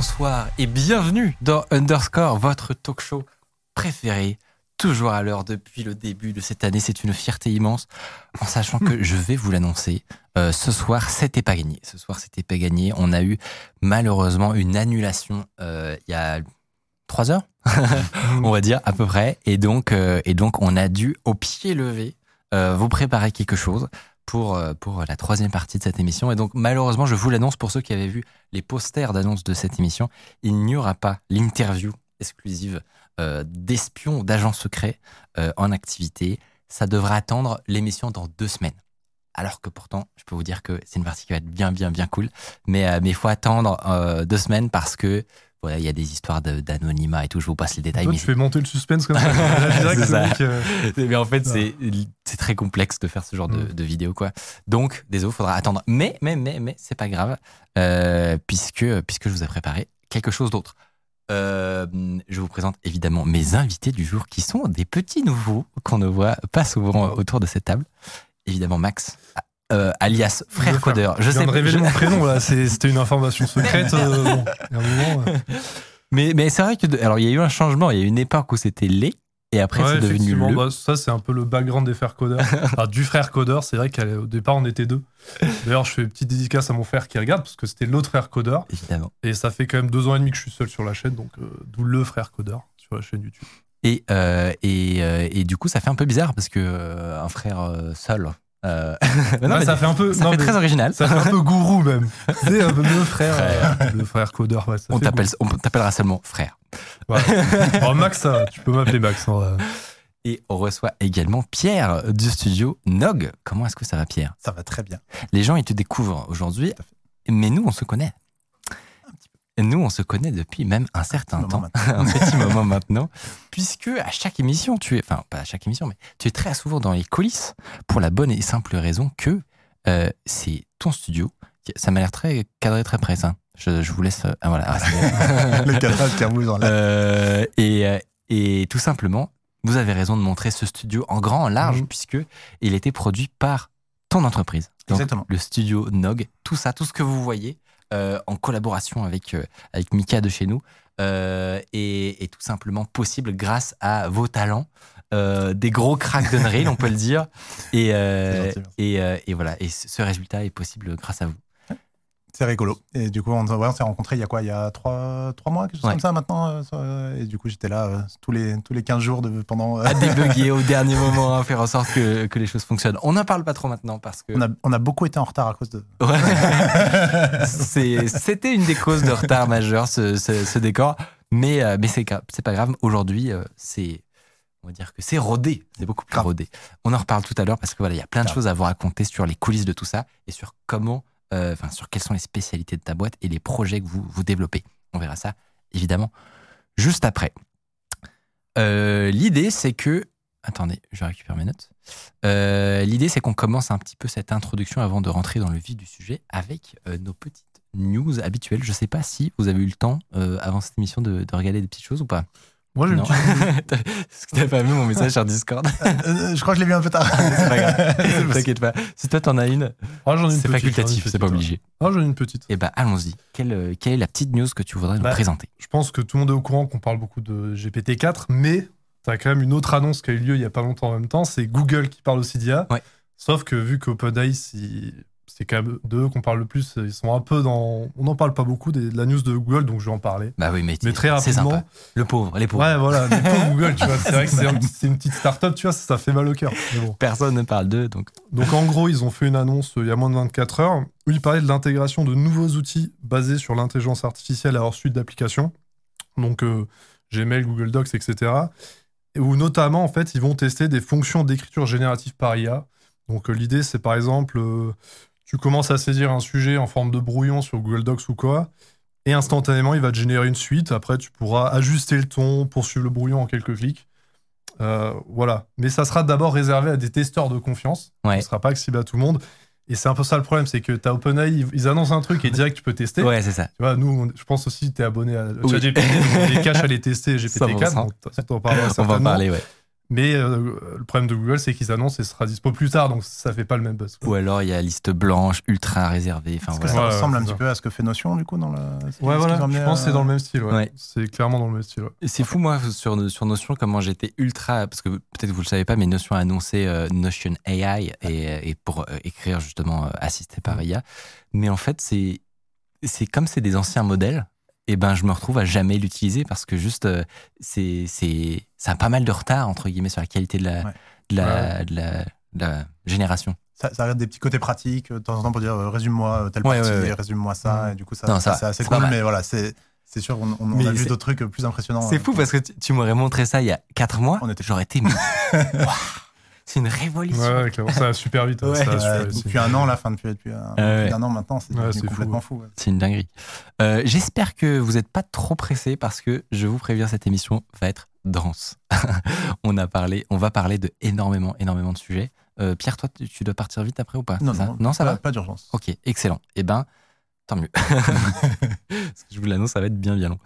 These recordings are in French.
Bonsoir et bienvenue dans Underscore, votre talk show préféré, toujours à l'heure depuis le début de cette année. C'est une fierté immense, en sachant que je vais vous l'annoncer. euh, ce soir, c'était pas gagné. Ce soir, c'était pas gagné. On a eu malheureusement une annulation euh, il y a trois heures, on va dire à peu près, et donc euh, et donc on a dû au pied levé vous préparer quelque chose pour euh, pour la troisième partie de cette émission. Et donc malheureusement, je vous l'annonce pour ceux qui avaient vu les posters d'annonce de cette émission, il n'y aura pas l'interview exclusive euh, d'espions, d'agents secrets euh, en activité. Ça devra attendre l'émission dans deux semaines. Alors que pourtant, je peux vous dire que c'est une partie qui va être bien, bien, bien cool. Mais euh, il faut attendre euh, deux semaines parce que voilà, il y a des histoires de- d'anonymat et tout. Je vous passe les détails. Toi, mais tu fais monter le suspense comme ça. Euh, mais en fait, Ah. c'est très complexe de faire ce genre de, Mm. de vidéo, quoi. Donc, désolé, faudra attendre. Mais, mais, mais, mais, c'est pas grave, euh, puisque, puisque je vous ai préparé quelque chose d'autre. Euh, je vous présente évidemment mes invités du jour, qui sont des petits nouveaux qu'on ne voit pas souvent autour de cette table. Évidemment, Max, euh, alias Frère. Codeur. Je sais révéler je- mon prénom là, c'était une information secrète. euh, bon, un moment, Mais, mais c'est vrai que, alors, il y a eu un changement. Il y a eu une époque où c'était les, et après, ouais, c'est devenu le. bah, ça c'est un peu le background des frères codeurs. Enfin, du frère codeur, c'est vrai qu'au départ on était deux. D'ailleurs, je fais une petite dédicace à mon frère qui regarde parce que c'était l'autre frère codeur. Évidemment. Et ça fait quand même deux ans et demi que je suis seul sur la chaîne, donc euh, d'où le frère codeur sur la chaîne YouTube. Et, euh, et, euh, et du coup, ça fait un peu bizarre parce que euh, un frère seul. Euh, non, Ouais, mais ça fait un peu, ça non, fait mais très original. ça fait un peu gourou même. C'est un peu le frère, euh, le frère codeur. Ouais, On fait t'appelle, on t'appellera seulement frère. Ouais. Oh, Max, tu peux m'appeler Max. hein. Et on reçoit également Pierre du studio Nog. Comment est-ce que ça va, Pierre? Ça va très bien. Les gens, ils te découvrent aujourd'hui, mais nous, on se connaît. Nous, on se connaît depuis même un certain temps, un petit moment maintenant, puisque à chaque émission, tu es, enfin pas à chaque émission, mais tu es très souvent dans les coulisses pour la bonne et simple raison que euh, c'est ton studio. Ça m'a l'air très cadré, très près, ça. Je, je vous laisse. ah, voilà. Ah. Le cadrage dans la. Euh, et, euh, et tout simplement, vous avez raison de montrer ce studio en grand, en large, Mhm. puisque il était produit par ton entreprise. Donc, Exactement. Le studio Nog, tout ça, tout ce que vous voyez, en collaboration avec, euh, avec Mika de chez nous, euh, est, est tout simplement possible grâce à vos talents. euh, des gros cracks d'Unreal, on peut le dire. Et, euh, gentil, et, euh, et voilà. Et ce résultat est possible grâce à vous. C'est rigolo. Et du coup, on, ouais, on s'est rencontrés il y a quoi? Il y a trois, trois mois, quelque chose Ouais. comme ça maintenant. euh, ça, Et du coup, j'étais là euh, tous, les, tous les 15 jours de, pendant. euh, À débugger au dernier moment, à faire en sorte que, que les choses fonctionnent. On n'en parle pas trop maintenant parce que. on, a, on a beaucoup été en retard à cause de. Ouais. C'était une des causes de retard majeur, ce, ce- ce décor. Mais, euh, mais c'est pas grave. Aujourd'hui, euh, c'est. On va dire que c'est rodé. C'est beaucoup plus rodé. On en reparle tout à l'heure parce que voilà, il y a plein de choses à vous raconter sur les coulisses de tout ça et sur comment. Euh, sur quelles sont les spécialités de ta boîte et les projets que vous, vous développez. On verra ça, évidemment, juste après. Euh, L'idée, c'est que. Attendez, je récupère mes notes. Euh, L'idée, c'est qu'on commence un petit peu cette introduction avant de rentrer dans le vif du sujet avec nos petites news habituelles. Je sais pas si vous avez eu le temps avant cette émission de, de regarder des petites choses ou pas. Moi, j'ai une Non. petite- Est-ce que t'as pas vu mon message sur Discord Euh, je crois que je l'ai vu un peu tard. C'est pas grave. T'inquiète pas. Si toi t'en as une, j'en ai une c'est facultatif, c'est pas obligé. Ah, j'en ai une petite. Eh ben, allons-y. Quelle, euh, quelle est la petite news que tu voudrais nous Bah, présenter? Je pense que tout le monde est au courant qu'on parle beaucoup de GPT-4, mais tu as quand même une autre annonce qui a eu lieu il y a pas longtemps en même temps, c'est Google qui parle aussi d'IA. Ouais. Sauf que vu qu'OpenAI, si- c'est quand même d'eux qu'on parle le plus, ils sont un peu dans... On n'en parle pas beaucoup de la news de Google, donc je vais en parler. Bah oui, mais, Mais très rapidement, sympa. Le pauvre, les pauvres. Ouais, voilà, les pauvres Google, tu vois, c'est vrai que c'est un- c'est une petite start-up, tu vois, ça, ça fait mal au cœur. Bon. Personne ne parle d'eux, donc Donc en gros, ils ont fait une annonce euh, il y a moins de 24 heures où ils parlaient de l'intégration de nouveaux outils basés sur l'intelligence artificielle à leur suite d'applications. Donc euh, Gmail, Google Docs, etc. Et où notamment, en fait, ils vont tester des fonctions d'écriture générative par IA. Donc euh, l'idée, c'est par exemple, euh, tu commences à saisir un sujet en forme de brouillon sur Google Docs ou quoi, et instantanément, il va te générer une suite. Après, tu pourras ajuster le ton, poursuivre le brouillon en quelques clics. Euh, voilà. Mais ça sera d'abord réservé à des testeurs de confiance. Ouais. Ça ne sera pas accessible à tout le monde. Et c'est un peu ça le problème, c'est que tu as OpenAI, ils- annoncent un truc et direct tu peux tester. Ouais, c'est ça. Tu vois, nous, on- je pense aussi que tu es abonné à Oui. ChatGPT, on les cache à les tester GPT-4. 100%. donc ça, t'en parleras On va parler, ouais. Mais euh, le problème de Google, c'est qu'ils annoncent et ce sera dispo plus tard, donc ça fait pas le même buzz. quoi. Ou alors il y a liste blanche, ultra réservée. Enfin Est-ce que voilà. ça Ouais, ressemble ouais, un petit peu à ce que fait Notion, du coup, dans le. c'est Ouais, voilà, je pense que c'est dans le même style. Ouais. Ouais. C'est clairement dans le même style. ouais. C'est fou, moi, sur, sur Notion, comment j'étais ultra. Parce que peut-être vous le savez pas, mais Notion a annoncé euh, Notion AI et, et pour euh, écrire justement euh, assisté par IA. Mais en fait, c'est c'est comme c'est des anciens modèles. Et ben, je me retrouve à jamais l'utiliser parce que juste, euh, c'est c'est ça a pas mal de retard entre guillemets sur la qualité de la Ouais. de la, de la, de la génération. Ça, ça a des petits côtés pratiques, euh, de temps en temps, pour dire euh, résume-moi telle Ouais, partie, résume-moi ça. Mhm. Et du coup, ça, Non, ça c'est assez cool, mais voilà, c'est c'est sûr, on, a vu d'autres trucs plus impressionnants. C'est fou parce que tu, tu m'aurais montré ça il y a 4 mois. On était- J'aurais été. c'est une révolution. Ouais, clairement, ça va super vite. hein, Ouais. ça euh, depuis un an, là, fin, depuis, depuis, un, ouais. depuis un an maintenant, c'est Ouais, fou, complètement fou. ouais. C'est une dinguerie. Euh, J'espère que vous n'êtes pas trop pressés parce que je vous préviens, cette émission va être dense. on a parlé, on va parler de énormément, énormément de sujets. Euh, Pierre, toi, tu, tu dois partir vite après ou pas? Non, ça? non, ça pas, va? pas d'urgence. Ok, excellent. Eh ben, tant mieux. Parce que je vous l'annonce, ça va être bien, bien long.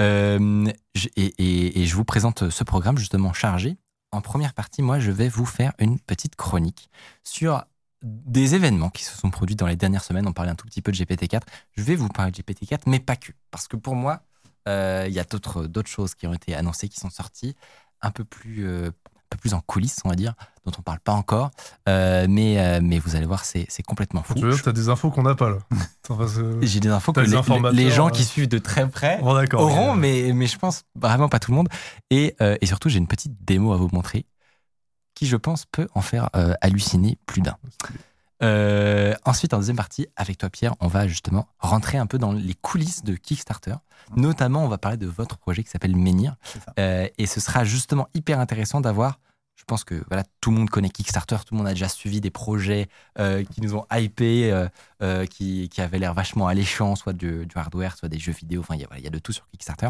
Euh, je- et, et- et je vous présente ce programme justement chargé. En première partie, moi, je vais vous faire une petite chronique sur des événements qui se sont produits dans les dernières semaines. On parlait un tout petit peu de GPT-4. Je vais vous parler de GPT-4, mais pas que. Parce que pour moi, euh, il y a d'autres choses qui ont été annoncées, qui sont sorties, un peu plus, euh, peu plus en coulisses, on va dire, dont on parle pas encore. Euh, mais, euh, mais vous allez voir, c'est complètement fou. Tu veux, t'as des infos qu'on n'a pas là. J'ai des infos que les, gens euh. qui suivent de très près Bon, auront, mais, mais je pense vraiment pas tout le monde. Et, euh, et surtout, j'ai une petite démo à vous montrer qui, je pense, peut en faire halluciner plus d'un. Euh, ensuite, en deuxième partie, avec toi, Pierre, on va justement rentrer un peu dans les coulisses de Kickstarter. Notamment, on va parler de votre projet qui s'appelle Menhir. Euh, et ce sera justement hyper intéressant d'avoir. Je pense que voilà, tout le monde connaît Kickstarter, tout le monde a déjà suivi des projets euh, qui nous ont hypé, euh, qui, qui avaient l'air vachement alléchants, soit du, du hardware, soit des jeux vidéo. Enfin, il y, a- voilà, il y a de tout sur Kickstarter.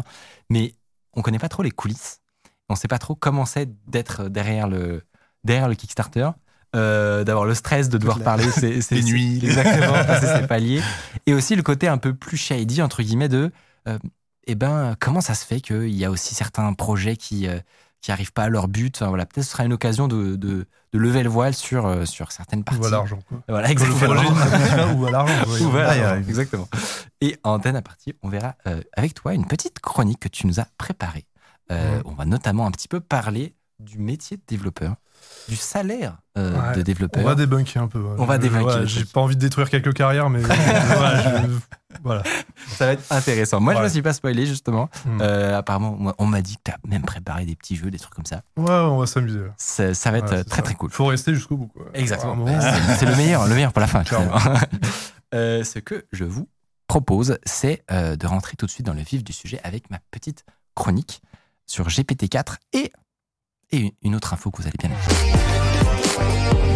Mais on connaît pas trop les coulisses. On sait pas trop comment c'est d'être derrière le, derrière le Kickstarter. Euh, d'avoir le stress de devoir la- parler c'est- les nuits. exactement passer ses paliers et aussi le côté un peu plus shady entre guillemets de euh, eh ben comment ça se fait qu'il y a aussi certains projets qui euh, qui arrivent pas à leur but? Enfin, voilà peut-être ce sera une occasion de, de, de lever le voile sur euh, sur certaines parties Ou à l'argent. quoi. voilà exactement ou à l'argent. Ou ouais. exactement. Et en à partie, on verra euh, avec toi une petite chronique que tu nous as préparée. Euh, Ouais. On va notamment un petit peu parler du métier de développeur, du salaire euh, Ouais. de On développeur. va débunker un peu. ouais. On va débunker ouais, J'ai pas envie de détruire quelques carrières, mais je- voilà. Ça va être intéressant. Moi, je me suis pas spoilé justement. Hmm. Euh, apparemment, moi, on m'a dit que tu as même préparé des petits jeux, des trucs comme ça. Ouais, on va s'amuser. Ça, ça va être euh, très ça. très cool. Faut rester jusqu'au bout. Quoi. Exactement. C'est le meilleur, le meilleur pour la fin. Euh, ce que je vous propose, c'est de rentrer tout de suite dans le vif du sujet avec ma petite chronique sur GPT-4 et, et une autre info que vous allez bien aimer.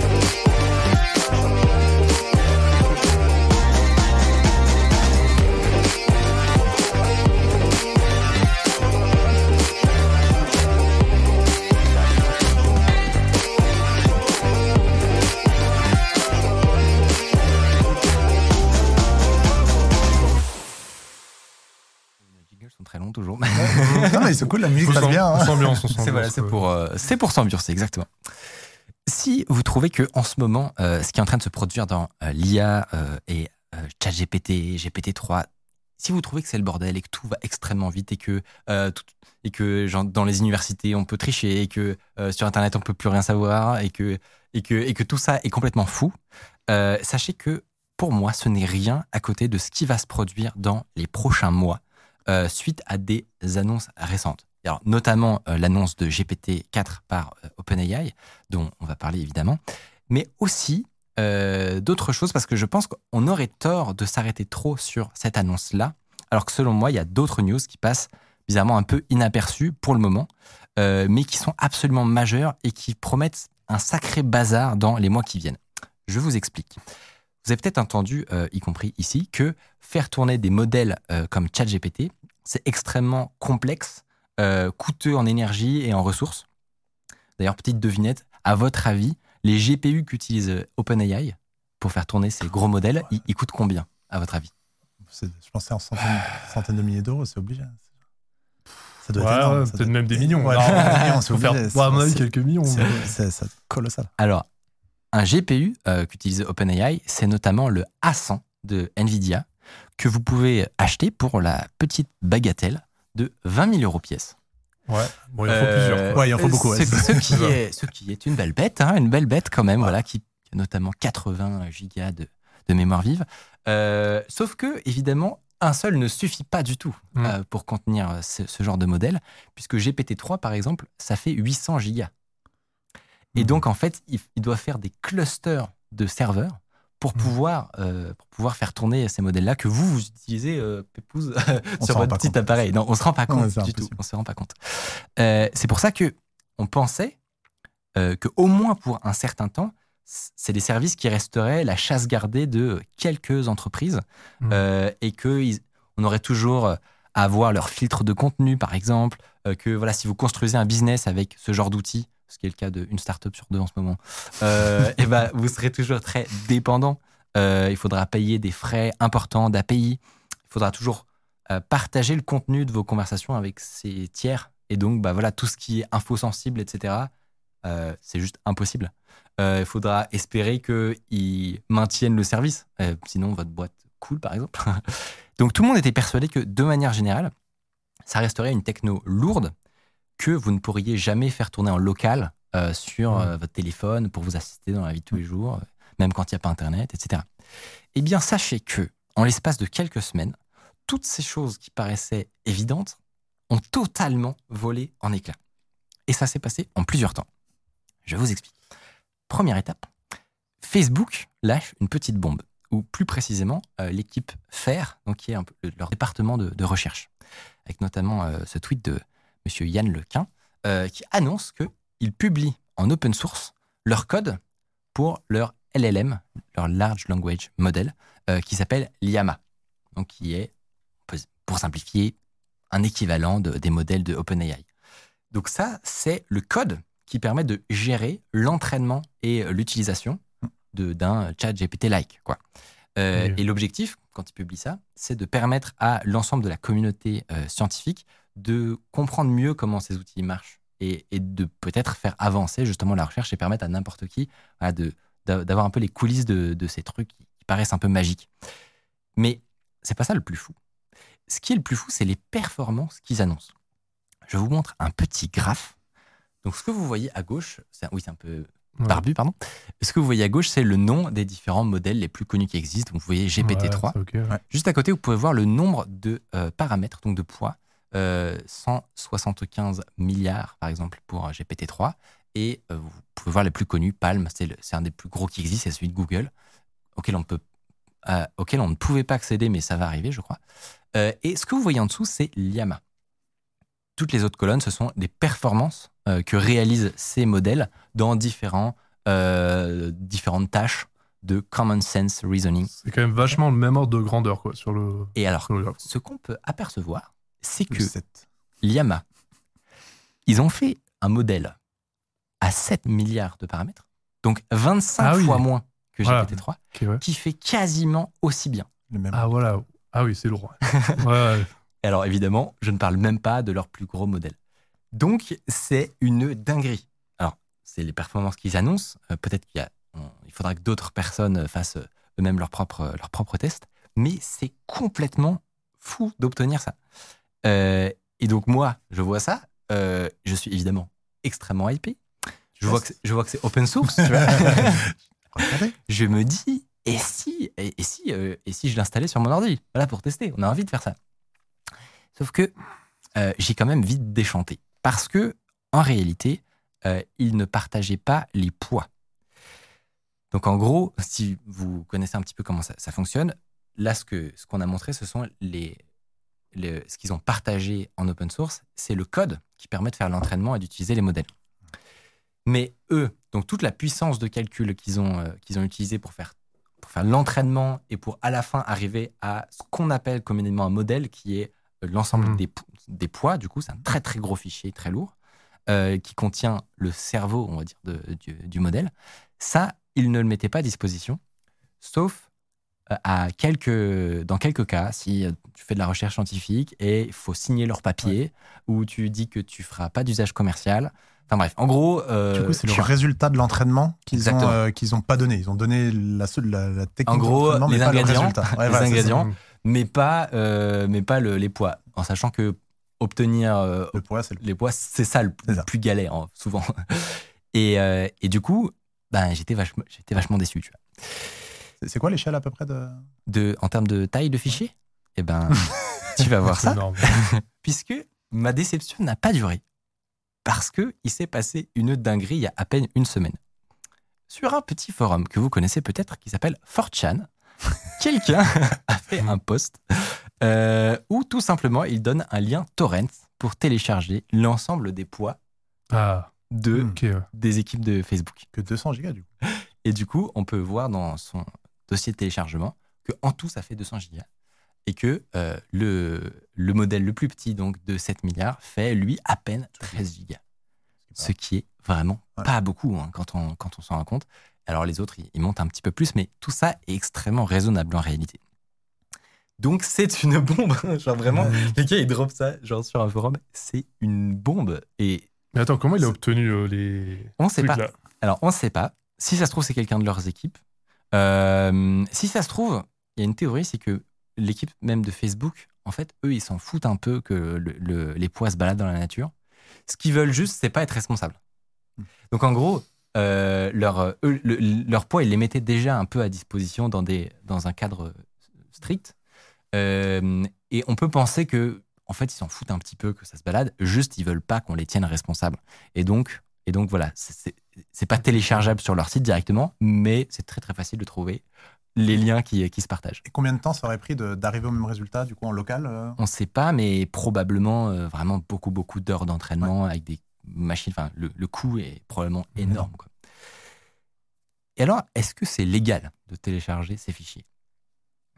Toujours. non, mais c'est cool, la musique passe bien. on hein. s'ambiance, on C'est voilà, pour, euh, c'est pour s'ambiancer, exactement. Si vous trouvez que en ce moment, euh, ce qui est en train de se produire dans euh, l'IA euh, et euh, ChatGPT, GPT-3, si vous trouvez que c'est le bordel et que tout va extrêmement vite et que, euh, tout- et que genre, dans les universités on peut tricher et que euh, sur Internet on peut plus rien savoir et que, et que, et que tout ça est complètement fou, euh, sachez que pour moi ce n'est rien à côté de ce qui va se produire dans les prochains mois euh, suite à des annonces récentes. Alors, notamment euh, l'annonce de GPT-4 par euh, OpenAI, dont on va parler évidemment, mais aussi d'autres choses, parce que je pense qu'on aurait tort de s'arrêter trop sur cette annonce-là, alors que selon moi, il y a d'autres news qui passent bizarrement un peu inaperçues pour le moment, mais qui sont absolument majeures et qui promettent un sacré bazar dans les mois qui viennent. Je vous explique. Vous avez peut-être entendu, euh, y compris ici, que faire tourner des modèles euh, comme ChatGPT, c'est extrêmement complexe, euh, coûteux en énergie et en ressources. D'ailleurs, petite devinette, à votre avis, les GPU qu'utilise OpenAI pour faire tourner ces gros modèles, ils, ils coûtent combien, à votre avis? Je pensais en centaines, centaines de milliers d'euros, c'est obligé. Ça doit Ouais, être énorme. ouais, ça peut-être doit- même des millions. Ouais, Non, des millions, faire, à mon avis, quelques millions. c'est- mais- C'est c'est colossal. Alors, un GPU euh, qu'utilise OpenAI, c'est notamment le A100 de NVIDIA, que vous pouvez acheter pour la petite bagatelle de 20 000 euros pièce. Ouais, bon, il en faut Euh, plusieurs. Ouais, il en faut beaucoup, ouais. Ce, ce qui est, ce qui est une belle bête, hein, une belle bête quand même, voilà, qui a notamment 80 gigas de, de mémoire vive. Euh, sauf que, évidemment, un seul ne suffit pas du tout Mm. euh, pour contenir ce, ce genre de modèle, puisque GPT-3, par exemple, ça fait 800 gigas. Et Mhm. donc, en fait, il, il doit faire des clusters de serveurs pour, Mhm. pouvoir, euh, pour pouvoir faire tourner ces modèles-là que vous, vous utilisez, euh, Pépouze, sur votre petit compte. appareil. Non, on se rend pas compte du tout. On se rend pas compte. Euh, c'est pour ça que on pensait euh, que au moins pour un certain temps, c'est des services qui resteraient la chasse gardée de quelques entreprises Mm. euh, et que ils- on aurait toujours à avoir leur filtre de contenu, par exemple, que voilà, si vous construisez un business avec ce genre d'outils, ce qui est le cas d'une startup sur deux en ce moment, euh, et ben vous serez toujours très dépendant. Euh, il faudra payer des frais importants d'API. Il faudra toujours euh, partager le contenu de vos conversations avec ces tiers. Et donc, bah voilà, tout ce qui est info sensible, etc., c'est juste impossible. Il faudra espérer qu'ils maintiennent le service. Sinon, votre boîte coule, par exemple. donc, tout le monde était persuadé que, de manière générale, ça resterait une techno lourde que vous ne pourriez jamais faire tourner en local euh, sur Ouais. euh, votre téléphone pour vous assister dans la vie de tous les jours, euh, même quand il n'y a pas Internet, etc. Eh bien, sachez que, en l'espace de quelques semaines, toutes ces choses qui paraissaient évidentes ont totalement volé en éclats. Et ça s'est passé en plusieurs temps. Je vous explique. Première étape, Facebook lâche une petite bombe, ou plus précisément euh, l'équipe FAIR, donc qui est un peu le- leur département de, de recherche, avec notamment euh, ce tweet de M. Yann Lequin, euh, qui annonce qu'ils publient en open source leur code pour leur LLM, leur Large Language Model, euh, qui s'appelle Llama, donc qui est, pour simplifier, un équivalent de- des modèles de OpenAI. Donc ça, c'est le code qui permet de gérer l'entraînement et euh, l'utilisation d'un chat GPT-like. Quoi. Euh, Oui. Et l'objectif, quand il publie ça, c'est de permettre à l'ensemble de la communauté euh, scientifique de comprendre mieux comment ces outils marchent et, et de peut-être faire avancer justement la recherche et permettre à n'importe qui voilà, d'avoir un peu les coulisses de, de ces trucs qui paraissent un peu magiques. Mais c'est pas ça le plus fou. Ce qui est le plus fou, c'est les performances qu'ils annoncent. Je vous montre un petit graphe. Donc, ce que vous voyez à gauche, c'est, oui, c'est un peu Ouais. barbu, pardon. Ce que vous voyez à gauche, c'est le nom des différents modèles les plus connus qui existent. Donc, vous voyez GPT-3. Ouais, c'est ok, ouais. Juste à côté, vous pouvez voir le nombre de euh, paramètres, donc de poids. Euh, 175 milliards, par exemple, pour euh, GPT-3. Et euh, vous pouvez voir les plus connus. Palm, c'est, un des plus gros qui existe, c'est celui de Google, auquel on, peut, euh, auquel on ne pouvait pas accéder, mais ça va arriver, je crois. Euh, et ce que vous voyez en dessous, c'est Llama. Toutes les autres colonnes, ce sont des performances euh, que réalisent ces modèles dans différents, euh, différentes tâches de common sense reasoning. C'est quand même vachement le même ordre de grandeur quoi, sur le, Et alors, sur le graphe. ce qu'on peut apercevoir, c'est que. Llama, ils ont fait un modèle à 7 milliards de paramètres, donc 25 Ah oui. fois moins que Voilà. GPT-3, Ok, ouais. qui fait quasiment aussi bien. Le même. Ah voilà. Ah oui, c'est lourd. ouais. Ouais, alors évidemment, je ne parle même pas de leur plus gros modèle. Donc c'est une dinguerie. Alors, c'est les performances qu'ils annoncent. Euh, Peut-être qu'il y a- on- il faudra que d'autres personnes fassent euh, eux-mêmes leurs propres, leurs propres tests. Mais c'est complètement fou d'obtenir ça. Euh, et donc moi, je vois ça. euh, je suis évidemment extrêmement hypé. Je vois, que, c'est- je vois que c'est open source. tu vois. Regardez. je me dis, et si, et, et si, euh, et si je l'installais sur mon ordi? Voilà, pour tester. On a envie de faire ça. Sauf que euh, j'ai quand même vite déchanté. Parce que, en réalité, euh, ils ne partageaient pas les poids. Donc, en gros, si vous connaissez un petit peu comment ça, ça fonctionne, là, ce qu'on ce qu'on a montré, ce sont les, ce qu'ils ont partagé en open source, c'est le code qui permet de faire l'entraînement et d'utiliser les modèles. Mais eux, Donc toute la puissance de calcul qu'ils ont, euh, qu'ils ont utilisé pour faire, pour faire l'entraînement et pour à la fin arriver à ce qu'on appelle communément un modèle qui est euh, l'ensemble Mhm. des, po- des poids. Du coup, c'est un très très gros fichier, très lourd, euh, qui contient le cerveau, on va dire, de- du, du modèle. Ça, ils ne le mettaient pas à disposition, sauf à quelques, dans quelques cas, si tu fais de la recherche scientifique et il faut signer leur papier, ou tu dis que tu feras pas d'usage commercial. Enfin bref, en gros, euh, Du coup, c'est le résultat de l'entraînement qu'ils ont, Exactement. euh, qu'ils ont pas donné. Ils ont donné la, seule- la, la technique En gros, d'entraînement, mais les pas le ingrédients. Ouais, les voilà, ingrédients. mais pas, euh, mais pas le- les poids. En sachant que obtenir Le poids, c'est le les poids, c'est ça le ça. plus galère, hein, souvent. Et, et du coup, ben, j'étais vachement, déçu. Tu vois. C'est- quoi l'échelle à peu près de. De, en termes de taille de fichier, eh ben, tu vas voir ça. énorme. puisque ma déception n'a pas duré. Parce que il s'est passé une dinguerie il y a à peine une semaine. Sur un petit forum que vous connaissez peut-être qui s'appelle 4chan, quelqu'un a fait un post euh, où tout simplement il donne un lien torrent pour télécharger l'ensemble des poids Ah, de, Hmm. des équipes de Facebook. Que 200 gigas, du coup. Et du coup, on peut voir dans son dossier de téléchargement que en tout, ça fait 200 gigas. Et que euh, le, le modèle le plus petit, donc de 7 milliards, fait lui à peine 13 gigas. Ce qui est vraiment pas beaucoup hein, quand on, quand on s'en rend compte. Alors les autres, ils, ils montent un petit peu plus, mais tout ça est extrêmement raisonnable en réalité. Donc c'est une bombe. genre vraiment, quelqu'un il drop ça genre sur un forum, c'est une bombe. Et Mais attends, comment il a obtenu euh, les. on sait pas. là Alors, on ne sait pas. Si ça se trouve, c'est quelqu'un de leurs équipes. Euh, si ça se trouve, il y a une théorie, c'est que l'équipe même de Facebook, en fait, eux, ils s'en foutent un peu que le- le- les poids se baladent dans la nature. Ce qu'ils veulent juste, c'est pas être responsable. Donc, en gros, euh, leur, euh, leur poids, ils les mettaient déjà un peu à disposition dans, un cadre strict. Euh, et on peut penser que, en fait, ils s'en foutent un petit peu que ça se balade. Juste, ils veulent pas qu'on les tienne responsables. Et donc, et donc voilà, c'est pas téléchargeable sur leur site directement, mais c'est très très facile de trouver les liens qui, qui se partagent. Et combien de temps ça aurait pris d'arriver au même résultat, du coup, en local euh? On sait pas, mais probablement euh, vraiment beaucoup beaucoup d'heures d'entraînement avec des machines. Enfin, le, le coût est probablement énorme. quoi. Et alors, est-ce que c'est légal de télécharger ces fichiers?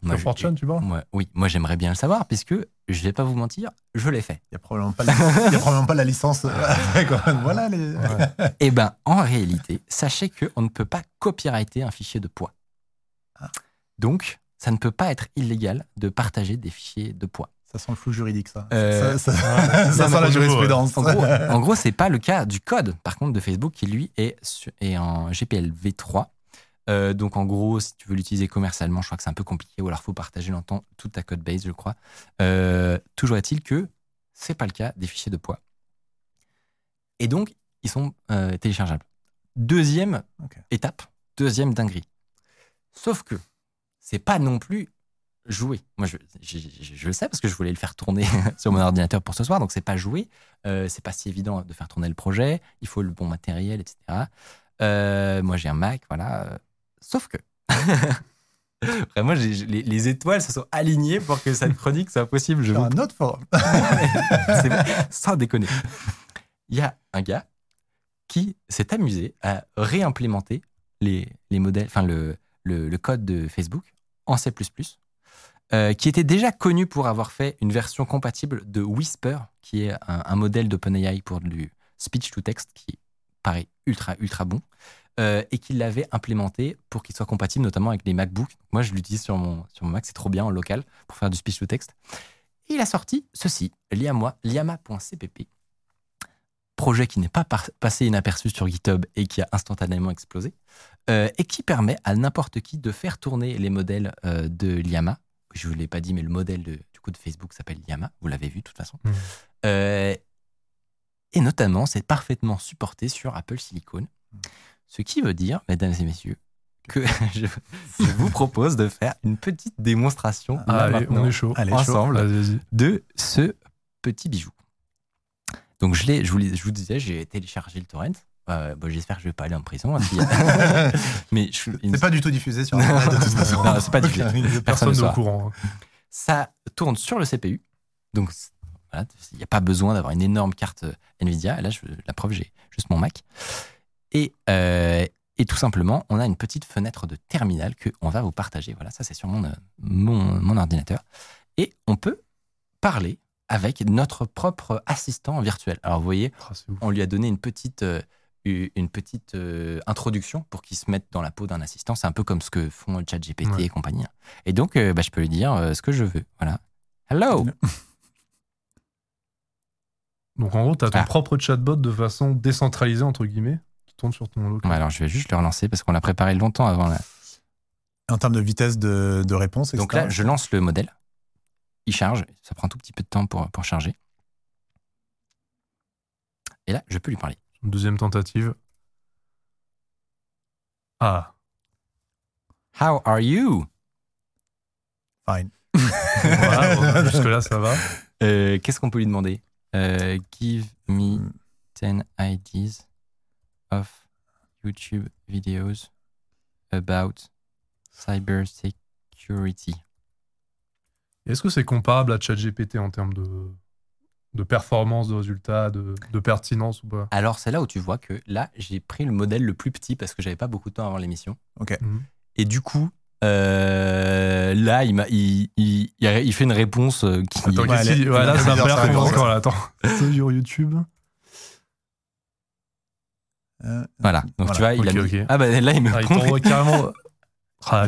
Moi, je- 4chan, tu parles moi- Oui, moi j'aimerais bien le savoir, puisque je vais pas vous mentir, je l'ai fait. Il n'y a, probablement pas la- il y a probablement pas la licence. euh, quoi. voilà les. Ouais. Eh ben, en réalité, sachez qu'on ne peut pas copyrighter un fichier de poids. Ah. Donc, ça ne peut pas être illégal de partager des fichiers de poids. Ça sent le flou juridique, ça. Euh, ça, ça- ouais. ça Non, sent la jurisprudence. En gros, gros, c'est pas le cas du code, par contre, de Facebook qui lui est, est en GPL v3. Euh, donc, en gros, si tu veux l'utiliser commercialement, je crois que c'est un peu compliqué, ou alors faut partager longtemps toute ta code base, je crois. Euh, toujours est-il que c'est pas le cas des fichiers de poids. Et donc, ils sont euh, téléchargeables. Deuxième étape, deuxième dinguerie. Sauf que c'est pas non plus joué. Moi, je, je- je- je le sais parce que je voulais le faire tourner sur mon ordinateur pour ce soir, donc c'est pas joué. C'est pas si évident de faire tourner le projet. Il faut le bon matériel, etc. Moi, j'ai un Mac, voilà. Sauf que. Vraiment, les, les étoiles se sont alignées pour que cette chronique soit possible. Je vous un autre forum. sans déconner. Il y a un gars qui s'est amusé à réimplémenter les, les modèles, enfin le, le, le code de Facebook en C++, euh, qui était déjà connu pour avoir fait une version compatible de Whisper, qui est un, un modèle d'OpenAI pour du speech to text qui paraît ultra ultra bon, euh, et qui l'avait implémenté pour qu'il soit compatible notamment avec les MacBooks. Moi, je l'utilise sur mon, sur mon Mac, c'est trop bien en local pour faire du speech to text. Et il a sorti ceci, Liama, liama.cpp, projet qui n'est pas par- passé inaperçu sur GitHub et qui a instantanément explosé, euh, et qui permet à n'importe qui de faire tourner les modèles euh, de Liama. Je ne vous l'ai pas dit, mais le modèle de, du coup de Facebook s'appelle Liama, vous l'avez vu de toute façon. Mhm. Et notamment, c'est parfaitement supporté sur Apple Silicon. Ce qui veut dire, mesdames et messieurs, que je, je vous propose de faire une petite démonstration Allez, on est chaud. Allez, chaud. ensemble vas-y. de ce petit bijou. Donc je, je, vous, je vous disais, j'ai téléchargé le torrent. Euh, bon, J'espère que je vais pas aller en prison. hein, si- Mais C'est pas du tout diffusé sur Internet de toute façon. Non, c'est pas diffusé. Personne Personne n'est ne au courant. ça tourne sur le CPU. Donc voilà, il n'y a pas besoin d'avoir une énorme carte euh, Nvidia. Là, je- la preuve, j'ai juste mon Mac. Et, euh, et tout simplement, on a une petite fenêtre de terminal que on va vous partager. Voilà, ça c'est sur mon, euh, mon, mon ordinateur. Et on peut parler avec notre propre assistant virtuel. Alors vous voyez, Ah, on lui a donné une petite, euh, une petite euh, introduction pour qu'il se mette dans la peau d'un assistant. C'est un peu comme ce que font ChatGPT Ouais. et compagnie. Et donc, euh, bah, je peux lui dire ce que je veux. Voilà. Hello. Donc en gros, tu as ton Ah. propre chatbot de façon décentralisée, entre guillemets, qui tourne sur ton local. Ouais, alors, je vais juste le relancer parce qu'on l'a préparé longtemps avant. la- En termes de vitesse de, de réponse, etc. Donc là, je lance le modèle. Il charge. Ça prend un tout petit peu de temps pour, pour charger. Et là, je peux lui parler. Deuxième tentative. Ah, How are you? Fine. voilà, bon, jusque-là, ça va. Euh, Qu'est-ce qu'on peut lui demander? Euh, Give me 10 ideas of YouTube videos about cyber security. Est-ce que c'est comparable à ChatGPT en termes de, de performance, de résultats, de, de pertinence ou pas? Alors, c'est là où tu vois que là, j'ai pris le modèle le plus petit parce que j'avais pas beaucoup de temps avant l'émission. Mhm. Et du coup, euh, là, il, m'a, il, il, il a- il fait une réponse euh, qui. Attends, Ouais, qu'est-ce qu'il dit les- Ouais, là, les ça a pas meilleurs l'air là. Attends. C'est sur YouTube. Euh, Voilà. Donc tu vois, il a mis-. Ah bah là, il me Ah, t'envoie carrément. Ah,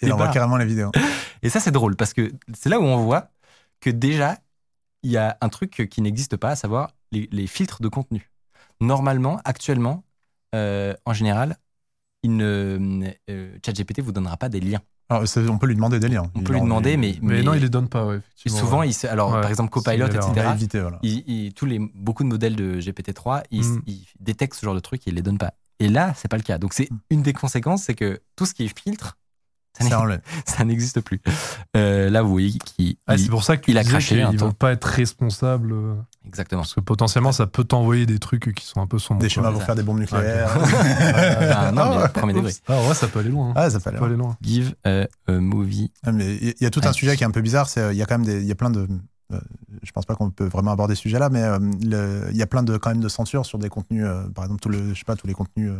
Et il envoie carrément les vidéos. Et ça, c'est drôle parce que c'est là où on voit que déjà, il y a un truc qui n'existe pas, à savoir les, les filtres de contenu. Normalement, actuellement, euh, en général, il ne, euh, ChatGPT vous donnera pas des liens. Alors, on peut lui demander des liens. On Il peut lui demander, mais, mais non, il les donne pas, ouais, souvent, ouais. il se- alors Ouais, par exemple Copilot, etc. éviter, voilà. il- il- tous les beaucoup de modèles de GPT-3, ils, Mm. ils détectent ce genre de truc et ils les donnent pas. Et là, c'est pas le cas. Donc c'est Mm. une des conséquences, c'est que tout ce qui est filtre, ça n'existe plus. Euh, là, vous voyez qu'il Ah, il- pour ça que tu il a craché un qu'ils temps. vont pas être responsables. euh, exactement. Parce que potentiellement, ça peut t'envoyer des trucs qui sont un peu sombres. Des schémas pour faire des bombes nucléaires. Ah, non, mais premier degré. Ah, ouais, ça peut aller loin. hein. Ah, ça fait Ça aller. peut aller loin. Give a, a movie. Ah, mais il y a tout un sujet qui est un peu bizarre. C'est euh, il y a quand même des, il y a plein de. euh, je pense pas qu'on peut vraiment aborder ce sujet-là, mais euh, il y a plein de quand même de censure sur des contenus. euh, par exemple, tout le, je sais pas, tous les contenus.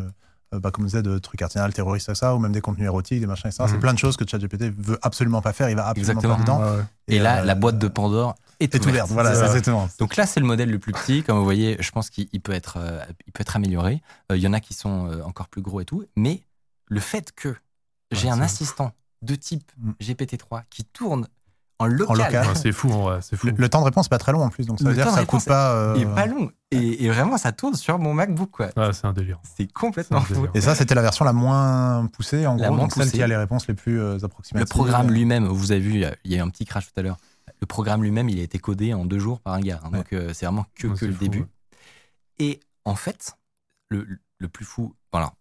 Euh, bah, comme on disait, de trucs artisanaux, terroristes, ça, ou même des contenus érotiques, des machins, etc. C'est Mhm. plein de choses que ChatGPT veut absolument pas faire, il va absolument Exactement. pas dedans. Ouais, ouais. Et, là, euh, la boîte de Pandore est, est ouverte. Voilà, c'est exactement. Donc là, c'est le modèle le plus petit. Comme vous voyez, je pense qu'il il peut être, euh, il peut être amélioré. Euh, Il y en a qui sont euh, encore plus gros et tout. Mais le fait que j'ai Ouais, un c'est- assistant de type Mm. GPT-3 qui tourne en local, local. Ouais, c'est fou, c'est fou. Le, le temps de réponse n'est pas très long en plus, donc ça Le veut dire que ça coûte pas. euh, est pas long. Et, et vraiment, ça tourne sur mon MacBook. Quoi. Ouais, c'est un délire. C'est complètement fou. Et ça, c'était la version la moins poussée, en La gros, moins donc celle poussée. qui a les réponses les plus euh, Le approximatives. programme lui-même, vous avez vu, il y a- eu un petit crash tout à l'heure. Le programme lui-même, il a été codé en deux jours par un gars. hein. donc euh, c'est vraiment que, Ouais, que le fou, début. ouais. Et en fait, le, le plus fou, voilà,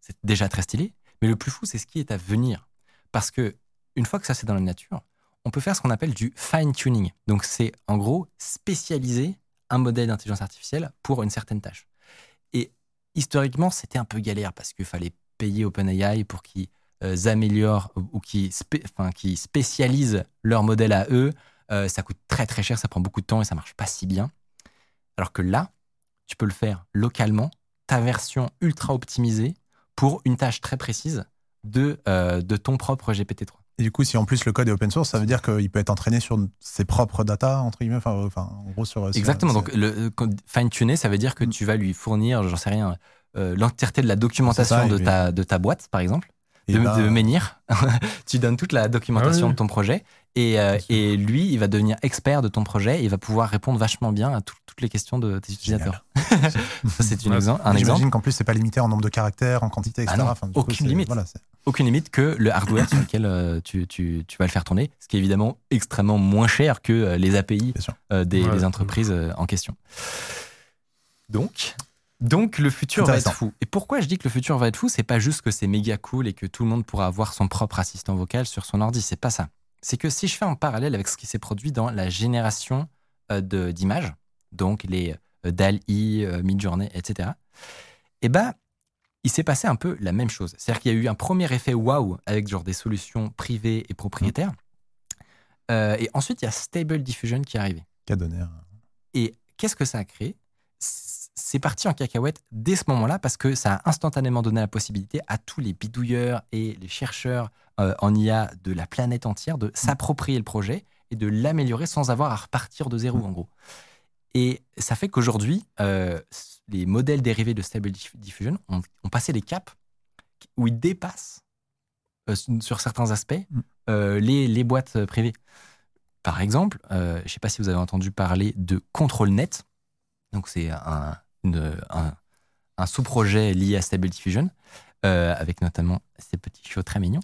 c'est déjà très stylé, mais le plus fou, c'est ce qui est à venir. Parce que une fois que ça c'est dans la nature, on peut faire ce qu'on appelle du fine-tuning. Donc c'est en gros spécialiser un modèle d'intelligence artificielle pour une certaine tâche. Et historiquement, c'était un peu galère parce qu'il fallait payer OpenAI pour qu'ils euh, améliorent ou qu'ils spécialisent leur modèle à eux. Euh, ça coûte très très cher, ça prend beaucoup de temps et ça marche pas si bien. Alors que là, tu peux le faire localement, ta version ultra optimisée pour une tâche très précise de, euh, de ton propre GPT-3. Et du coup, si en plus le code est open source, ça veut dire qu'il peut être entraîné sur ses propres data, entre guillemets, enfin, enfin en gros sur. sur- Exactement. sur- Donc, le euh, fine-tuner, ça veut dire que Mm. tu vas lui fournir, j'en sais rien, euh, l'entièreté de la documentation ça, de, ta, de ta boîte, par exemple, et de, ben, de Menhir. tu donnes toute la documentation Ah oui. de ton projet et, euh, et lui, il va devenir expert de ton projet et il va pouvoir répondre vachement bien à tout- toutes les questions de tes utilisateurs. ça, c'est Ouais, un exemple. J'imagine qu'en plus, c'est pas limité en nombre de caractères, en quantité, etc. Ah non, Enfin, du coup, aucune limite. Voilà, Aucune limite que le hardware sur lequel euh, tu, tu- tu vas le faire tourner, ce qui est évidemment extrêmement moins cher que euh, les API euh, des, Ouais, des de entreprises euh, en question. Donc, donc le futur va être fou. Et pourquoi je dis que le futur va être fou? C'est pas juste que c'est méga cool et que tout le monde pourra avoir son propre assistant vocal sur son ordi. C'est pas ça. C'est que si je fais un parallèle avec ce qui s'est produit dans la génération euh, de- d'images, donc les euh, DALL-E, euh, Midjourney, etc. Eh ben, il s'est passé un peu la même chose. C'est-à-dire qu'il y a eu un premier effet waouh avec genre des solutions privées et propriétaires. Euh, et ensuite, il y a Stable Diffusion qui est arrivé. Et qu'est-ce que ça a créé? C'est parti en cacahuète dès ce moment-là parce que ça a instantanément donné la possibilité à tous les bidouilleurs et les chercheurs euh, en IA de la planète entière de s'approprier le projet et de l'améliorer sans avoir à repartir de zéro, en gros. Et ça fait qu'aujourd'hui, euh, les modèles dérivés de Stable Diffusion ont, ont passé des caps où ils dépassent euh, sur certains aspects Mm. euh, les, les boîtes privées. Par exemple, je ne sais pas si vous avez entendu parler de ControlNet. Donc, c'est un, un, un sous-projet lié à Stable Diffusion, avec notamment ces petits chiots très mignons,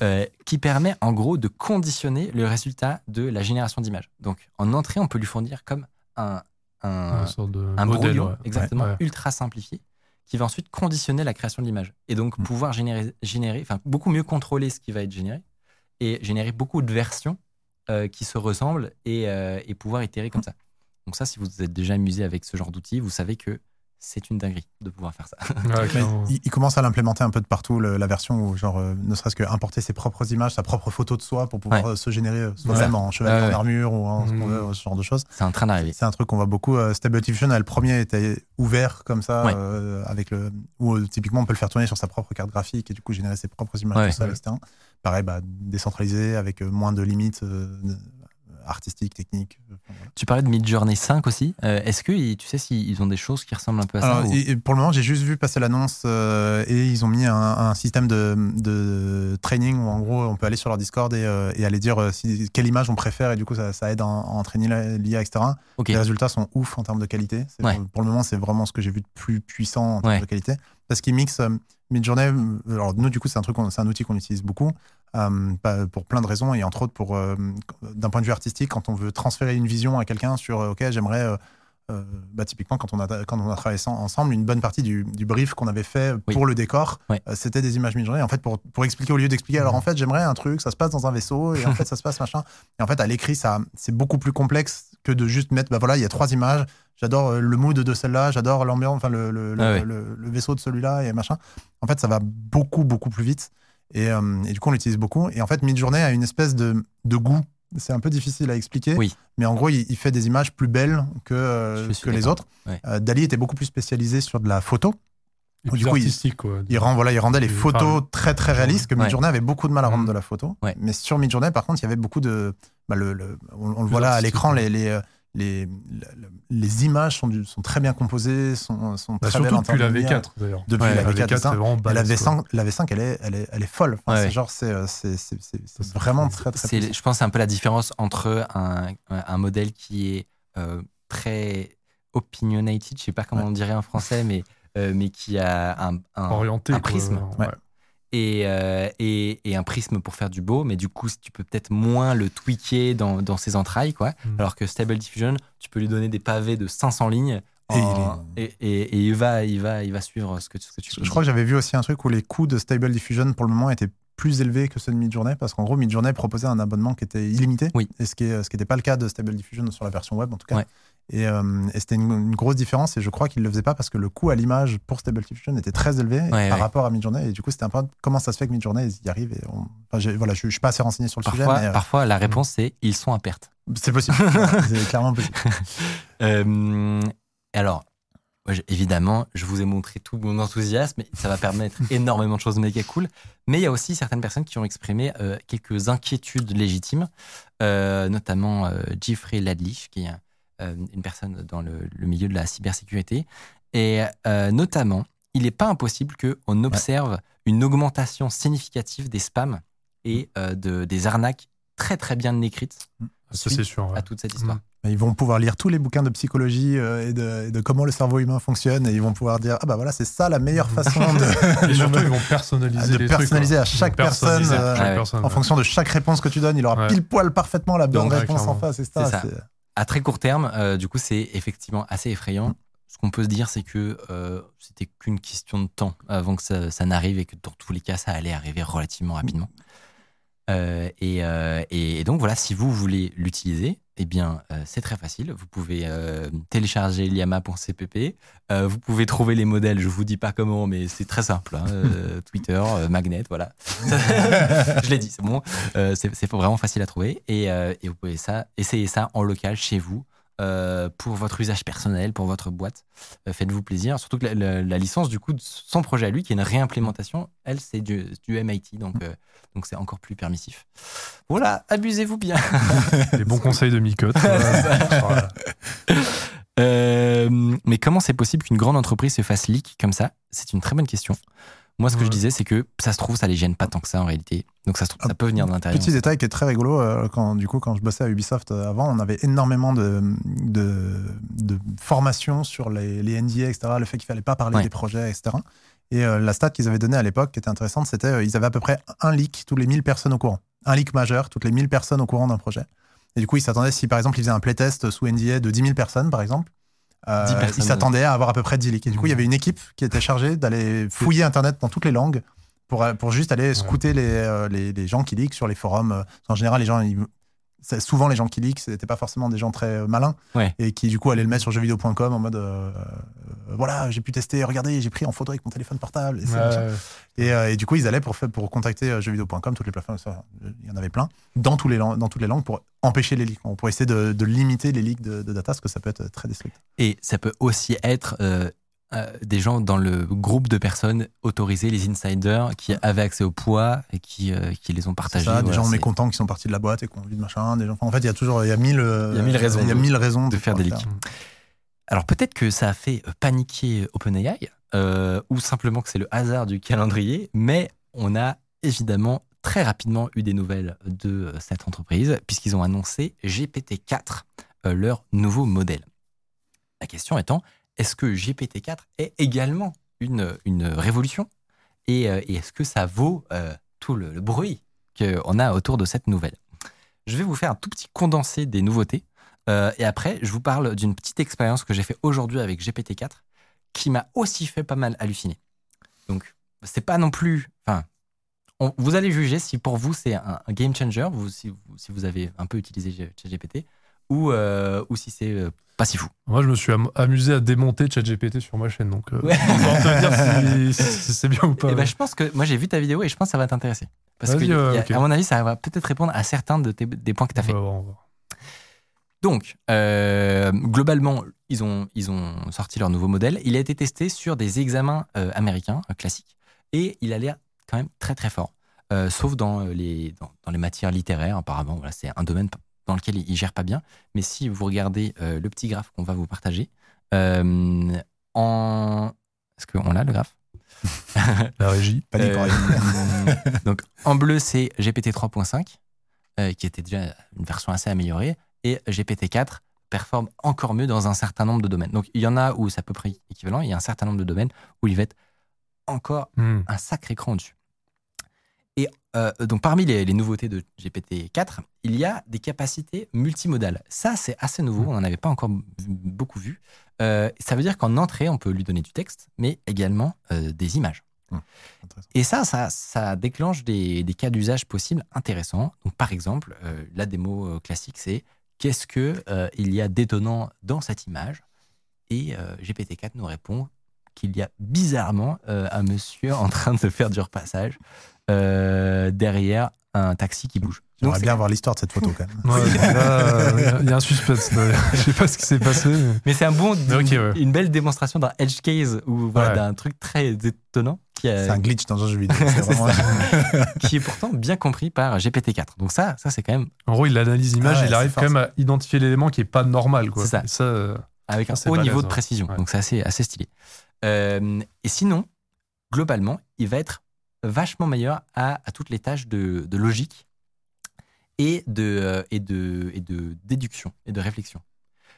qui permet en gros de conditionner le résultat de la génération d'images. Donc, en entrée, on peut lui fournir comme un, un, Une sorte de un modèle, brouillon, ouais. exactement, Ouais. ultra simplifié, qui va ensuite conditionner la création de l'image. Et donc Mm. pouvoir générer, générer, enfin beaucoup mieux contrôler ce qui va être généré et générer beaucoup de versions euh, qui se ressemblent et, euh, et pouvoir itérer comme ça. Donc ça, si vous vous êtes déjà amusé avec ce genre d'outil, vous savez que c'est une dinguerie de pouvoir faire ça. Ouais, il, il commence à l'implémenter un peu de partout, le- la version où, genre, euh, ne serait-ce que importer ses propres images, sa propre photo de soi pour pouvoir Ouais. euh, se générer euh, soi-même en chevalier Ouais, ouais. en armure ou en ce veut, ce genre de choses. C'est en train d'arriver. C'est un truc qu'on voit beaucoup. Euh, Stable Diffusion, le premier était ouvert comme ça, Ouais. euh, avec le, où typiquement on peut le faire tourner sur sa propre carte graphique et du coup générer ses propres images Ouais. tout Ouais. etc. Pareil, bah, décentralisé avec moins de limites artistiques, techniques. euh, voilà. Tu parlais de Midjourney 5 aussi. Euh, Est-ce que tu sais s'ils ont des choses qui ressemblent un peu à ça Alors, et- pour le moment, j'ai juste vu passer l'annonce euh, et ils ont mis un, un système de, de training où en gros on peut aller sur leur Discord et, euh, et aller dire si, quelle image on préfère et du coup ça, ça aide à, à entraîner l'IA, etc. Les résultats sont ouf en termes de qualité. Ouais. Pour, pour le moment, c'est vraiment ce que j'ai vu de plus puissant en termes Ouais. de qualité. Parce qu'ils mixent Midjourney. Alors nous, du coup, c'est un truc, c'est un outil qu'on utilise beaucoup euh, pour plein de raisons et entre autres pour euh, d'un point de vue artistique, quand on veut transférer une vision à quelqu'un sur euh, ok, j'aimerais euh, bah, typiquement, quand on a, quand on a travaillé ensemble, une bonne partie du, du brief qu'on avait fait Oui. pour le décor, c'était des images mid-journée. En fait, pour, pour expliquer, au lieu d'expliquer, alors en fait, j'aimerais un truc, ça se passe dans un vaisseau, et en fait, ça se passe machin. Et en fait, à l'écrit, ça, c'est beaucoup plus complexe que de juste mettre, bah voilà, il y a trois images, j'adore le mood de celle-là, j'adore l'ambiance, enfin, le, le, le- Ah le- le vaisseau de celui-là, et machin. En fait, ça va beaucoup, beaucoup plus vite. Et, euh, et du coup, on l'utilise beaucoup. Et en fait, Midjourney a une espèce de, de goût. C'est un peu difficile à expliquer. Oui. Mais en gros, il, il fait des images plus belles que, euh, que les autres. Ouais. Euh, Dali était beaucoup plus spécialisé sur de la photo. Et du plus coup, il- artistique, quoi. Il, rend, voilà, il rendait les photos enfin, très très réalistes, que Ouais. Midjourney avait beaucoup de mal à rendre de la photo. Ouais. Mais sur Midjourney, par contre, il y avait beaucoup de. bah, le, le- on, on le voit là à l'écran, les, les, les, images sont, du- sont très bien composées, sont, sont Bah, très belles surtout depuis la de lumière. V4 d'ailleurs. Depuis Ouais, la La V4, V4, c'est ça. vraiment Et la balèze, quoi. V5, la V5 elle, est, elle, est, elle est folle. Enfin, Ouais. c'est genre, c'est, euh, c'est, c'est, vraiment très très je pense que c'est un peu la différence entre un, un modèle qui est euh, très opinionated, je sais pas comment Ouais. on dirait en français, mais, euh, mais qui a un, un- Orienté. un quoi. prisme. Ouais. Et, euh, et, et un prisme pour faire du beau, mais du coup, tu peux peut-être moins le tweaker dans, dans ses entrailles, quoi. Mm. Alors que Stable Diffusion, tu peux lui donner des pavés de 500 lignes. Et en- et, il, va, il, va, il va suivre ce que, ce que tu Je, crois que j'avais vu aussi un truc où les coûts de Stable Diffusion pour le moment étaient plus élevés que ceux de Midjourney parce qu'en gros Midjourney proposait un abonnement qui était illimité Oui. et ce qui n'était pas le cas de Stable Diffusion sur la version web en tout cas Ouais. et, euh, et c'était une, une grosse différence et je crois qu'ils le faisaient pas parce que le coût à l'image pour Stable Diffusion était très élevé Ouais, par ouais. rapport à Midjourney et du coup c'était un peu comment ça se fait que Midjourney ils y arrivent et on- enfin, voilà je, je suis pas assez renseigné sur le Parfois, sujet mais euh, parfois, la réponse, c'est ils sont à perte. c'est possible c'est clairement possible Euh, alors, évidemment, je vous ai montré tout mon enthousiasme et ça va permettre énormément de choses méga cool. Mais il y a aussi certaines personnes qui ont exprimé euh, quelques inquiétudes légitimes, euh, notamment euh, Jeffrey Ladlich, qui est euh, une personne dans le, le milieu de la cybersécurité. Et euh, notamment, il n'est pas impossible qu'on observe une augmentation significative des spams et euh, de, des arnaques très très bien écrites Ça, c'est sûr. ouais. à toute cette histoire. Ils vont pouvoir lire tous les bouquins de psychologie euh, et, de, et de comment le cerveau humain fonctionne et ils vont pouvoir dire ah bah voilà c'est ça la meilleure façon de Et surtout, ils vont personnaliser de les personnaliser trucs, à chaque Ils vont personnaliser personne, à euh, ouais. personne, en ouais. fonction de chaque réponse que tu donnes, il aura Ouais. pile poil parfaitement la bonne Donc, ouais, réponse en face. etc. C'est ça. À très court terme, euh, du coup, c'est effectivement assez effrayant. Ce qu'on peut se dire, c'est que euh, c'était qu'une question de temps avant que ça, ça n'arrive et que dans tous les cas, ça allait arriver relativement rapidement. Euh, et, euh, et donc voilà, si vous voulez l'utiliser, eh bien, euh, c'est très facile. Vous pouvez euh, télécharger Liama.cpp. Euh, vous pouvez trouver les modèles. Je vous dis pas comment, mais c'est très simple. hein. Twitter, Magnet, voilà. je l'ai dit, c'est bon. C'est vraiment facile à trouver. Et, et vous pouvez ça, essayer ça en local chez vous euh, pour votre usage personnel, pour votre boîte. Euh, Faites-vous plaisir. Surtout que la, la- la licence, du coup, de son projet à lui, qui est une réimplémentation, elle, c'est du, du MIT. Donc, euh, donc c'est encore plus permissif. Voilà, abusez-vous bien. Les bons conseils de Micot. Voilà. Mais comment c'est possible qu'une grande entreprise se fasse leak comme ça? C'est une très bonne question. Moi, ce que Ouais. je disais, c'est que ça se trouve, ça les gêne pas tant que ça en réalité. Donc ça se trouve, ça peut venir de l'intérieur. Petit détail qui est très rigolo, euh, quand, du coup, quand je bossais à Ubisoft euh, avant, on avait énormément de, de, de formations sur les, les NDA, etc., le fait qu'il fallait pas parler Ouais. des projets, etc. Et euh, la stat qu'ils avaient donnée à l'époque, qui était intéressante, c'était euh, ils avaient à peu près un leak tous les 1000 personnes au courant. Un leak majeur, toutes les 1000 personnes au courant d'un projet. Et du coup, ils s'attendaient, si par exemple, ils faisaient un playtest sous NDA de 10 000 personnes, par exemple, euh, 10 personnes. ils s'attendaient à avoir à peu près 10 leaks. Et du coup, il y avait une équipe qui était chargée d'aller fouiller Internet dans toutes les langues pour, pour juste aller scouter les, euh, les, les gens qui leakent sur les forums. Euh, En général, les gens, ils- souvent les gens qui leakent, c'était pas forcément des gens très euh, malins Ouais. et qui du coup allaient le mettre sur jeuxvideo.com en mode euh, euh, voilà, j'ai pu tester, regardez, j'ai pris en photo avec mon téléphone portable. Et, c'est machin. Ouais. Et, euh, et du coup, ils allaient pour, pour contacter jeuxvideo.com, toutes les plateformes, il y en avait plein, dans, tous les, dans toutes les langues pour empêcher les leaks, pour essayer de, de limiter les leaks de, de data, parce que ça peut être très destructeur. Et ça peut aussi être euh, des gens dans le groupe de personnes autorisées, les insiders, qui avaient accès au poids et qui, euh, qui les ont partagés. ça, des Voilà, gens mécontents qui sont partis de la boîte et qui ont envie de machin. Des gens, enfin, en fait, il y a toujours il y a mille, euh, Il y a mille raisons il y a de- mille raisons de faire des leaks. Alors peut-être que ça a fait paniquer OpenAI, euh, ou simplement que c'est le hasard du calendrier, mais on a évidemment très rapidement eu des nouvelles de cette entreprise, puisqu'ils ont annoncé GPT-4, euh, leur nouveau modèle. La question étant, est-ce que GPT-4 est également une, une révolution? Et, euh, et est-ce que ça vaut euh, tout le, bruit qu'on a autour de cette nouvelle? Je vais vous faire un tout petit condensé des nouveautés. Euh, et après, je vous parle d'une petite expérience que j'ai fait aujourd'hui avec GPT-4 qui m'a aussi fait pas mal halluciner. Donc, c'est pas non plus. Enfin, vous allez juger si pour vous c'est un, game changer, si, vous, si vous avez un peu utilisé ChatGPT, ou, euh, ou si c'est euh, pas si fou. Moi, je me suis am- amusé à démonter ChatGPT sur ma chaîne, donc euh, Ouais. dire si, si c'est bien ou pas. Eh ben, je pense que moi j'ai vu ta vidéo et je pense que ça va t'intéresser. Parce que, euh, a- à mon avis, ça va peut-être répondre à certains de tes- des points que tu as on fait. va voir, on va voir. Donc, euh, globalement, ils ont, ils ont sorti leur nouveau modèle. Il a été testé sur des examens euh, américains classiques et il a l'air quand même très très fort. Sauf dans les, dans, dans les matières littéraires, apparemment. Voilà, c'est un domaine dans lequel il ne gère pas bien. Mais si vous regardez euh, le petit graphe qu'on va vous partager, euh, en. Est-ce qu'on l'a le graphe? La régie. Panique Euh, donc en bleu, c'est GPT 3.5, euh, qui était déjà une version assez améliorée, et GPT 4 performe encore mieux dans un certain nombre de domaines. Donc il y en a où c'est à peu près équivalent, il y a un certain nombre de domaines où il va être encore Hmm. un sacré cran dessus. Et euh, donc parmi les, les nouveautés de GPT 4, il y a des capacités multimodales. Ça, c'est assez nouveau, on n'en avait pas encore beaucoup vu. Euh, ça veut dire qu'en entrée, on peut lui donner du texte, mais également euh, des images. Intéressant. Et ça, ça, ça déclenche des, des cas d'usage possibles intéressants. Donc, par exemple, euh, la démo classique, c'est qu'est-ce que euh, il y a d'étonnant dans cette image? Et euh, GPT-4 nous répond qu'il y a bizarrement un monsieur en train de faire du repassage euh, derrière un taxi qui bouge. J'aimerais bien voir l'histoire de cette photo quand même. Ouais, euh, il y a un suspense. là. Je sais pas ce qui s'est passé. mais- Mais c'est un bon, ouais. une belle démonstration d'un edge case ou voilà, Ouais. d'un truc très étonnant qui, a- C'est un glitch dans un jeu vidéo. Vraiment- qui est pourtant bien compris par GPT-4. Donc ça, ça c'est quand même En gros, il analyse l'image, Ah ouais, il arrive quand même à identifier l'élément qui est pas normal. C'est ça. Et ça euh, avec un haut balèze, niveau de ouais. précision. Ouais. Donc c'est assez, assez stylé. Euh, et sinon, globalement, il va être vachement meilleur à, à toutes les tâches de, de logique et de, euh, et, de, et de déduction et de réflexion.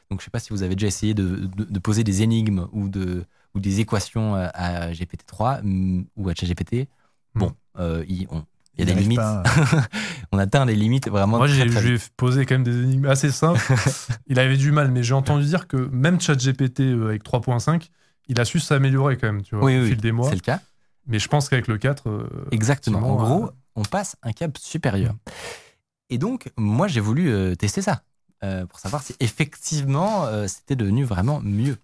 Donc je sais pas si vous avez déjà essayé de, de- de poser des énigmes ou, de, ou des équations à, à GPT-3 mm, ou à ChatGPT. Bon, euh, il, on- il y a des limites. pas, on atteint des limites vraiment Moi, j'ai- très posé quand même des énigmes assez simples. il avait du mal, mais j'ai entendu dire que même ChatGPT euh, avec 3.5, il a su s'améliorer quand même, tu vois, Oui, au oui, fil des mois. c'est le cas. Mais je pense qu'avec le 4, euh, Exactement. En gros, euh, on passe un cap supérieur. Et donc, moi, j'ai voulu euh, tester ça pour savoir si effectivement c'était devenu vraiment mieux.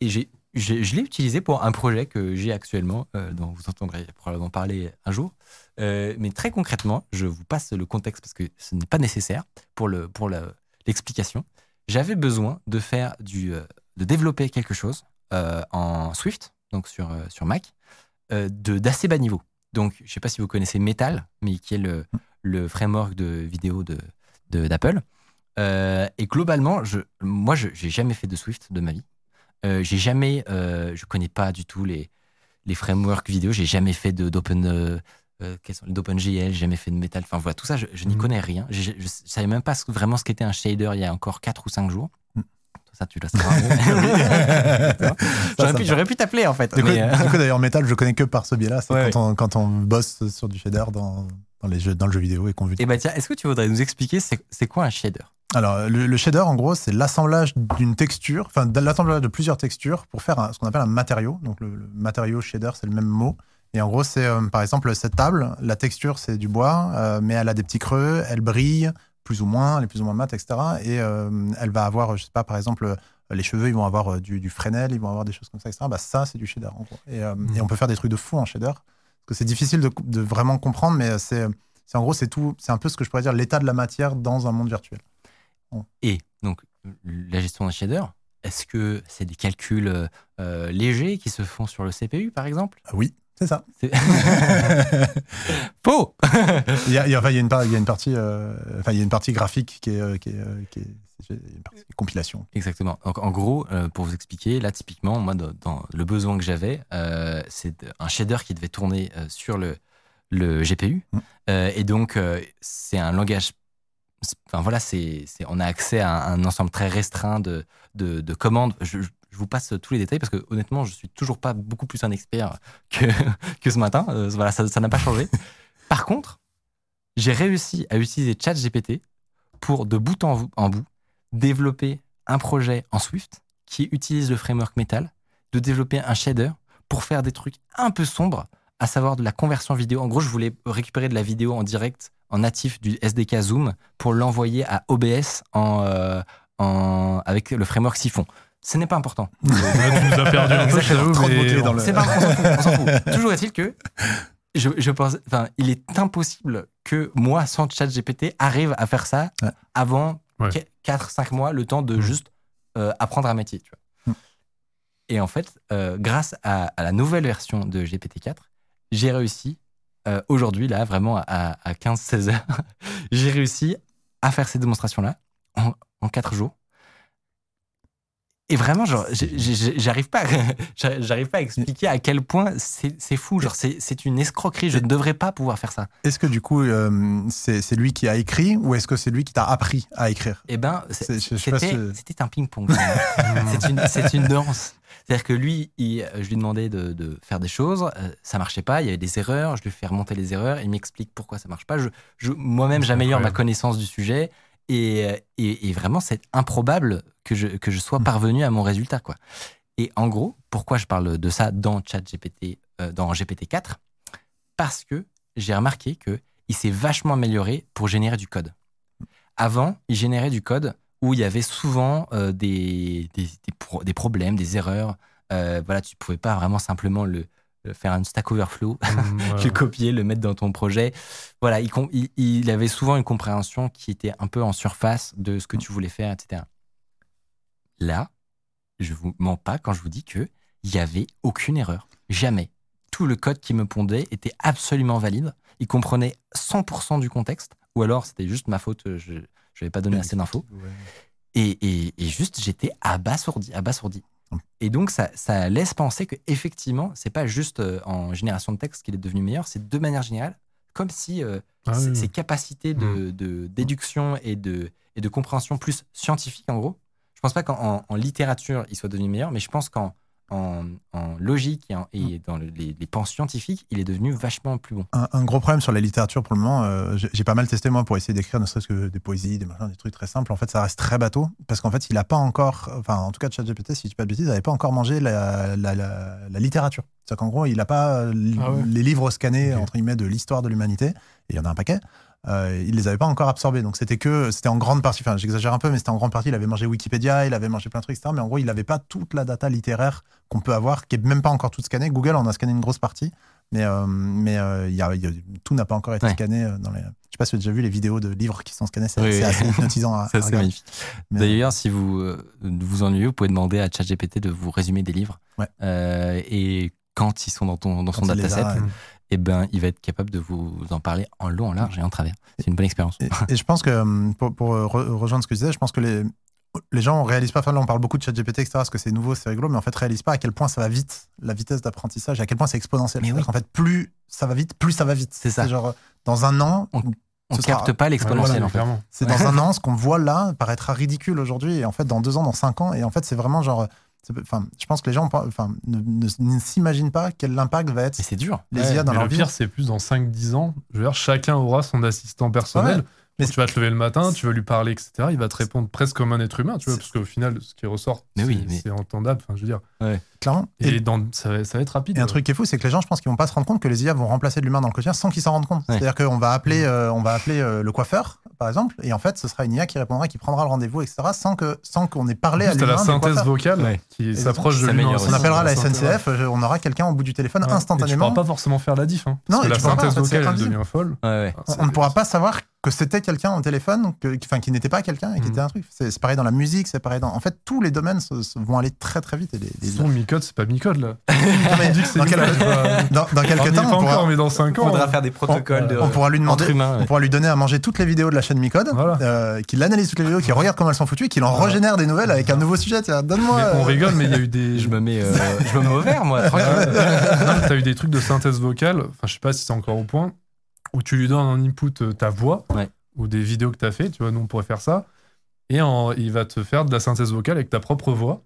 Et j'ai, j'ai- je l'ai utilisé pour un projet que j'ai actuellement, dont vous entendrez probablement parler un jour. Mais très concrètement, je vous passe le contexte parce que ce n'est pas nécessaire pour, le, pour le- l'explication. j'avais besoin de faire du, de développer quelque chose en Swift, donc sur, sur Mac, de d'assez bas niveau. Donc, je sais pas si vous connaissez Metal, mais qui est le, le framework de vidéo de de- d'Apple. Euh, et globalement, je, moi, je j'ai jamais fait de Swift de ma vie. Euh, j'ai jamais, euh, je connais pas du tout les les frameworks vidéo. J'ai jamais fait de d'Open euh, euh, d'OpenGL, j'ai jamais fait de Metal. Enfin voilà, tout ça, je, je n'y Mhm. connais rien. Je, je savais même pas ce- vraiment ce qu'était un shader il y a encore 4 ou 5 jours. Ça, tu le sauras. J'aurais pu, t'appeler en fait. Du coup, euh, d'ailleurs, Metal, je connais que par ce biais-là. C'est Ouais, quand, on, quand on bosse sur du shader dans, dans, les jeux, dans le jeu vidéo et qu'on veut. Et bah tiens, est-ce que tu voudrais nous expliquer c'est quoi un shader? Alors, le, le shader, en gros, c'est l'assemblage d'une texture, enfin, de l'assemblage de plusieurs textures pour faire un- ce qu'on appelle un matériau. Donc, le, le matériau shader, c'est le même mot. Et en gros, c'est euh, par exemple cette table, la texture, c'est du bois, euh, mais elle a des petits creux, elle brille plus ou moins, est plus ou moins mate, etc. Et euh, elle va avoir, je sais pas, par exemple, les cheveux, ils vont avoir euh, du, du Fresnel, ils vont avoir des choses comme ça, etc. Bah, ça, c'est du shader, en gros. Et, euh, Mhm. et on peut faire des trucs de fou en shader. Parce que c'est difficile de, de vraiment comprendre, mais c'est, en gros, c'est tout, c'est un peu ce que je pourrais dire l'état de la matière dans un monde virtuel. Et donc, la gestion d'un shader, est-ce que c'est des calculs euh, légers qui se font sur le CPU par exemple? Oui, c'est ça. Faux Il y a, il y a- enfin, il y a une, partie, euh, enfin, il y a une partie graphique qui est, euh, qui est, euh, qui est- compilation. Exactement. Donc, en gros, euh, pour vous expliquer, là, typiquement, moi, dans, dans le besoin que j'avais, euh, c'est un shader qui devait tourner euh, sur le, le GPU. Mm. Euh, et donc, c'est un langage. Enfin, voilà, c'est, c'est- on a accès à un, un ensemble très restreint de, de, de commandes. Je, je- je vous passe tous les détails parce que, honnêtement, je suis toujours pas beaucoup plus un expert que, que ce matin. Euh, voilà, ça n'a pas changé. Par contre, j'ai réussi à utiliser ChatGPT pour, de bout en, en bout, développer un projet en Swift qui utilise le framework Metal, de développer un shader pour faire des trucs un peu sombres, à savoir de la conversion vidéo. En gros, je voulais récupérer de la vidéo en direct, en natif du SDK Zoom, pour l'envoyer à OBS en, euh, en, avec le framework Siphon. Ce n'est pas important. Là, tu nous as perdu un peu, je Exactement. t'avoue, Trop de mais beauté dans on- le- C'est pas, on s'en fout, on s'en fout. Toujours est-il que je, je pense, enfin, il est impossible que moi, sans chat GPT, arrive à faire ça Ouais. avant Ouais. 4-5 mois, le temps de juste euh, apprendre un métier. Tu vois. Mm. Et en fait, euh, grâce à, à la nouvelle version de GPT-4, j'ai réussi, euh, aujourd'hui, là, vraiment à, à 15-16 heures, j'ai réussi à faire ces démonstrations-là en, en 4 jours. Et vraiment, genre, j'arrive pas, j'arrive pas à expliquer à quel point c'est fou. Genre, c'est une escroquerie. Je ne devrais pas pouvoir faire ça. Est-ce que du coup, euh, c'est lui qui a écrit ou est-ce que c'est lui qui t'a appris à écrire? Eh ben, c'était si- un ping-pong. c'est une, danse. C'est-à-dire que lui, il- je lui demandais de, de faire des choses, euh, ça marchait pas, il y avait des erreurs, je lui fais remonter les erreurs, il m'explique pourquoi ça marche pas. Je, je- Moi-même, j'améliore ma connaissance du sujet et, euh, et, et vraiment, c'est improbable que je, que je sois Mm. parvenu à mon résultat. Quoi. Et en gros, pourquoi je parle de ça dans ChatGPT, euh, dans GPT-4 Parce que j'ai remarqué que il s'est vachement amélioré pour générer du code. Avant, il générait du code où il y avait souvent euh, des, des, des pro- des problèmes, des erreurs. Euh, voilà, tu pouvais pas vraiment simplement le, le faire un Stack Overflow, Mm, ouais. le copier, le mettre dans ton projet. Voilà, il, com- il, il avait souvent une compréhension qui était un peu en surface de ce que tu voulais faire, etc. Là, je vous mens pas quand je vous dis que il y avait aucune erreur, jamais. Tout le code qui me pondait était absolument valide. Il comprenait 100% du contexte, ou alors c'était juste ma faute. Je n'avais pas donné assez d'infos. Et, et- et juste, j'étais abasourdi, abasourdi. Et donc, ça, ça laisse penser que effectivement, c'est pas juste euh, en génération de texte qu'il est devenu meilleur, c'est de manière générale, comme si euh, Ah ses, oui. ses capacités de, de déduction et de, et de compréhension plus scientifique, en gros. Je pense pas qu'en en- en littérature, il soit devenu meilleur, mais je pense qu'en en, en logique et, en- et dans le- les, les pans scientifiques, il est devenu vachement plus bon. Un, un gros problème sur la littérature pour le moment, euh, j'ai pas mal testé moi pour essayer d'écrire ne serait-ce que des poésies, des machins, des trucs très simples. En fait, ça reste très bateau parce qu'en fait, il a pas encore, enfin, en tout cas, ChatGPT, si je dis pas de bêtises, il n'avait pas encore mangé la, la, la- la littérature. C'est-à-dire qu'en gros, il n'a pas euh, Ah ouais. les livres scannés entre guillemets de l'histoire de l'humanité. Et il y en a un paquet. Euh, il les avait pas encore absorbés. Donc c'était que, c'était en grande partie, enfin j'exagère un peu, mais c'était en grande partie, il avait mangé Wikipédia, il avait mangé plein de trucs, etc. Mais en gros, il n'avait pas toute la data littéraire qu'on peut avoir, qui est même pas encore toute scannée. Google en a scanné une grosse partie, Mais, euh, mais euh, il y a, il y a- tout n'a pas encore été Ouais. scanné euh, dans les. Je sais pas si tu as déjà vu les vidéos de livres qui sont scannés, c'est Oui, assez hypnotisant à, Ça, à c'est regarder. D'ailleurs, si vous vous ennuyez, vous pouvez demander à ChatGPT de vous résumer des livres. Ouais. Et quand ils sont dans, ton, dans son Quand dataset, a. eh ben, il va être capable de vous en parler en long, en large et en travers. C'est une bonne expérience. Et, et je pense que, hum, pour, pour, euh, re- rejoindre ce que je disais, je pense que les, les gens ne réalisent pas, enfin là on parle beaucoup de ChatGPT, etc., parce que c'est nouveau, c'est rigolo, mais en fait, réalisent pas à quel point ça va vite, la vitesse d'apprentissage, et à quel point c'est exponentiel. Mais oui. En fait, plus ça va vite, plus ça va vite. C'est ça. genre, dans un an, On ce capte sera- pas l'exponentiel, Voilà, en fait. clairement. c'est dans un an, ce qu'on voit là paraîtra ridicule aujourd'hui, et en fait, dans deux ans, dans cinq ans, et en fait, c'est vraiment genre. Enfin, je pense que les gens enfin, ne, ne- ne s'imaginent pas quel impact va être c'est dur. les Ouais, IA dans mais leur le vie. pire, c'est plus dans 5-10 ans. Je veux dire, chacun aura son assistant personnel. Ouais, mais tu vas te lever le matin, tu vas lui parler, etc. Il va te répondre presque comme un être humain, tu vois, parce qu'au final, ce qui ressort, c'est oui, mais- c'est entendable. Enfin, je veux dire. Clairement. Et, dans, ça, va, ça va être rapide. Et un ouais. truc qui est fou, c'est que les gens, je pense qu'ils vont pas se rendre compte que les IA vont remplacer de l'humain dans le quotidien sans qu'ils s'en rendent compte. Ouais. C'est-à-dire qu'on va appeler, euh, on va appeler euh, le coiffeur, par exemple, et en fait, ce sera une IA qui répondra, qui prendra le rendez-vous, etc., sans que, sans qu'on ait parlé à l'humain. la synthèse vocale Ouais. qui s'approche de l'humain. On appellera la. SNCF, euh, on aura quelqu'un au bout du téléphone Ouais. Et tu instantanément. pourras pas forcément faire la diff. Hein, Non, parce que et la pas, synthèse en fait, c'est vocale, devient folle. On- On ne pourra pas savoir que c'était quelqu'un au téléphone, que, enfin, qui n'était pas quelqu'un et qui Mhm. était un truc. C'est pareil dans la musique, c'est pareil dans. En fait, tous les domaines vont aller très très vite. Et les, c'est pas Micode là. Mais dans, quel- dans- dans quelques On temps, on pourra, encore, mais dans 5 ans. Faudra hein. faire des protocoles de, on pourra lui demander, humains. on pourra lui donner à manger toutes les vidéos de la chaîne Micode, Voilà. euh, qu'il analyse toutes les vidéos, qu'il regarde comment elles sont foutues, et qu'il en Voilà. régénère des nouvelles avec un nouveau sujet. Tiens, donne-moi. On euh, rigole, mais il y a eu des. Je me mets, euh, je me mets au vert, moi. t'as eu des trucs de synthèse vocale, enfin je sais pas si c'est encore au point, où tu lui donnes en input ta voix, Ouais. ou des vidéos que t'as fait, tu vois, nous on pourrait faire ça, et en- il va te faire de la synthèse vocale avec ta propre voix,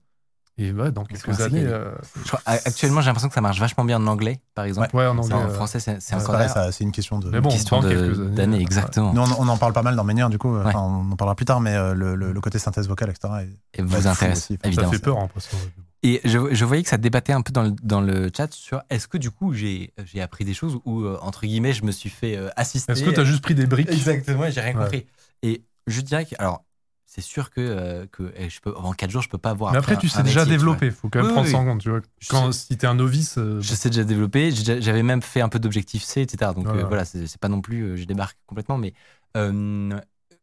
et ouais, dans quelques années, euh, crois- actuellement, j'ai l'impression que ça marche vachement bien en anglais, par exemple. ouais, en anglais. En français, c'est encore pareil, une ça, c'est une question de. Mais bon, question d'années, exactement. Nous, on, on en parle pas mal dans Ménière, du coup. Ouais. Enfin, on en parlera plus tard, mais euh, le, le- le côté synthèse vocale, etc. est- Et va vous intéresse, aussi. Ça fait peur en passant. Et je, je voyais que ça débattait un peu dans le, dans le chat sur est-ce que du coup j'ai j'ai appris des choses ou euh, entre guillemets je me suis fait euh, assister. Est-ce que t'as juste pris des briques? Exactement, et j'ai rien Ouais. compris. Et je dirais que alors c'est sûr que, euh, que eh, je peux en 4 jours je peux pas avoir. Mais après, tu un- sais un déjà métier, tu développer, faut quand même Oui, prendre oui, ça en compte, tu vois. Quand, sais. si t'es un novice, euh. Je sais déjà développer. J'avais même fait un peu d'objectif C, etc. Donc Voilà. euh, voilà, c'est pas non plus euh, je débarque complètement, mais euh,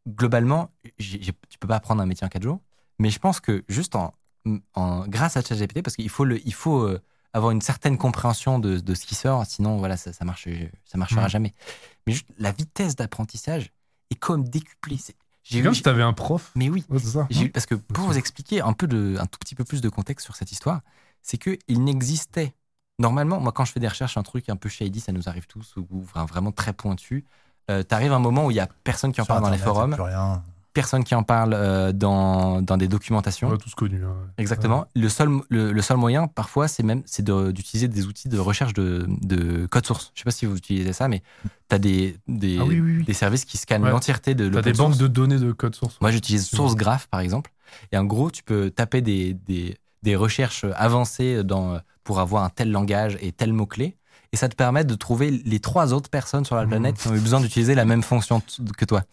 globalement, j'ai- j'ai- tu peux pas apprendre un métier en 4 jours. Mais je pense que juste en, en grâce à ChatGPT, parce qu'il faut le, il faut euh, avoir une certaine compréhension de, de ce qui sort, sinon voilà, ça, ça marche, ça marchera jamais. Mais juste la vitesse d'apprentissage est comme décuplée. J'ai comme si t'avais un prof. mais oui, ça. eu- parce que pour vous expliquer un peu de, un tout petit peu plus de contexte sur cette histoire, c'est que il n'existait normalement, moi quand je fais des recherches, un truc un peu shady, ça nous arrive tous, ou, enfin, vraiment très pointu. Euh, T'arrives un moment où il y a personne qui en parle dans les forums, plus rien. Personne qui en parle euh, dans, dans des documentations. On l'a tous connu. hein, ouais. Exactement. Le, seul, le, le seul moyen, parfois, c'est même c'est de- d'utiliser des outils de recherche de, de code source. Je sais pas si vous utilisez ça, mais tu as des, des, Ah oui, oui, oui. des services qui scannent Ouais. l'entièreté de l'open des source. banques de données de code source. Moi, j'utilise. SourceGraph, par exemple. Et en gros, tu peux taper des, des, des recherches avancées dans, pour avoir un tel langage et tel mot-clé. Et ça te permet de trouver les trois autres personnes sur la Mhm. planète qui ont eu besoin d'utiliser la même fonction que toi.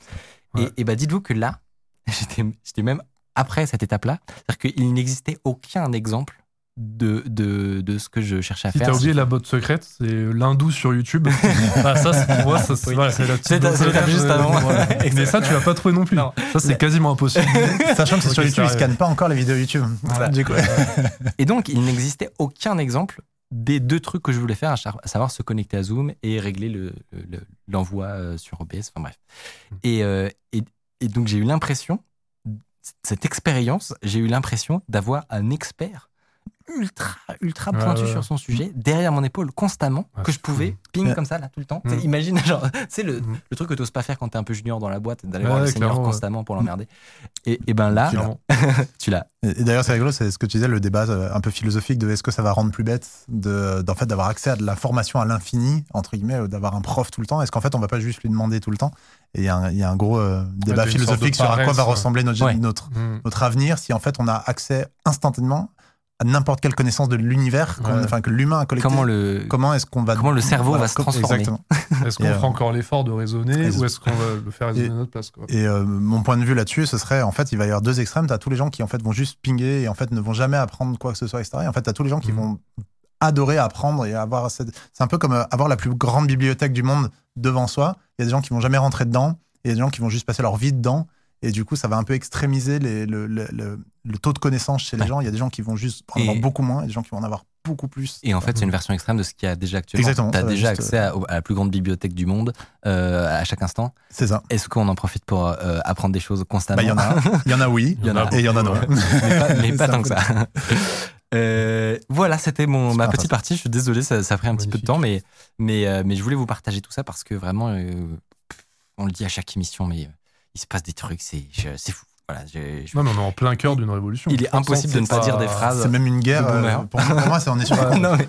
Ouais. Et, et bah, dites-vous que là, j'étais même après cette étape-là. C'est-à-dire qu'il n'existait aucun exemple de, de, de ce que je cherchais à Si faire. t'as oublié la botte secrète, c'est l'hindou sur YouTube. ah, ça, c'est pour moi, ça, c'est Oui. voilà, c'est la petite C'est botte juste euh, avant. voilà. Mais ça, tu l'as pas trouvé non plus. Non. Ça, c'est quasiment impossible. Sachant que c'est Ok, sur YouTube, ils scannent pas encore les vidéos YouTube. Voilà. Du coup, Et donc, il n'existait aucun exemple des deux trucs que je voulais faire, à savoir se connecter à Zoom et régler le- le- l'envoi euh, sur OBS. Enfin bref. Et, euh, et, et donc, j'ai eu l'impression, cette expérience, j'ai eu l'impression d'avoir un expert ultra, ultra pointu ouais, ouais. sur son sujet, derrière mon épaule, constamment, Ah, que je fou. pouvais, ping Ouais. comme ça, là, tout le temps. Mm. Imagine, genre, c'est le, Mm. le truc que tu n'oses pas faire quand tu es un peu junior dans la boîte, d'aller Ouais, voir le senior constamment pour l'emmerder. Et, et ben là, tu l'as. Et d'ailleurs, c'est rigolo, c'est ce que tu disais, le débat euh, un peu philosophique de est-ce que ça va rendre plus bête de, d'en fait, d'avoir accès à de la formation à l'infini, entre guillemets, d'avoir un prof tout le temps? Est-ce qu'en fait, on va pas juste lui demander tout le temps? Et il y, a un- il y a un gros euh, débat philosophique sur à quoi va ressembler notre, Ouais. notre, Mm. notre avenir si en fait on a accès instantanément à n'importe quelle connaissance de l'univers, enfin que l'humain a collecté. Comment le. Comment est-ce qu'on va Comment le cerveau voilà, va se transformer. Exactement. Est-ce qu'on Et, fera euh, encore l'effort de raisonner ou est-ce qu'on va le faire raisonner et- à notre place quoi Et euh, mon point de vue là-dessus, ce serait en fait, il va y avoir deux extrêmes. T'as tous les gens qui en fait vont juste pinguer et en fait ne vont jamais apprendre quoi que ce soit, etc. Et en fait, t'as tous les gens qui Mhm. vont adorer apprendre et avoir cette... c'est un peu comme euh, avoir la plus grande bibliothèque du monde devant soi. Il y a des gens qui vont jamais rentrer dedans et il y a des gens qui vont juste passer leur vie dedans. Et du coup, ça va un peu extrémiser les- le, le- le- le taux de connaissance chez les Ouais. gens. Il y a des gens qui vont juste en Et- avoir beaucoup moins et des gens qui vont en avoir beaucoup plus. Et en fait, c'est une version extrême de ce qu'il y a déjà actuellement. Exactement, Tu as déjà accès à, la plus grande bibliothèque du monde euh, à chaque instant. C'est ça. Est-ce qu'on en profite pour euh, apprendre des choses constamment? Bah, Il y en a, il y en a oui, Il y en a et il y en a non. Ouais. mais pas, mais pas C'est tant que ça. Euh, voilà, c'était mon ma petite partie. Je suis désolé, ça, ça a pris un petit peu de temps, mais mais euh, mais je voulais vous partager tout ça parce que vraiment, euh, on le dit à chaque émission, mais euh, il se passe des trucs, c'est fou. Voilà, je- je- Non, mais on est en plein cœur d'une révolution. Il est impossible de ne pas dire des phrases. C'est même une guerre. euh, pour, pour moi, c'est on est sur la, non, mais-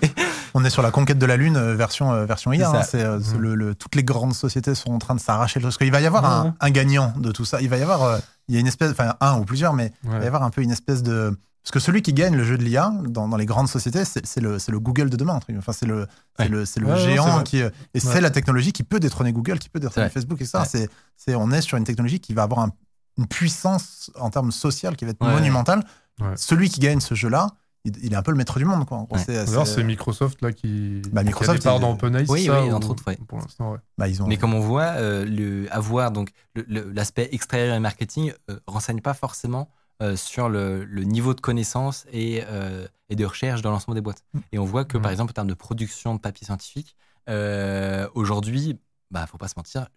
on est sur la conquête de la lune euh, version euh, version IA. C'est hein. Mhm. le, le- toutes les grandes sociétés sont en train de s'arracher. Parce qu'il va y avoir un, gagnant de tout ça. Il va y avoir, euh, il y a une espèce, enfin un ou plusieurs, mais il va y avoir un peu une espèce de parce que celui qui gagne le jeu de l'IA dans, dans les grandes sociétés, c'est le, Google de demain. Enfin, c'est le, Ouais. Ouais, géant qui. euh, Et c'est la technologie qui peut détrôner Google, qui peut détrôner. Facebook, etc. Ouais. C'est, c'est, on est sur une technologie qui va avoir un- une puissance en termes sociales qui va être Ouais. monumentale. Ouais. Celui qui gagne ce jeu-là, il, est un peu le maître du monde. Quoi. Ouais. c'est- D'ailleurs, c'est- c'est Microsoft là qui, Bah, qui Microsoft, a des parts il- dans OpenAI. Oui, oui, ou- entre autres, ouais. Pour l'instant, ouais. bah, ils ont, Mais comme on voit, euh, le, avoir donc l'aspect extérieur et marketing euh, renseigne pas forcément euh, sur le, le niveau de connaissance et, euh, et de recherche dans l'ensemble des boîtes. Mm. Et on voit que, Mm. par exemple, en termes de production de papier scientifique, euh, aujourd'hui, bah, faut pas se mentir,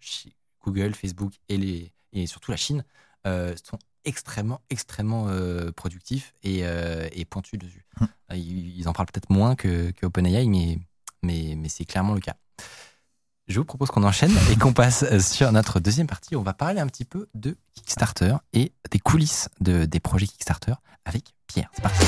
Google, Facebook et, les, et surtout la Chine euh, sont extrêmement, extrêmement euh, productifs et, euh, et dessus. Mm. Euh, Ils, ils en parlent peut-être moins que, que OpenAI, mais, mais, mais c'est clairement le cas. Je vous propose qu'on enchaîne et qu'on passe euh, sur notre deuxième partie. On va parler un petit peu de Kickstarter et des coulisses de, des projets Kickstarter avec Pierre. C'est parti.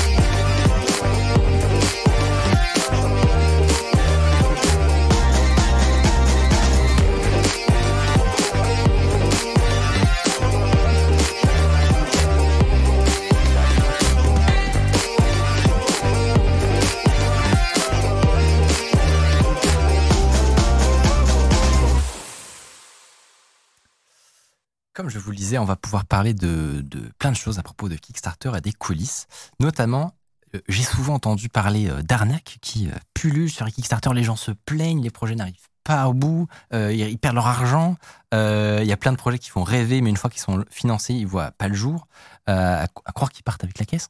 Comme je vous le disais, on va pouvoir parler de, de plein de choses à propos de Kickstarter et des coulisses. Notamment, euh, j'ai souvent entendu parler euh, d'arnaques qui euh, pullulent sur Kickstarter. Les gens se plaignent, les projets n'arrivent pas au bout, euh, ils, perdent leur argent. Euh, Il y a plein de projets qui font rêver, mais une fois qu'ils sont financés, ils voient pas le jour. Euh, à, à croire qu'ils partent avec la caisse.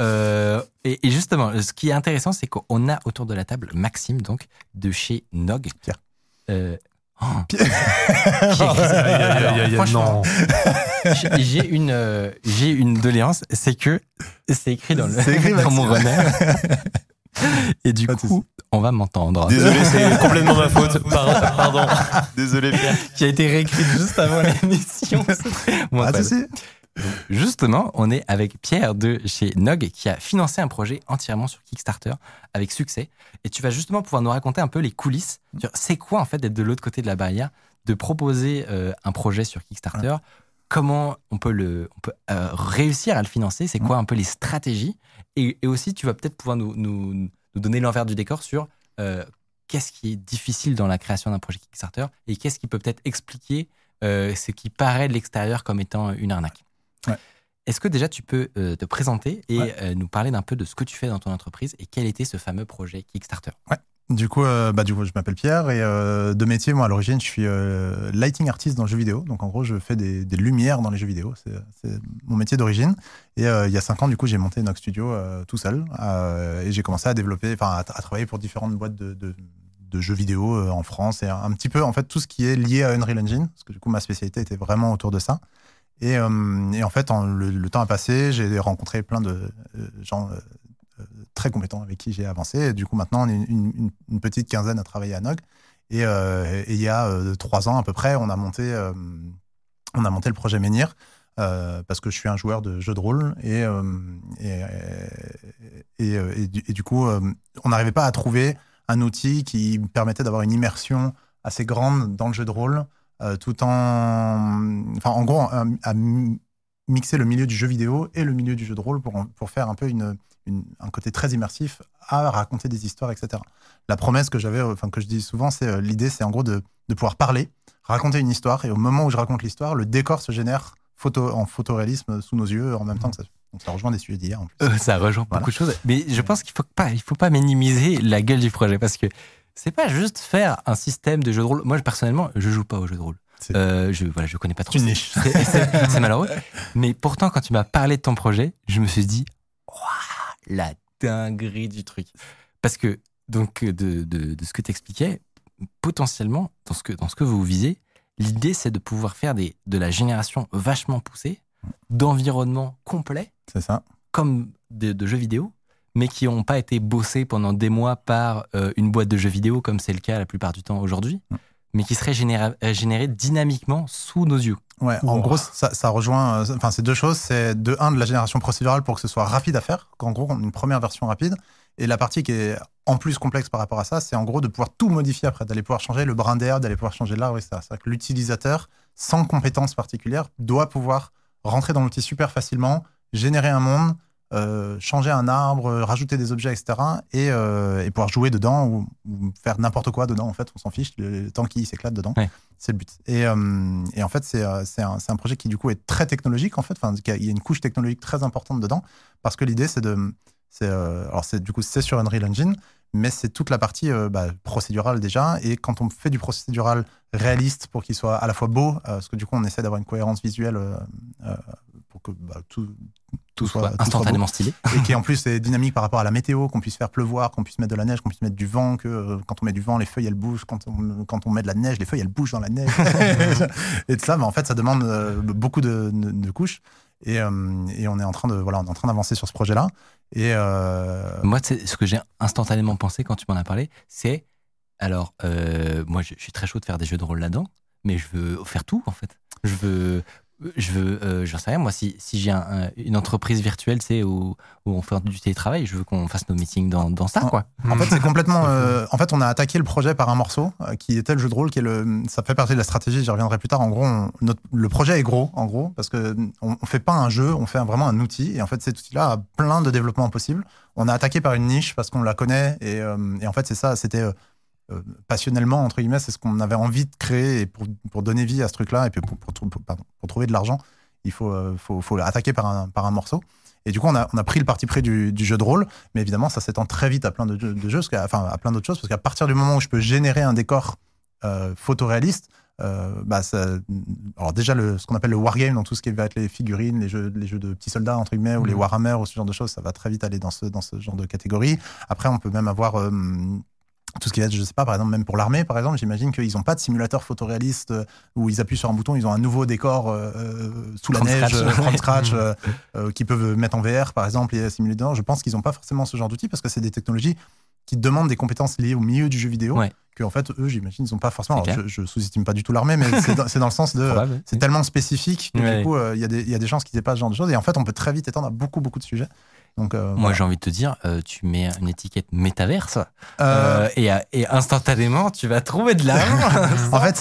Et, et justement, ce qui est intéressant, c'est qu'on a autour de la table Maxime, donc, de chez Nog. Pierre. J'ai une, euh, j'ai une doléance, c'est que c'est écrit dans, le, écrit, dans mon runner. Et du Pas coup, on va m'entendre. Désolé, c'est complètement ma faute. Par- Pardon. Désolé, Pierre. Qui a été réécrite juste avant l'émission. Bon, Ah. Justement, on est avec Pierre de chez Nog qui a financé un projet entièrement sur Kickstarter avec succès. Et tu vas justement pouvoir nous raconter un peu les coulisses. sur C'est quoi en fait d'être de l'autre côté de la barrière, de proposer euh, un projet sur Kickstarter? Comment on peut, le, on peut euh, réussir à le financer? C'est quoi un peu les stratégies? Et, et aussi, tu vas peut-être pouvoir nous, nous, nous donner l'envers du décor sur euh, qu'est-ce qui est difficile dans la création d'un projet Kickstarter et qu'est-ce qui peut peut-être expliquer ce qui paraît de l'extérieur comme étant une arnaque. Ouais. Est-ce que déjà tu peux euh, te présenter et Ouais. euh, nous parler d'un peu de ce que tu fais dans ton entreprise et quel était ce fameux projet Kickstarter? Du coup, euh, bah, du coup, je m'appelle Pierre et euh, de métier, moi, à l'origine, je suis euh, lighting artist dans le jeu vidéo. Donc, en gros, je fais des, des lumières dans les jeux vidéo. C'est mon métier d'origine. Et il y a cinq ans, du coup, j'ai monté Nox Studio tout seul. Et j'ai commencé à développer, enfin, à, à travailler pour différentes boîtes de, de- de jeux vidéo en France et un, un petit peu, en fait, tout ce qui est lié à Unreal Engine. Parce que, du coup, ma spécialité était vraiment autour de ça. Et, euh, et en fait, le, temps a passé, j'ai rencontré plein de euh, gens euh, très compétents avec qui j'ai avancé. Du coup, maintenant, on est une, petite quinzaine à travailler à Nog. Et, il y a trois ans à peu près, on a monté, on a monté le projet Menhir. parce que je suis un joueur de jeux de rôle et, et, et, du, coup, on n'arrivait pas à trouver un outil qui me permettait d'avoir une immersion assez grande dans le jeu de rôle, tout en, enfin, en gros, à, à mi- mixer le milieu du jeu vidéo et le milieu du jeu de rôle pour, pour faire un peu une, une- un côté très immersif à raconter des histoires, etc. La promesse que j'avais, enfin que je dis souvent, c'est euh, l'idée, c'est en gros de, de pouvoir parler, raconter une histoire, et au moment où je raconte l'histoire, le décor se génère photo, en photoréalisme sous nos yeux, en même temps que ça. Donc ça rejoint des sujets d'hier en plus. Euh, ça rejoint Voilà. beaucoup de choses. Mais je pense qu'il faut pas, il faut pas minimiser la gueule du projet parce que c'est pas juste faire un système de jeu de rôle. Moi, personnellement, je joue pas au jeu de rôle. Euh, je, voilà, je connais pas trop. une niche. C'est malheureux. Mais pourtant, quand tu m'as parlé de ton projet, je me suis dit, la dinguerie du truc. Parce que, donc, de, de, de ce que tu expliquais, potentiellement, dans ce que, dans ce que vous visez, l'idée, c'est de pouvoir faire des, de la génération vachement poussée, d'environnements complets, C'est ça. comme de, de jeux vidéo, mais qui n'ont pas été bossés pendant des mois par euh, une boîte de jeux vidéo, comme c'est le cas la plupart du temps aujourd'hui, Mm. mais qui seraient généra- euh, générés dynamiquement sous nos yeux. Ouais, en gros, ça, ça rejoint. euh, Enfin, c'est deux choses. C'est de un de la génération procédurale pour que ce soit rapide à faire. Qu'en gros, on a une première version rapide. Et la partie qui est en plus complexe par rapport à ça, c'est en gros de pouvoir tout modifier après, d'aller pouvoir changer le brin d'air, d'aller pouvoir changer l'arbre, etc. C'est-à-dire que l'utilisateur, sans compétences particulières, doit pouvoir rentrer dans l'outil super facilement, générer un monde, euh, changer un arbre, euh, rajouter des objets, etc. Et, euh, et pouvoir jouer dedans ou, ou faire n'importe quoi dedans. En fait, on s'en fiche, le, temps qu'il s'éclate dedans. Ouais. C'est le but. Et, euh, et en fait, c'est un, un projet qui, du coup, est très technologique, en fait. Enfin, il y a une couche technologique très importante dedans, parce que l'idée, c'est de. c'est, alors, du coup, c'est sur Unreal Engine, mais c'est toute la partie euh, bah, procédurale déjà. Et quand on fait du procédural réaliste pour qu'il soit à la fois beau, euh, parce que du coup, on essaie d'avoir une cohérence visuelle euh, pour que bah, tout, Tout soit- soit tout soit instantanément stylé. et qui en plus est dynamique par rapport à la météo, qu'on puisse faire pleuvoir, qu'on puisse mettre de la neige, qu'on puisse mettre du vent, que quand on met du vent, les feuilles elles bougent, quand on, quand on met de la neige, les feuilles elles bougent dans la neige. et tout ça, mais en fait, ça demande beaucoup de, de- de couches. Et, euh, et on est en train de voilà, on est en train d'avancer sur ce projet-là. Et euh, Moi, ce que j'ai instantanément pensé quand tu m'en as parlé, c'est alors, euh, moi, je, je suis très chaud de faire des jeux de rôle là-dedans, mais je veux faire tout en fait. Je veux, je veux, euh, j'en sais rien. Moi, si, si j'ai un- un- une entreprise virtuelle, tu sais, où, où on fait du télétravail, je veux qu'on fasse nos meetings dans, dans ça, Ah. quoi. En fait, c'est complètement. C'est euh, en fait, on a attaqué le projet par un morceau euh, qui était le jeu de rôle, qui est le. Ça fait partie de la stratégie. J'y reviendrai plus tard. En gros, on- notre- le projet est gros, en gros, parce que on, fait pas un jeu, on fait un- vraiment un outil. Et en fait, cet outil-là a plein de développements possibles. On a attaqué par une niche parce qu'on la connaît. Et, euh, et en fait, c'est ça. C'était euh, passionnellement entre guillemets, c'est ce qu'on avait envie de créer et pour, pour donner vie à ce truc-là et puis pour, pour, trou- pour- pardon, pour trouver de l'argent, il faut, euh, faut, faut attaquer par un, par un morceau. Et du coup, on a, on a pris le parti pris du, du jeu de rôle, mais évidemment, ça s'étend très vite à plein de, jeux- de jeux, parce qu'à- enfin à plein d'autres choses, parce qu'à partir du moment où je peux générer un décor euh, photoréaliste, euh, bah ça, alors déjà le, ce qu'on appelle le wargame, dans tout ce qui va être les figurines, les jeux, les jeux de petits soldats entre guillemets, ou les Mhm. Warhammer ou ce genre de choses, ça va très vite aller dans ce, dans ce genre de catégorie. Après, on peut même avoir tout ce qui être, je sais pas, par exemple, même pour l'armée, par exemple, j'imagine qu'ils n'ont pas de simulateur photoréaliste euh, où ils appuient sur un bouton, ils ont un nouveau décor euh, euh, sous la neige, scratch. from scratch, Mm. euh, euh, qu'ils peuvent mettre en VR, par exemple, et simuler dedans. Je pense qu'ils n'ont pas forcément ce genre d'outils parce que c'est des technologies qui demandent des compétences liées au milieu du jeu vidéo. Ouais. Que, en fait, eux, j'imagine, ils n'ont pas forcément. Alors, je, je sous-estime pas du tout l'armée, mais c'est dans, le sens de. C'est tellement spécifique que Ouais. du coup, il y, a des- il y a des chances qu'ils aient pas ce genre de choses. Et en fait, on peut très vite étendre à beaucoup, beaucoup de sujets. Donc, euh, Moi, voilà. j'ai envie de te dire, euh, tu mets une étiquette métaverse Euh, et, et instantanément, tu vas trouver de l'argent. En fait,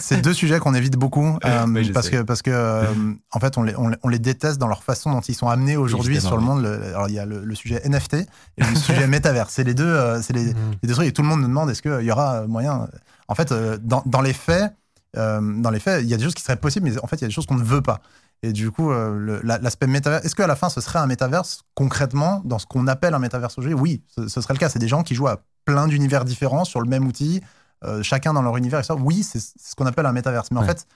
c'est deux sujets qu'on évite beaucoup Oui, parce sais. que parce que en fait, on les, on, les- on les déteste dans leur façon dont ils sont amenés aujourd'hui sur le monde. Le- alors, il y a le, le sujet NFT et le sujet métavers. C'est les deux, les, Mhm. les deux trucs. Et tout le monde nous demande est-ce qu'il y aura moyen. En fait, dans, dans les faits, dans les faits, il y a des choses qui seraient possibles, mais en fait, il y a des choses qu'on ne veut pas. Et du coup, euh, la- l'aspect métavers, est-ce qu'à la fin, ce serait un métaverse concrètement dans ce qu'on appelle un métaverse aujourd'hui? Oui, ce, ce serait le cas. C'est des gens qui jouent à plein d'univers différents sur le même outil, euh, chacun dans leur univers. Et ça, oui, c'est ce qu'on appelle un métaverse. Mais en fait,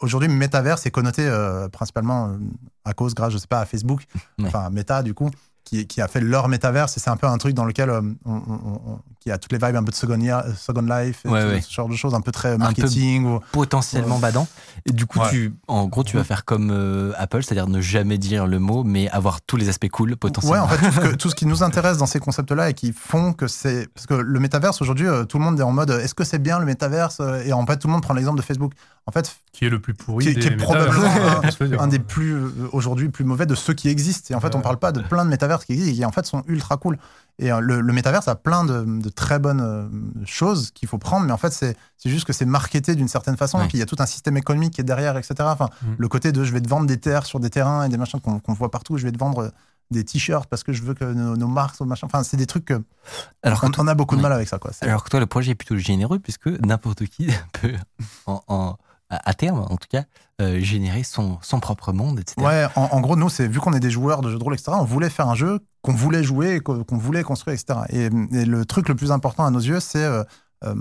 aujourd'hui, métaverse est connoté euh, principalement à cause, grâce, je sais pas, à Facebook, Ouais. enfin Meta du coup, qui, qui a fait leur métaverse. Et c'est un peu un truc dans lequel euh, on, on- on- qui a toutes les vibes un peu de Second, Year- second Life, et Ouais, tout ouais. ce genre de choses, un peu très peu marketing. ou- potentiellement badant. Et du coup, Ouais. tu, en gros, tu vas faire comme euh, Apple, c'est-à-dire ne jamais dire le mot, mais avoir tous les aspects cool Ouais, potentiellement. en fait, tout que- tout ce qui nous intéresse dans ces concepts-là et qui font que c'est. Parce que le métaverse, aujourd'hui, euh, tout le monde est en mode est-ce que c'est bien le métaverse Et en fait, tout le monde prend l'exemple de Facebook. En fait, Qui est le plus pourri Qui- des qui est probablement un des plus, euh, aujourd'hui, plus mauvais de ceux qui existent. Et en fait, on Ouais. parle pas de plein de métaverses qui existent et qui, en fait, sont ultra cool. Et euh, le, le métaverse a plein de, de très bonnes euh, choses qu'il faut prendre, mais en fait, c'est juste que c'est marketé d'une certaine façon. Ouais. Et puis, il y a tout un système économique qui est derrière, etc. Enfin, Mm. le côté de je vais te vendre des terres sur des terrains et des machins qu'on voit partout, je vais te vendre des t-shirts parce que je veux que nos, nos marques soient machin. Enfin, c'est des trucs que. Alors que On, on a beaucoup de mal avec ça, quoi. C'est- Alors que toi, le projet est plutôt généreux puisque n'importe qui peut, en, en à, terme, en tout cas, euh, générer son, son propre monde, etc. Ouais, en, en gros, nous, c'est vu qu'on est des joueurs de jeux de rôle, etc., on voulait faire un jeu qu'on voulait jouer, qu'on voulait construire, etc. Et, et le truc le plus important à nos yeux, c'est euh, euh,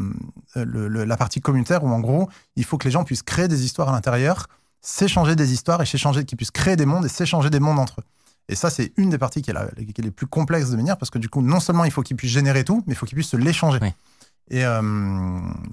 le- le- la partie communautaire où, en gros, il faut que les gens puissent créer des histoires à l'intérieur, s'échanger des histoires et s'échanger, qu'ils puissent créer des mondes et s'échanger des mondes entre eux. Et ça, c'est une des parties qui est, la, qui est les plus complexes de venir, parce que du coup, non seulement il faut qu'ils puissent générer tout, mais il faut qu'ils puissent se l'échanger. Oui. Et, euh,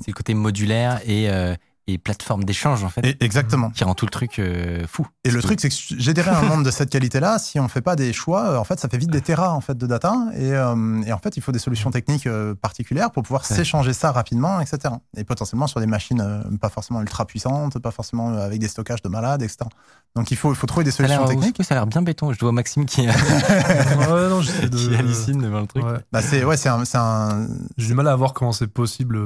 C'est le côté modulaire et, euh, et plateforme d'échange, en fait, et- exactement. qui rend tout le truc euh, fou. Et le truc, c'est que générer un monde de cette qualité-là, si on fait pas des choix, euh, en fait, ça fait vite des terras en fait de data. Et, euh, et en fait, il faut des solutions techniques euh, particulières pour pouvoir Ouais. s'échanger ça rapidement, etc. Et potentiellement sur des machines euh, pas forcément ultra puissantes, pas forcément avec des stockages de malades, etc. Donc il faut, il faut trouver des solutions techniques. ça a l'air bien béton. Je vois Maxime qui, Ouais, non, j'essaie de- qui hallucine devant le truc. Ouais. Bah, c'est ouais, c'est un, c'est un- J'ai du mal à voir comment c'est possible.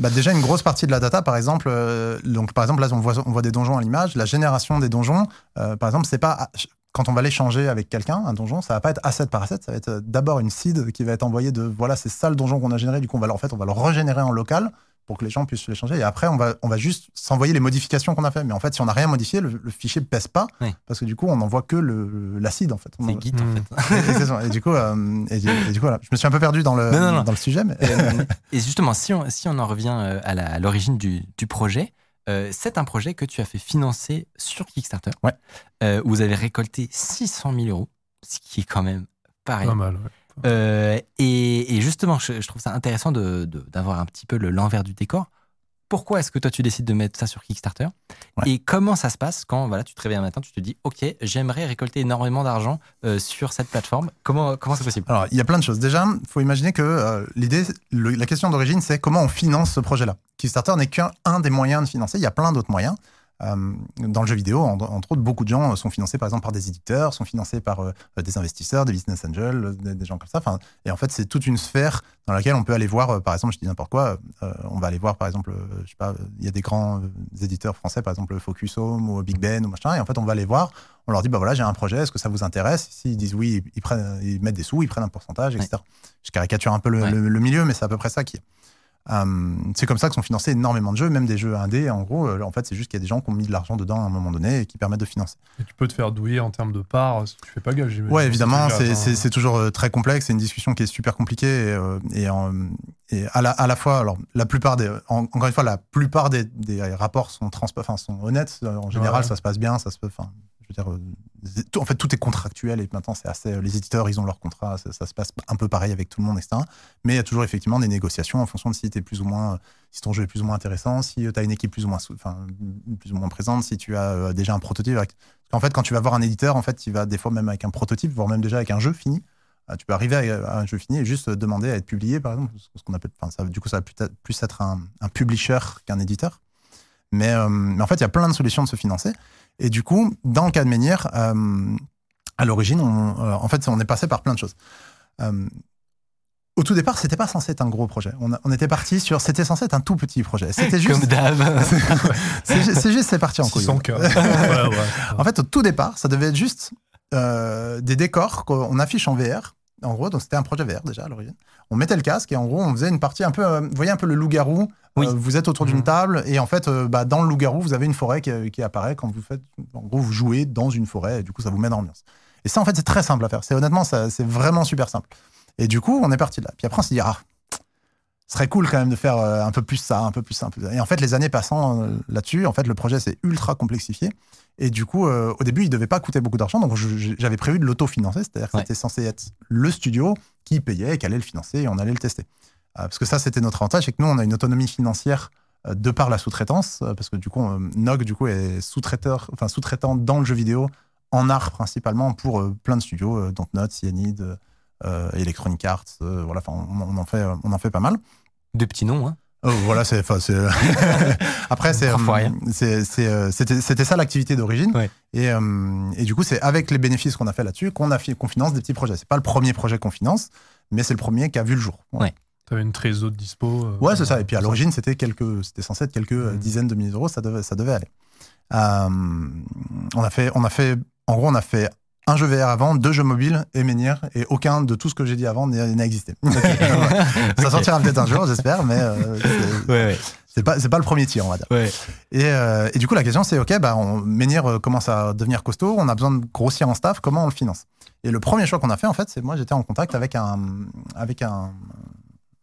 Bah déjà une grosse partie de la data, par exemple, euh, donc par exemple là on voit on voit des donjons à l'image, la génération des donjons, euh, par exemple c'est pas quand on va l'échanger avec quelqu'un un donjon, ça va pas être asset par asset, ça va être euh, d'abord une seed qui va être envoyée de voilà c'est ça le donjon qu'on a généré, du coup on va en fait on va le régénérer en local pour que les gens puissent l'échanger et après on va on va juste s'envoyer les modifications qu'on a fait, mais en fait si on n'a rien modifié le, le fichier pèse pas Oui. parce que du coup on n'envoie que le l'acide en fait. C'est en- Git, Hmm. en fait. Exactement. et du coup euh, et, du- et du coup voilà. je me suis un peu perdu dans le Non, non, non. dans le sujet mais Euh, et justement, si on, si on en revient euh, à l'origine du, du projet, euh, c'est un projet que tu as fait financer sur Kickstarter. Ouais. Euh, où vous avez récolté 600 000 euros, ce qui est quand même pas rien. Pas mal. ouais. Euh, et, et justement, je, je trouve ça intéressant de- de- d'avoir un petit peu le- l'envers du décor. Pourquoi est-ce que toi tu décides de mettre ça sur Kickstarter? Ouais. Et comment ça se passe quand voilà, tu te réveilles un matin, tu te dis Ok, j'aimerais récolter énormément d'argent euh, sur cette plateforme? Comment comment c'est possible? Alors, il y a plein de choses. Déjà, il faut imaginer que euh, l'idée, la question d'origine, c'est comment on finance ce projet-là. Kickstarter n'est qu'un un des moyens de financer. Il y a plein d'autres moyens. Euh, dans le jeu vidéo, en- entre autres, beaucoup de gens sont financés par exemple par des éditeurs, sont financés par euh, des investisseurs, des business angels, euh, des, des gens comme ça. Enfin, et en fait, c'est toute une sphère dans laquelle on peut aller voir, par exemple, je dis n'importe quoi, on va aller voir, par exemple, je sais pas, il y a des grands éditeurs français, par exemple Focus Home ou Big Ben ou machin, et en fait, on va les voir, on leur dit, bah voilà, j'ai un projet, est-ce que ça vous intéresse? S'ils disent oui, ils, prennent, ils mettent des sous, ils prennent un pourcentage, etc. Je caricature un peu le, Ouais. le- le milieu, mais c'est à peu près ça qui est. Euh, c'est comme ça que sont financés énormément de jeux, même des jeux indés. En gros, euh, en fait, c'est juste qu'il y a des gens qui ont mis de l'argent dedans à un moment donné et qui permettent de financer. Et tu peux te faire douiller en termes de parts si tu fais pas gaffe. j'imagine. Ouais, évidemment, c'est- hein. toujours euh, très complexe. C'est une discussion qui est super compliquée et, et, en- et à, la, à la fois, alors la plupart des, en- encore une fois, la plupart des, des rapports sont enfin, sont honnêtes. En général, Ouais. ça se passe bien, ça se peut. Enfin, euh, en fait, tout est contractuel et maintenant, c'est assez. Les éditeurs, ils ont leur contrat, ça, se passe un peu pareil avec tout le monde, etc. Mais il y a toujours effectivement des négociations en fonction de si t'es plus ou moins, si ton jeu est plus ou moins intéressant, si tu as une équipe plus ou moins, enfin, plus ou moins présente, si tu as euh, déjà un prototype. avec- Parce qu'en fait, quand tu vas voir un éditeur, en fait, il va des fois même avec un prototype, voire même déjà avec un jeu fini. Euh, Tu peux arriver à un jeu fini et juste demander à être publié, par exemple. Ce appelle, du coup, ça va plus, être- un, publisher qu'un éditeur. Mais, euh, mais en fait, il y a plein de solutions de se financer. Et du coup, dans le cas de Menhir, euh, à l'origine, on, euh, en fait, on est passé par plein de choses. Euh, au tout départ, c'était pas censé être un gros projet. On, a- on était parti sur, c'était censé être un tout petit projet. C'était juste, Comme d'hab. c'est ju- c'est juste, c'est parti en couille. 600K. Ouais, ouais. En fait, au tout départ, ça devait être juste euh, des décors qu'on affiche en VR. En gros, donc c'était un projet VR déjà à l'origine. On mettait le casque et en gros, on faisait une partie un peu. euh, vous voyez un peu le loup-garou. Oui. Euh, vous êtes autour d'une Mhm. table et en fait, euh, bah, dans le loup-garou, vous avez une forêt qui, qui apparaît quand vous faites. En gros, vous jouez dans une forêt et du coup, ça vous met dans l'ambiance. Et ça, en fait, c'est très simple à faire. C'est honnêtement, ça- c'est vraiment super simple. Et du coup, on est parti de là. Puis après, on s'est dit, ah, ce serait cool quand même de faire un peu plus ça, un peu plus simple. Et en fait, les années passant là-dessus, en fait, le projet s'est ultra complexifié. Et du coup, euh, au début, il devait pas coûter beaucoup d'argent. Donc, j'avais prévu de l'autofinancer. C'est-à-dire que Ouais. c'était censé être le studio qui payait, qui allait le financer et on allait le tester. Euh, parce que ça, c'était notre avantage. C'est que nous, on a une autonomie financière euh, de par la sous-traitance. parce que du coup, Nog, du coup, est sous-traiteur, enfin, sous-traitant dans le jeu vidéo, en art principalement, pour plein de studios, euh, Dontnod, Cyanide, Electronic Arts. voilà, on, on en fait, on en fait pas mal. De petits noms, hein. Oh, voilà, c'est. enfin, c'est- Après, euh, euh, c'était, c'était ça l'activité d'origine. Ouais. Et, euh, et du coup, c'est avec les bénéfices qu'on a fait là-dessus qu'on finance des petits projets. C'est pas le premier projet qu'on finance, mais c'est le premier qui a vu le jour. Voilà. Ouais. T'avais une trésor de dispo. euh, Ouais, c'est ça. Et puis à l'origine, c'était quelques, c'était censé être quelques euh, Mhm. dizaines de milliers d'euros. Ça devait, ça devait aller. Euh, on a fait, on a fait, en gros, on a fait un jeu VR avant, deux jeux mobiles et Menhir, et aucun de tout ce que j'ai dit avant n'a existé. Ça sortira peut-être un jour, j'espère, mais euh, c'est- Ouais, ouais. c'est pas, c'est pas le premier tir, on va dire. ouais. Et, euh, et du coup, la question, c'est OK, bah, on, Menhir euh, commence à devenir costaud, on a besoin de grossir en staff, comment on le finance? Et le premier choix qu'on a fait, en fait, c'est moi, j'étais en contact avec un, avec un,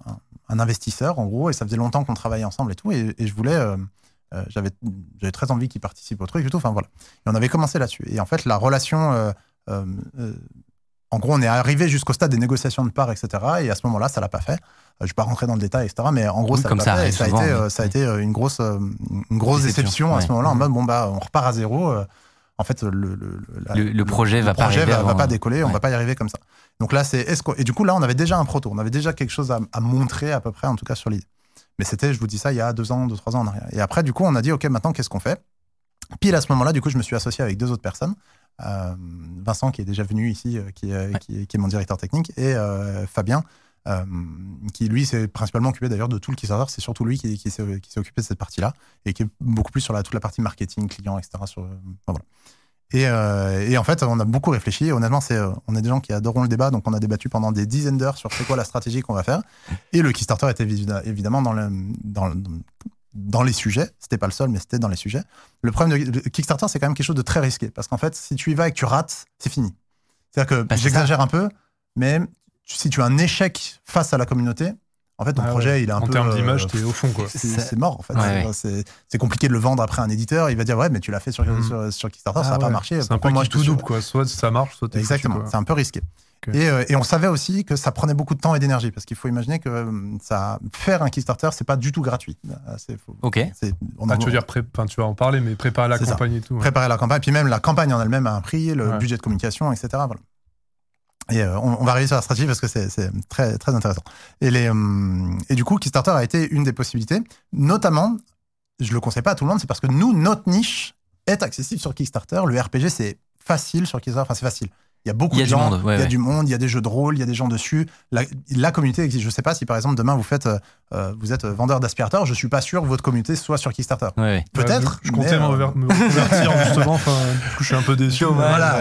un, un investisseur, en gros, et ça faisait longtemps qu'on travaillait ensemble et tout, et, et je voulais. euh, j'avais, très envie qu'il participe au truc et tout. Enfin voilà. Et on avait commencé là-dessus. Et en fait, la relation, en gros, on est arrivé jusqu'au stade des négociations de parts, etc. Et à ce moment-là, ça l'a pas fait. Euh, je vais pas rentrer dans le détail, etc. Mais en gros, Oui, ça comme ça fait. A souvent, été, euh, ça a été euh, une grosse, euh, une grosse Déception, déception, à ce ouais. moment-là. En mode, bon bah, on repart à zéro. euh, en fait, le, le, le- la- Le- le projet va pas projet arriver va, pas décoller. On Ouais. va pas y arriver comme ça. Donc là, c'est et du coup là, on avait déjà un proto. On avait déjà quelque chose à, à montrer à peu près, en tout cas sur l'idée. Mais c'était, je vous dis ça, il y a deux ans, deux trois ans en arrière. Et après, du coup, on a dit, ok, maintenant, qu'est-ce qu'on fait? Pile à ce moment-là, du coup, je me suis associé avec deux autres personnes. Euh, Vincent, qui est déjà venu ici, euh, qui, est, qui, est, qui est mon directeur technique, et euh, Fabien, euh, qui lui s'est principalement occupé d'ailleurs de tout le Kickstarter. C'est surtout lui qui, qui s'est occupé de cette partie-là, et qui est beaucoup plus sur la, toute la partie marketing, client, etc. Sur, euh, enfin, voilà. Et, euh, et en fait, on a beaucoup réfléchi. Et honnêtement, c'est, euh, on est des gens qui adorons le débat, donc on a débattu pendant des dizaines d'heures sur c'est quoi la stratégie qu'on va faire. Et le Kickstarter était évi- évidemment dans, le, dans, le- dans les sujets. C'était pas le seul, mais c'était dans les sujets. Le problème de Kickstarter, c'est quand même quelque chose de très risqué. Parce qu'en fait, si tu y vas et que tu rates, c'est fini. C'est-à-dire que Bah, j'exagère un peu, mais si tu as un échec face à la communauté, en fait, ton Ah ouais. projet, il est un en peu. termes euh, d'image, t'es au fond, quoi. c'est mort en fait. Ouais, C'est- compliqué de le vendre après un éditeur. Il va dire ouais, mais tu l'as fait sur, Mhm. sur, sur Kickstarter, Ah ça n'a pas ouais. marché. C'est un peu moi tout double, quoi. Soit ça marche, soit t'es Exactement, c'est un peu risqué. Et, euh, et on savait aussi que ça prenait beaucoup de temps et d'énergie parce qu'il faut imaginer que euh, ça, faire un Kickstarter, c'est pas du tout gratuit. Euh, faut- Ok. on Ah, en- tu veux dire, pré- enfin, tu vas en parler, mais préparer la ça. campagne et tout. ouais. préparer la campagne, puis même la campagne en elle-même a un prix, le Ouais. budget de communication, etc. Voilà. Et euh, on, on va arriver sur la stratégie parce que c'est très, très intéressant. Et, les, hum, et du coup, Kickstarter a été une des possibilités. Notamment, je le conseille pas à tout le monde, c'est parce que nous, notre niche est accessible sur Kickstarter. Le RPG, c'est facile sur Kickstarter. Enfin, c'est facile. Il y a beaucoup Il y a de gens, monde, ouais, il y a ouais. du monde, il y a des jeux de rôle, il y a des gens dessus. La, la communauté existe. Je sais pas si par exemple demain vous faites, euh, euh, vous êtes vendeur d'aspirateurs, je suis pas sûr que votre communauté soit sur Kickstarter. Ouais, ouais. Peut-être. Je, je comptais me euh, reconvertir, justement. Enfin, du coup, je suis un peu déçu. Voilà.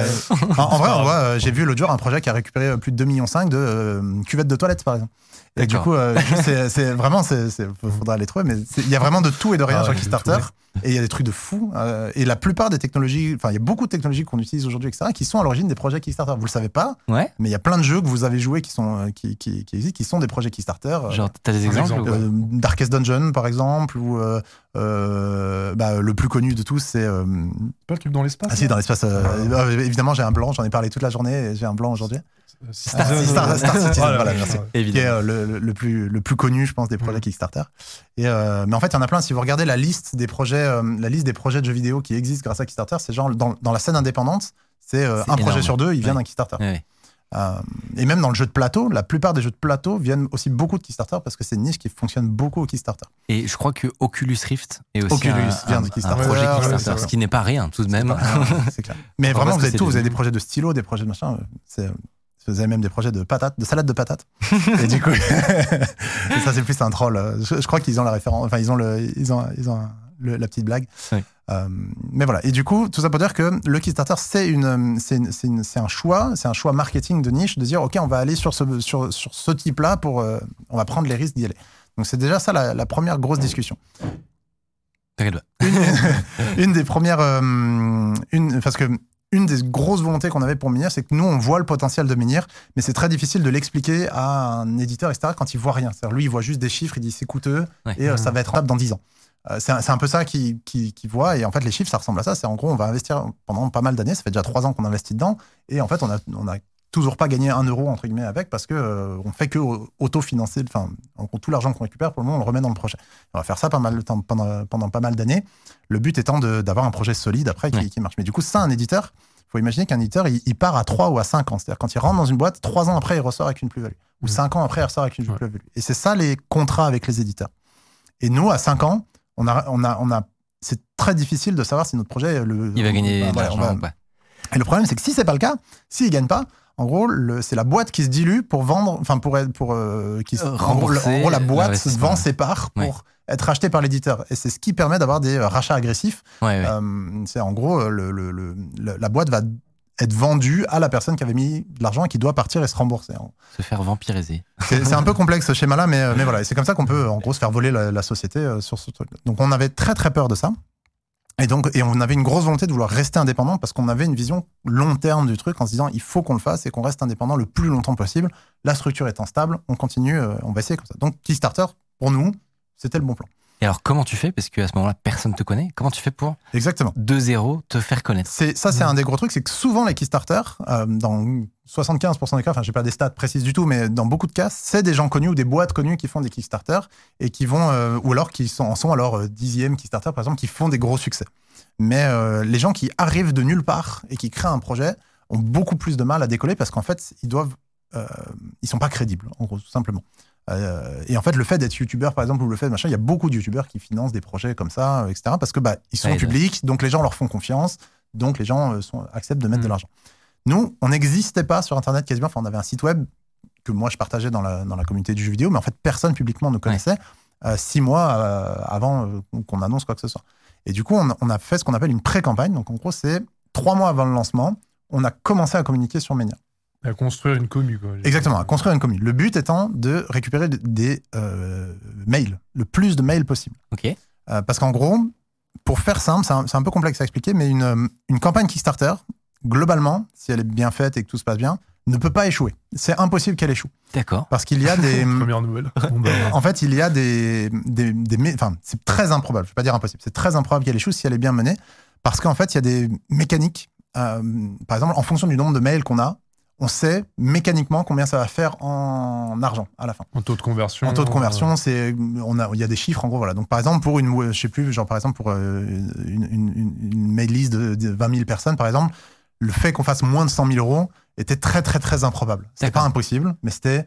En, en vrai, euh, j'ai vu l'autre jour un projet qui a récupéré plus de 2,5 millions de euh, cuvettes de toilettes, par exemple. Et du coup, euh, c'est- vraiment, c'est, c'est- faudra les trouver, mais il y a vraiment de tout et de rien Ah sur ouais, Kickstarter. Et il y a des trucs de fou. euh, et la plupart des technologies, enfin, il y a beaucoup de technologies qu'on utilise aujourd'hui, etc., qui sont à l'origine des projets Kickstarter. Vous le savez pas, Ouais. mais il y a plein de jeux que vous avez joués qui sont, euh, qui, qui, qui existent, qui sont des projets Kickstarter. euh, Genre, t'as des exemples exemple, ou- euh, Darkest Dungeon, par exemple, ou euh, euh, bah, le plus connu de tous, c'est euh, Pas le truc dans l'espace ah si, dans l'espace. euh, euh, évidemment, j'ai un blanc, j'en ai parlé toute la journée, j'ai un blanc aujourd'hui. Euh, Star, Citizen, Star- Star Citizen, voilà, voilà, ouais, merci. ouais. Qui est euh, le, plus, le plus connu, je pense, des projets Mhm. Kickstarter. Et, euh, mais en fait, il y en a plein. Si vous regardez la liste des projets, euh, la liste des projets de jeux vidéo qui existent grâce à Kickstarter, c'est genre dans, dans la scène indépendante, c'est un projet sur deux, il vient Ouais. d'un Kickstarter. Ouais, et même dans le jeu de plateau, la plupart des jeux de plateau viennent aussi beaucoup de Kickstarter parce que c'est une niche qui fonctionne beaucoup au Kickstarter. Et je crois que Oculus Rift est aussi Oculus un, vient projet Ouais, Kickstarter, ce qui n'est pas rien tout de même. clair. Mais vraiment, vous avez tout. Vous avez des projets de stylo, des projets de machin. C'est, vous avez même des projets de patates, de salade de patates. et du coup, ça c'est plus un troll. Je, je crois qu'ils ont la référence. Enfin, ils ont le, ils ont, ils ont un- le- la petite blague. Euh, mais voilà. Et du coup, tout ça pour dire que le Kickstarter, c'est une, c'est, une- une- un choix, c'est un choix marketing de niche de dire, ok, on va aller sur ce, sur, sur ce type-là pour, euh, on va prendre les risques d'y aller. Donc c'est déjà ça la, la première grosse discussion pas. une des premières. euh, une, parce que une des grosses volontés qu'on avait pour Minir, c'est que nous, on voit le potentiel de Minir, mais c'est très difficile de l'expliquer à un éditeur, etc., quand il voit rien. C'est-à-dire, lui, il voit juste des chiffres, il dit c'est coûteux Ouais. et euh, ça va être rentable dans 10 ans. Euh, c'est un, peu ça qu'il qui, qui voit. Et en fait, les chiffres, ça ressemble à ça. C'est en gros, on va investir pendant pas mal d'années. Ça fait déjà 3 ans qu'on investit dedans. Et en fait, on a, on a toujours pas gagné un euro, entre guillemets, avec, parce que euh, on fait que autofinancer. Enfin, en gros, tout l'argent qu'on récupère, pour le moment, on le remet dans le projet. On va faire ça pas mal de temps, pendant, pendant pas mal d'années. Le but étant d'avoir un projet solide après qui, Ouais. qui marche. Mais du coup, ça, un éditeur, il faut imaginer qu'un éditeur, il, il part à 3 ou à 5 ans. C'est-à-dire, quand il rentre dans une boîte, 3 ans après, il ressort avec une plus-value. Ou Mhm. 5 ans après, il ressort avec une Ouais. plus-value. Et c'est ça les contrats avec les éditeurs. Et nous, à 5 ans, on a, on a, on a, c'est très difficile de savoir si notre projet. Le, Il va gagner bah, de l'argent pas. et le problème, c'est que si c'est pas le cas, s'il ne gagne pas, en gros, c'est la boîte qui se dilue pour vendre, enfin pour être, pour euh, qui se- Euh, en, gros, le- en gros, la rembourser boîte l'investissement. vend ses parts pour être rachetée par l'éditeur. Et c'est ce qui permet d'avoir des euh, rachats agressifs. Euh, c'est en gros, le, le- le- le- la boîte va être vendu à la personne qui avait mis de l'argent et qui doit partir et se rembourser. Se faire vampiriser. C'est un peu complexe ce schéma-là, mais, mais voilà. C'est comme ça qu'on peut, en gros, se faire voler la, la société sur ce truc. Donc on avait très très peur de ça. Et donc, on avait une grosse volonté de vouloir rester indépendant parce qu'on avait une vision long terme du truc en se disant il faut qu'on le fasse et qu'on reste indépendant le plus longtemps possible. La structure étant stable, on continue, euh, on va essayer comme ça. Donc Kickstarter, pour nous, c'était le bon plan. Et alors, comment tu fais? Parce qu'à ce moment-là, personne te connaît. Comment tu fais pour, Exactement. de zéro, te faire connaître? C'est ça, c'est un des gros trucs, c'est que souvent les Kickstarter, euh, dans 75% des cas, enfin j'ai pas des stats précises du tout, mais dans beaucoup de cas, c'est des gens connus ou des boîtes connues qui font des Kickstarter et qui vont, euh, ou alors qui sont, en sont à leur euh, dixième Kickstarter par exemple, qui font des gros succès. Mais euh, les gens qui arrivent de nulle part et qui créent un projet ont beaucoup plus de mal à décoller parce qu'en fait ils doivent, ils sont pas crédibles en gros tout simplement. Euh, et en fait, le fait d'être youtubeur, par exemple, ou le fait de machin, il y a beaucoup de youtubeurs qui financent des projets comme ça, euh, etc. Parce que bah, ils sont Ouais, publics, donc les gens leur font confiance, donc les gens euh, sont, acceptent de mettre Mm. de l'argent. Nous, on n'existait pas sur Internet quasiment. Enfin, on avait un site web que moi je partageais dans la, dans la communauté du jeu vidéo, mais en fait, personne publiquement ne connaissait six mois avant qu'on annonce quoi que ce soit. Et du coup, on, on a fait ce qu'on appelle une pré-campagne. Donc, en gros, c'est trois mois avant le lancement, on a commencé à communiquer sur Mania. À construire une commu, quoi. Exactement, à construire une commune. Le but étant de récupérer des euh, mails, le plus de mails possible. Ok. Euh, parce qu'en gros, pour faire simple, c'est un, peu complexe à expliquer, mais une, euh, une campagne Kickstarter, globalement, si elle est bien faite et que tout se passe bien, ne peut pas échouer. C'est impossible qu'elle échoue. D'accord. Parce qu'il y a des... Première nouvelle. Bah, En fait, il y a des, des, enfin, c'est très improbable. Je vais pas dire impossible. C'est très improbable qu'elle échoue si elle est bien menée, parce qu'en fait, il y a des mécaniques. euh, par exemple, en fonction du nombre de mails qu'on a, on sait mécaniquement combien ça va faire en argent à la fin. en taux de conversion. En taux de euh, conversion, c'est, on a, il y a des chiffres en gros, voilà. Donc par exemple pour une, je sais plus, genre par exemple pour euh, une, une, une- mail list de, de 20 000 personnes par exemple, le fait qu'on fasse moins de 100 000 euros était très très très improbable. C'était pas impossible, mais c'était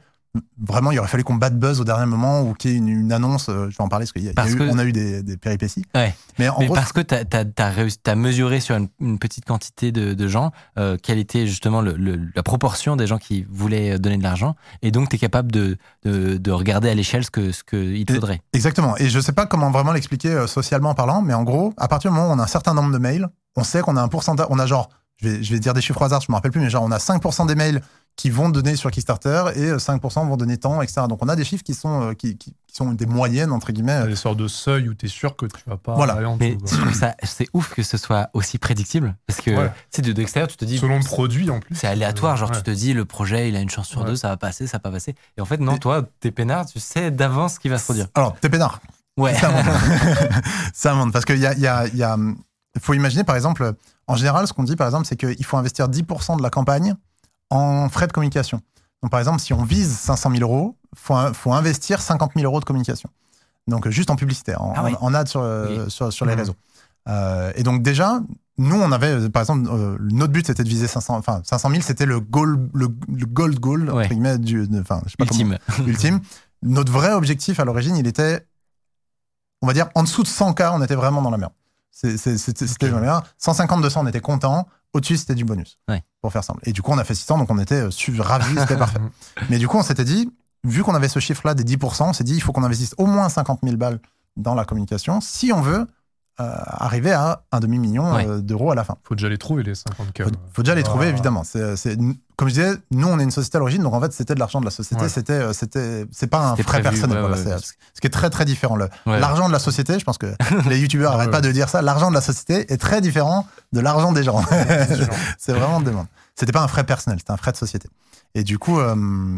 vraiment, il aurait fallu qu'on batte buzz au dernier moment ou qu'il y ait une, une annonce. euh, je vais en parler parce qu'on a, eu, a des, des péripéties. Ouais. Mais en Mais gros, parce que tu as, mesuré sur une, une petite quantité de, de gens euh, quelle était justement le- le- la proportion des gens qui voulaient donner de l'argent. Et donc, tu es capable de, de, de regarder à l'échelle ce que ce que il te Et- faudrait. Exactement. Et je sais pas comment vraiment l'expliquer euh, socialement parlant, mais en gros, à partir du moment où on a un certain nombre de mails, on sait qu'on a un pourcentage, on a genre, je vais, je vais dire des chiffres au hasard, je me rappelle plus, mais genre on a 5% des mails qui vont donner sur Kickstarter et euh, 5% vont donner tant, etc. Donc on a des chiffres qui sont, euh, qui, qui- qui sont des moyennes, entre guillemets. Des sortes de seuils où t'es sûr que tu vas pas Voilà. aller en Mais dessous. ça, c'est ouf que ce soit aussi prédictible. Parce que, Ouais. tu sais, de, de l'extérieur, tu te dis. Selon le produit en plus. C'est aléatoire, genre Ouais. tu te dis le projet il a une chance sur Ouais. deux, ça va passer, ça va pas passer. Et en fait, non, Et- toi, t'es peinard, tu sais d'avance ce qui va se produire. Alors, t'es peinard. Ouais. Ça monte. ça monte. Parce qu'il y a, il y a, il y a- il faut imaginer, par exemple, en général, ce qu'on dit, par exemple, c'est qu'il faut investir 10% de la campagne en frais de communication. Donc, par exemple, si on vise 500 000 euros, il faut, faut investir 50 000 euros de communication. Donc, juste en publicité, en, Ah en ad sur, euh, Ok. sur, sur les Mhm. réseaux. Euh, et donc, déjà, nous, on avait, euh, par exemple, euh, notre but, c'était de viser 500, enfin, 500 000, c'était le goal, le, le gold goal, Ouais. entre guillemets, du, de- je sais pas comment- Ultime. ultime. Notre vrai objectif à l'origine, il était, on va dire, en dessous de 100K, on était vraiment dans la merde. C'était c'était Ok. dans la merde. 150, 200, on était content. Au-dessus, c'était du bonus. Ouais. Pour faire simple. Et du coup, on a fait 600, donc on était euh, ravis, c'était parfait. Mais du coup, on s'était dit, vu qu'on avait ce chiffre-là des 10%, on s'est dit, il faut qu'on investisse au moins 50 000 balles dans la communication si on veut euh, arriver à un demi-million Ouais. euh, d'euros à la fin. Faut déjà les trouver, les 50K. Faut, faut déjà les Ah. trouver, évidemment. C'est, c'est- comme je disais, nous, on est une société à l'origine, donc en fait, c'était de l'argent de la société. Ouais. C'était, euh, c'était, c'est pas un C'était frais prévu, personnel. ouais, voilà, ouais, c'est- bien ce qui est très, très différent. Le-. L'argent de la société, je pense que les youtubeurs n'arrêtent ouais. pas de dire ça. L'argent de la société est très différent de l'argent des gens. c'est vraiment de demande. C'était pas un frais personnel, c'était un frais de société. Et du coup, euh,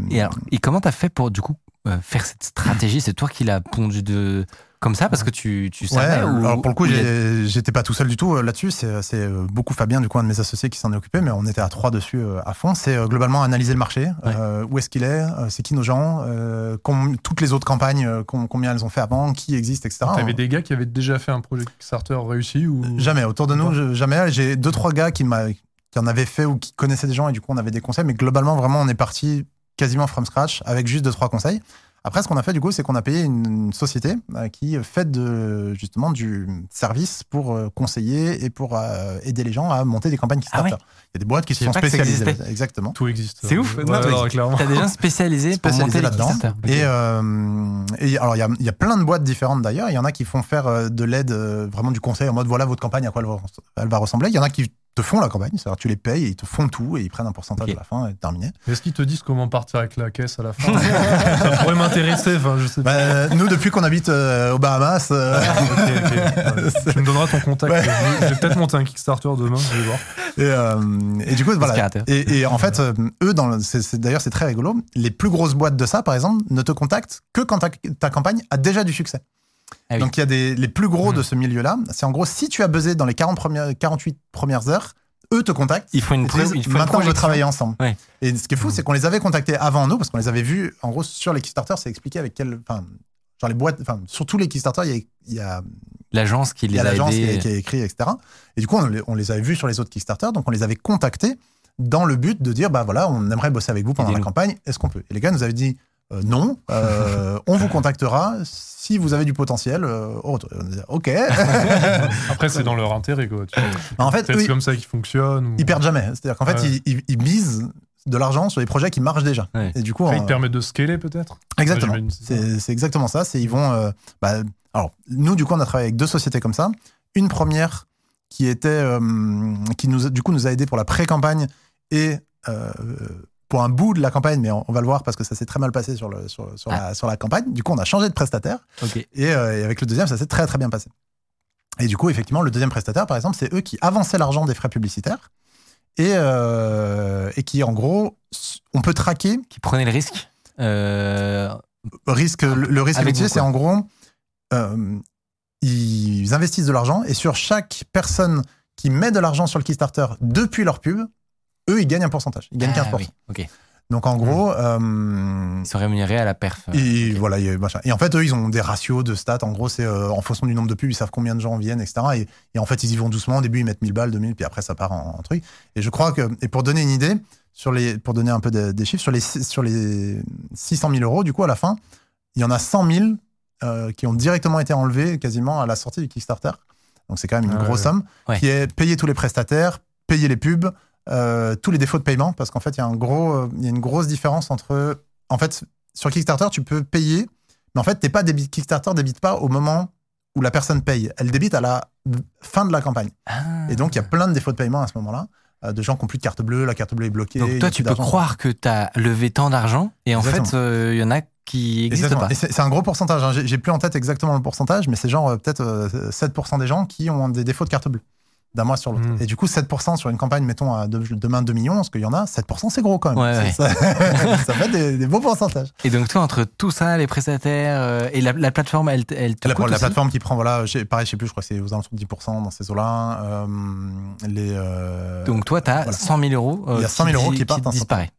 Et, alors, et comment t'as fait pour du coup euh, faire cette stratégie? C'est toi qui l'as pondu de comme ça parce que tu, tu Ouais, savais ou- alors pour le coup, j'étais pas tout seul du tout euh, là-dessus. C'est c'est, euh, beaucoup Fabien, du coup, un de mes associés qui s'en est occupé, mais on était à trois dessus euh, à fond. C'est euh, globalement analyser le marché. euh, où est-ce qu'il est euh, C'est qui nos gens euh, Toutes les autres campagnes, euh, com- combien elles ont fait avant Qui existe, etc. T'avais des gars qui avaient déjà fait un projet Kickstarter réussi ou? Jamais. Autour de nous, jamais. J'ai deux, trois gars qui, m'a- qui en avaient fait ou qui connaissaient des gens et du coup, on avait des conseils. Mais globalement, vraiment, on est parti quasiment from scratch avec juste deux, trois conseils. Après, ce qu'on a fait, du coup, c'est qu'on a payé une, société euh, qui fait de, justement du service pour euh, conseiller et pour euh, aider les gens à monter des campagnes Ah ouais Kickstarter. Il y a des boîtes qui se sont spécialisées. Exactement. Tout existe. C'est ouf. Ouais. T'as des gens spécialisés pour spécialisés monter les là-dedans. Et, euh, et alors, il y a, il y a plein de boîtes différentes d'ailleurs. Il y en a qui font faire de l'aide, vraiment du conseil en mode voilà votre campagne, à quoi elle va, elle va ressembler. Il y en a qui te font la campagne, c'est-à-dire tu les payes et ils te font tout et ils prennent un pourcentage à la fin et terminé. Est-ce qu'ils te disent comment partir avec la caisse à la fin Ça pourrait m'intéresser, enfin, je sais pas. Bah, nous, depuis qu'on habite euh, aux Bahamas, euh, Ok, ok. Ouais. Tu me donneras ton contact. Ouais. Je vais peut-être monter un Kickstarter demain, je vais voir. et, euh, et du coup, voilà. Et, et en fait, euh, eux, dans le- c'est- c'est- d'ailleurs, c'est très rigolo. Les plus grosses boîtes de ça, par exemple, ne te contactent que quand ta, ta campagne a déjà du succès. Ah oui. Donc, il y a des, les plus gros de Mhm. ce milieu-là. C'est en gros, si tu as buzzé dans les 40 premières, 48 premières heures, eux te contactent. Il faut une, une maintenant, on veut travailler ensemble. Ouais. Et ce qui est fou, c'est qu'on les avait contactés avant nous, parce qu'on les avait vus, en gros, sur les Kickstarter, c'est expliqué avec quel. Enfin, genre les boîtes. Enfin, sur tous les Kickstarter, il y a, L'agence qui les a a qui, aidés. a- qui a écrit, etc. Et du coup, on les, on les avait vus sur les autres Kickstarter, donc on les avait contactés dans le but de dire bah voilà, on aimerait bosser avec vous pendant la campagne, est-ce qu'on peut? Et les gars nous avaient dit euh, non, euh, on vous contactera si vous avez du potentiel. euh, ok. Après, c'est dans leur intérêt, quoi. tu en fait, c'est comme ça qu'ils fonctionnent. ou- ils perdent jamais. C'est-à-dire qu'en fait, ils, ils- ils misent de l'argent sur les projets qui marchent déjà. Ouais. Et du coup, Après, ils te permettent de scaler, peut-être? Exactement. C'est ça. C'est c'est exactement ça. C'est ils vont. euh, bah, alors nous, du coup, on a travaillé avec deux sociétés comme ça. Une première qui était, euh, qui nous, a- du coup, nous a aidé pour la pré-campagne et euh, pour un bout de la campagne, mais on, on va le voir parce que ça s'est très mal passé sur, le, sur, sur la, sur la campagne. Du coup, on a changé de prestataire et, euh, et avec le deuxième, ça s'est très très bien passé. Et du coup, effectivement, le deuxième prestataire, par exemple, c'est eux qui avançaient l'argent des frais publicitaires et, euh, et qui, en gros, on peut traquer Qui prenait le risque. Euh, risque, le, le risque métier, c'est en gros, ils investissent de l'argent et sur chaque personne qui met de l'argent sur le Kickstarter depuis leur pub, eux, ils gagnent un pourcentage. Ils gagnent ah 15%. oui, ok. Donc en gros, euh, Ils sont rémunérés à la perf. et Ok. voilà, machin. Et en fait, eux, ils ont des ratios de stats. En gros, c'est euh, en fonction du nombre de pubs, ils savent combien de gens viennent, etc. Et, et en fait, ils y vont doucement. Au début, ils mettent 1000 balles, 2000, puis après, ça part en, en truc. Et je crois que, et pour donner une idée, sur les, pour donner un peu de- des chiffres, sur les, sur les 600 000 euros, du coup, à la fin, il y en a 100 000 euh, qui ont directement été enlevés quasiment à la sortie du Kickstarter. Donc, c'est quand même une Ah grosse somme Ouais. qui est payer tous les prestataires, payer les pubs, euh, tous les défauts de paiement, parce qu'en fait, il y a un gros, euh, il y a une grosse différence entre, en fait, sur Kickstarter, tu peux payer, mais en fait, t'es pas débit, Kickstarter débite pas au moment où la personne paye. Elle débite à la fin de la campagne. Ah. Et donc, il y a plein de défauts de paiement à ce moment-là, euh, de gens qui ont plus de carte bleue, la carte bleue est bloquée. Donc toi, tu peux croire que tu as levé tant d'argent et en Exactement. fait, euh, il y en a qui n'existent pas. C'est un gros pourcentage. hein. J'ai plus en tête exactement le pourcentage, mais c'est genre peut-être euh, 7% des gens qui ont des défauts de carte bleue d'un mois sur l'autre. Mm. Et du coup, 7% sur une campagne, mettons, à de- demain 2 millions, parce qu'il y en a, 7% c'est gros quand même. Ouais, ouais. Ça, fait des, des beaux pourcentages. Et donc toi, entre tout ça, les prestataires euh, et la, la plateforme, elle, elle te La, coûte la aussi plateforme qui prend, voilà, pareil, je sais plus, je crois que c'est aux alentours de 10% dans ces eaux-là. Euh, les, euh, Donc toi, tu as voilà. 100 000 euros. Il y a 100 000 euros qui partent disparaissent.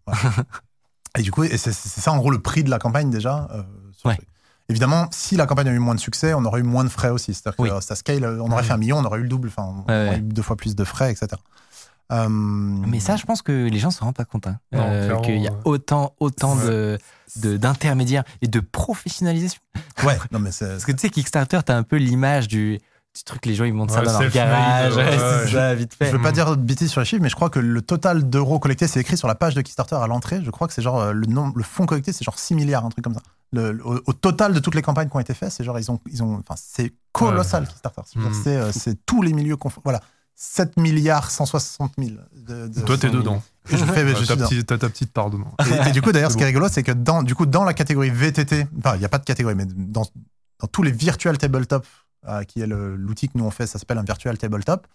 Et du coup, c'est ça en gros le prix de la campagne déjà. Ouais. Évidemment, si la campagne a eu moins de succès, on aurait eu moins de frais aussi. C'est-à-dire que Oui. euh, ça scale, on aurait fait un million, on aurait eu le double, enfin, on Ouais, aurait ouais. eu deux fois plus de frais, etc. Euh, Mais ça, je pense que les gens se rendent pas compte hein, euh, qu'il y a autant, autant de de- d'intermédiaires et de professionnalisation. ouais, non mais c'est Parce que tu sais, Kickstarter, tu as un peu l'image du, truc, les gens ils montent ça dans leur garage, ouais, ouais, ça, vite Je fait. veux pas dire de bêtises sur les chiffres, mais je crois que le total d'euros collectés, c'est écrit sur la page de Kickstarter à l'entrée. Je crois que c'est genre le, nom, le fonds collecté, c'est genre 6 milliards, un truc comme ça. Le- au, au total de toutes les campagnes qui ont été faites, c'est genre ils ont, ils ont, enfin c'est colossal Kickstarter. Veux dire, Mm. C'est, euh, c'est tous les milieux confondus. Voilà, 7 milliards 160 000. De, de- Toi, t'es 100 000. dedans. Et je fais, Ouais, je suis dedans. petit- ta petite part dedans. Et, et du coup, d'ailleurs, C'est ce qui est rigolo, c'est que dans, du coup, dans la catégorie VTT, enfin, il n'y a pas de catégorie, mais dans, dans tous les virtual tabletop, euh, qui est le- l'outil que nous on fait, ça s'appelle un virtual tabletop.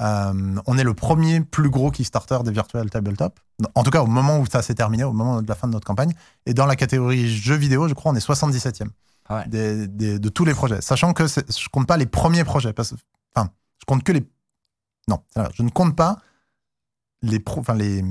Euh, on est le premier plus gros Kickstarter des virtual tabletop. En tout cas, au moment où ça s'est terminé, au moment de la fin de notre campagne. Et dans la catégorie jeux vidéo, je crois, on est 77e Ah ouais. des- des- de tous les projets. Sachant que je compte pas les premiers projets. Parce, enfin, je compte que les. Non, je ne compte pas les pro, enfin les.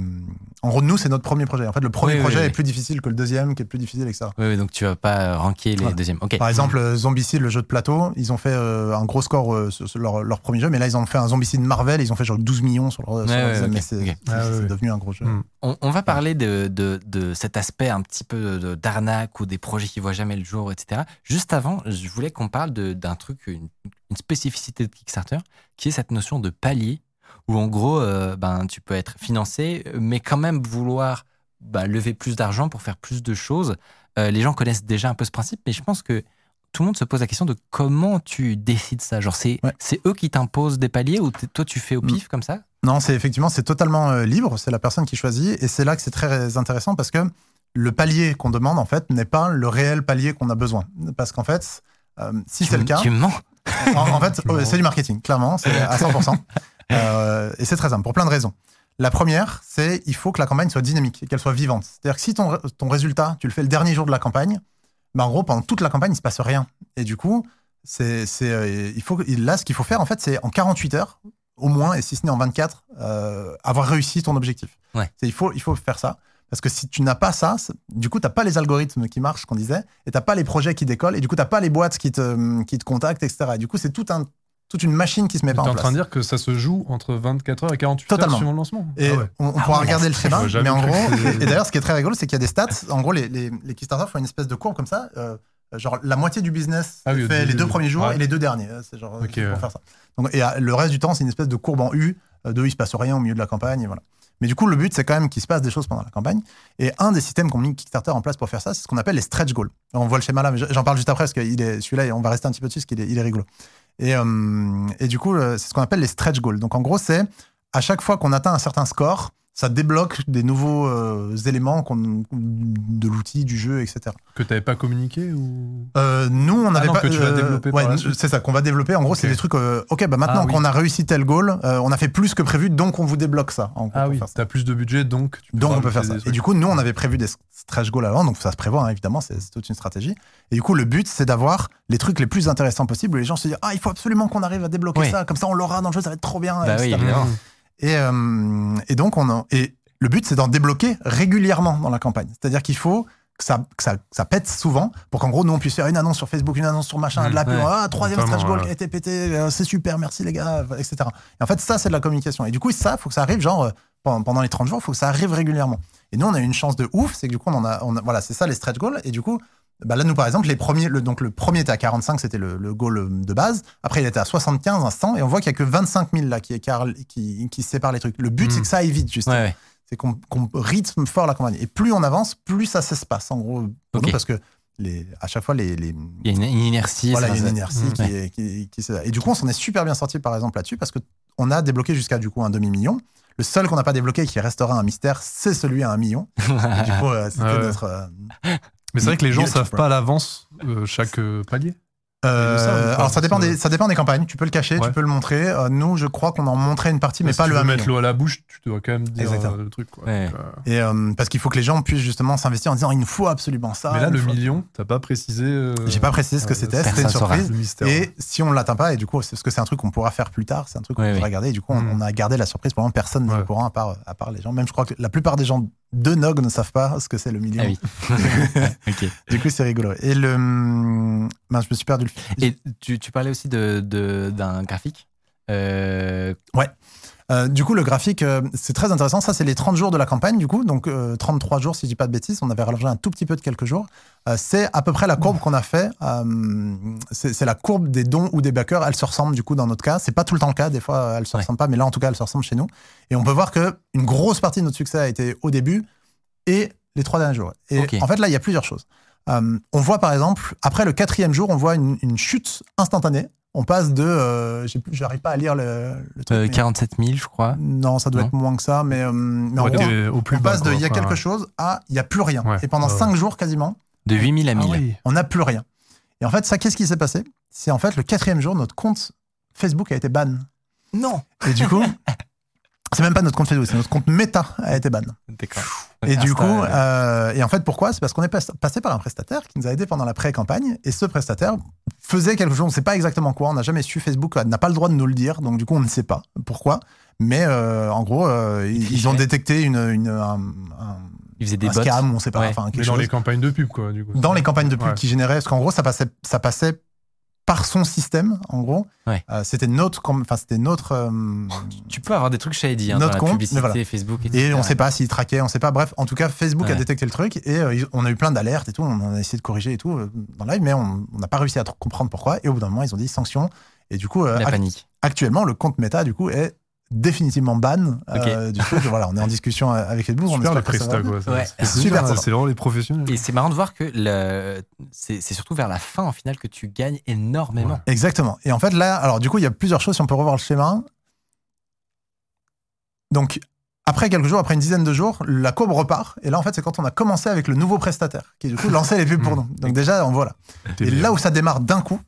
En gros, nous, c'est notre premier projet. En fait, le premier Oui, projet oui. est plus difficile que le deuxième, qui est plus difficile, etc. Oui, oui, donc tu vas pas euh, ranker les Voilà. deuxièmes. Par exemple, euh, Zombicide, le jeu de plateau, ils ont fait euh, un gros score euh, sur, sur leur, leur premier jeu, mais là, ils ont fait un Zombicide Marvel, ils ont fait genre 12 millions sur leur, Ouais, leur ouais, deuxième, ok, mais c'est Ah, devenu un gros jeu. Mm. On, on va parler de, de, de cet aspect un petit peu d'arnaque ou des projets qui voient jamais le jour, etc. Juste avant, je voulais qu'on parle de- d'un truc, une, une spécificité de Kickstarter, qui est cette notion de palier, où en gros, euh, ben, tu peux être financé, mais quand même vouloir ben, lever plus d'argent pour faire plus de choses. Euh, les gens connaissent déjà un peu ce principe, mais je pense que tout le monde se pose la question de comment tu décides ça. Genre, c'est Ouais. eux qui t'imposent des paliers ou toi tu fais au Mm. pif comme ça? Non, c'est effectivement, c'est totalement euh, libre. C'est la personne qui choisit. Et c'est là que c'est très intéressant parce que le palier qu'on demande, en fait, n'est pas le réel palier qu'on a besoin. Parce qu'en fait, si c'est le cas, Tu me mens en, en fait, c'est du marketing, clairement, c'est à 100%. Euh, et c'est très simple, pour plein de raisons. La première, c'est il faut que la campagne soit dynamique, et qu'elle soit vivante. C'est-à-dire que si ton, ton résultat, tu le fais le dernier jour de la campagne, ben en gros, pendant toute la campagne, il se passe rien. Et du coup, c'est, c'est, euh, il faut, là, ce qu'il faut faire, en fait, c'est en 48 heures, au moins, et si ce n'est en 24, euh, avoir réussi ton objectif. Ouais. Il, faut, il faut faire ça. Parce que si tu n'as pas ça, du coup, tu n'as pas les algorithmes qui marchent, qu'on disait, et tu n'as pas les projets qui décollent, et du coup, tu n'as pas les boîtes qui te, qui te contactent, etc. Et du coup, c'est tout un, toute une machine qui se met pas en en place. train de dire que ça se joue entre 24 heures et 48 Totalement. heures suivant le lancement. Et Ah ouais. on, on Ah pourra ouais, regarder le schéma, mais en gros, et d'ailleurs, ce qui est très rigolo, c'est qu'il y a des stats. En gros, les, les, les Kickstarter font une espèce de courbe comme ça. euh, genre, la moitié du business Ah oui, fait les deux premiers jours Ouais. et les deux derniers. Euh, C'est genre Ok, c'est pour ouais. faire ça. Donc, et euh, le reste du temps, c'est une espèce de courbe en U. De il se passe rien au milieu de la campagne. et voilà. Mais du coup, le but, c'est quand même qu'il se passe des choses pendant la campagne. Et un des systèmes qu'ont mis Kickstarter en place pour faire ça, c'est ce qu'on appelle les stretch goals. On voit le schéma là, mais j'en parle juste après parce que celui-là, on va rester un petit peu dessus parce qu'il est, il est rigolo. Et, euh, et du coup, c'est ce qu'on appelle les stretch goals. Donc en gros, c'est à chaque fois qu'on atteint un certain score, ça débloque des nouveaux euh, éléments de l'outil, du jeu, etc. Que t'avais pas communiqué ou? Euh, nous, on n'avait non, pas. que tu vas euh, développer ouais. C'est ça qu'on va développer. En gros, c'est des trucs. euh, ok, bah maintenant Ah, oui. qu'on a réussi tel goal, euh, on a fait plus que prévu, donc on vous débloque ça. en Ah oui, t'as plus de budget donc tu peux Donc on peut faire ça. Et du coup, nous, on avait prévu des stretch goals avant, donc ça se prévoit, hein, évidemment, c'est toute une stratégie. Et du coup, le but, c'est d'avoir les trucs les plus intéressants possibles où les gens se disent Ah, il faut absolument qu'on arrive à débloquer Oui. ça, comme ça on l'aura dans le jeu, ça va être trop bien. Bah oui. Et, euh, et donc, on en- et le but, c'est d'en débloquer régulièrement dans la campagne. C'est-à-dire qu'il faut que ça, que, ça, ça pète souvent pour qu'en gros, nous, on puisse faire une annonce sur Facebook, une annonce sur machin, Mmh, de la pub. ouais. Ah, troisième stretch goal qui a été pété, euh, c'est super, merci les gars, etc. Et en fait, ça, c'est de la communication. Et du coup, ça, il faut que ça arrive, genre, euh, pendant, pendant les 30 jours, il faut que ça arrive régulièrement. Et nous, on a eu une chance de ouf, c'est que du coup, on en a, on a- voilà, c'est ça les stretch goals. Et du coup, bah là, nous, par exemple, les premiers, le, donc le premier était à 45, c'était le, le goal euh, de base. Après, il était à 75, un 100, et on voit qu'il y a que 25 000 là qui, écartent- qui, qui séparent les trucs. Le but, Mm. c'est que ça aille vite, justement. Ouais, ouais. C'est qu'on rythme fort la campagne. Et plus on avance, plus ça s'espace, en gros, pour Ok. nous, parce que les, à chaque fois, les, les, Il y a une, une inertie. voilà, il y a une inertie Mm. qui, est- qui, qui se- Et du coup, on s'en est super bien sorti, par exemple, là-dessus, parce qu'on a débloqué jusqu'à du coup un demi-million. Le seul qu'on n'a pas débloqué et qui restera un mystère, c'est celui à un million. Du coup, euh, c'était Ah ouais. notre. euh, Mais c'est vrai que les gens Guilty savent pas à l'avance euh, chaque euh, palier. Euh, alors ça dépend, Parce que- des, ça dépend des campagnes. Tu peux le cacher, Ouais. tu peux le montrer. Euh, nous, je crois qu'on en montrait une partie, mais si pas tu le veux 1 mettre million. l'eau à la bouche, tu dois quand même dire Exactement. le truc. Quoi. Ouais. Donc, euh, Et euh, parce qu'il faut que les gens puissent justement s'investir en disant il nous faut absolument ça. Mais là, le million, t'as pas précisé. euh, J'ai pas précisé ce que c'était, c'était une surprise. Et si on l'atteint pas, et du coup, c'est parce que c'est un truc qu'on pourra faire plus tard, c'est un truc qu'on pourra garder. Et du coup, on, Mm. on a gardé la surprise. Pour le moment, personne n'est au courant à part, à part les gens. Même je crois que la plupart des gens de Nog ne savent pas ce que c'est le million. Ah oui. Du coup, c'est rigolo. Et le, ben, je me suis perdu le. Et tu, tu parlais aussi de- de- d'un graphique. Euh, Euh, du coup, le graphique, euh, c'est très intéressant. Ça, c'est les 30 jours de la campagne, du coup. Donc, euh, 33 jours, si je dis pas de bêtises. On avait rallongé un tout petit peu de quelques jours. Euh, c'est à peu près la courbe qu'on a fait. Euh, c'est la courbe des dons ou des backers. Elle se ressemble, du coup, dans notre cas. C'est pas tout le temps le cas. Des fois, elle se Ouais. ressemble pas. Mais là, en tout cas, elle se ressemble chez nous. Et on peut voir que une grosse partie de notre succès a été au début et les trois derniers jours. Et en fait, là, il y a plusieurs choses. Euh, on voit, par exemple, après le quatrième jour, on voit une, une chute instantanée. On passe de. Euh, j'ai plus- J'arrive pas à lire le, le truc. euh, mais- 47 000, je crois. non, ça doit Non. être moins que ça, mais, euh, mais en Ouais, gros, t'es au plus on bas, passe de il y a quelque ouais. chose à il y a plus rien. Ouais. Et pendant Ouais, cinq jours quasiment, De 8 000 à 1000. Ah oui. on n'a plus rien. Et en fait, ça, qu'est-ce qui s'est passé? C'est en fait le quatrième jour, notre compte Facebook a été ban. Non Et du coup, c'est même pas notre compte Facebook, c'est notre compte Meta a été ban. D'accord. Et du coup, euh, et en fait, pourquoi? C'est parce qu'on est pas- passé par un prestataire qui nous a aidé pendant la pré-campagne. Et ce prestataire faisait quelque chose, on ne sait pas exactement quoi, on n'a jamais su. Facebook n'a pas le droit de nous le dire, donc du coup, on ne sait pas pourquoi. Mais euh, en gros, euh, ils, ils ont détecté une, une- un, un- il faisait des un bots. scam, on sait pas, Ouais. enfin quelque Mais dans chose. les campagnes de pub, quoi, du coup. Dans les campagnes de pub Ouais. qui généraient, parce qu'en gros, ça passait, ça passait par son système, en gros. Ouais. Euh, c'était notre, enfin c'était notre. euh, Tu peux avoir des trucs shady hein, Notre dans la compte, publicité voilà. Facebook. Et etc. on sait pas s'ils traquaient, on sait pas. Bref, en tout cas, Facebook a détecté le truc et euh, on a eu plein d'alertes et tout. On a essayé de corriger et tout dans le live, mais on n'a pas réussi à comprendre pourquoi. Et au bout d'un moment, ils ont dit sanction. Et du coup, La act- panique. actuellement, le compte Meta, du coup, est définitivement ban euh, du truc. Voilà, on est en discussion avec Edbourg. Super on les va. quoi. Ouais. C'est vraiment les professionnels. Et c'est marrant de voir que le... c'est c'est surtout vers la fin, en final, que tu gagnes énormément. Ouais. Exactement. Et en fait, là, alors du coup, il y a plusieurs choses si on peut revoir le schéma. Donc, après quelques jours, après une dizaine de jours, la courbe repart. Et là, en fait, c'est quand on a commencé avec le nouveau prestataire qui, du coup, lançait les pubs pour nous. Donc, déjà, on voit là. Et bien. là où ça démarre d'un coup,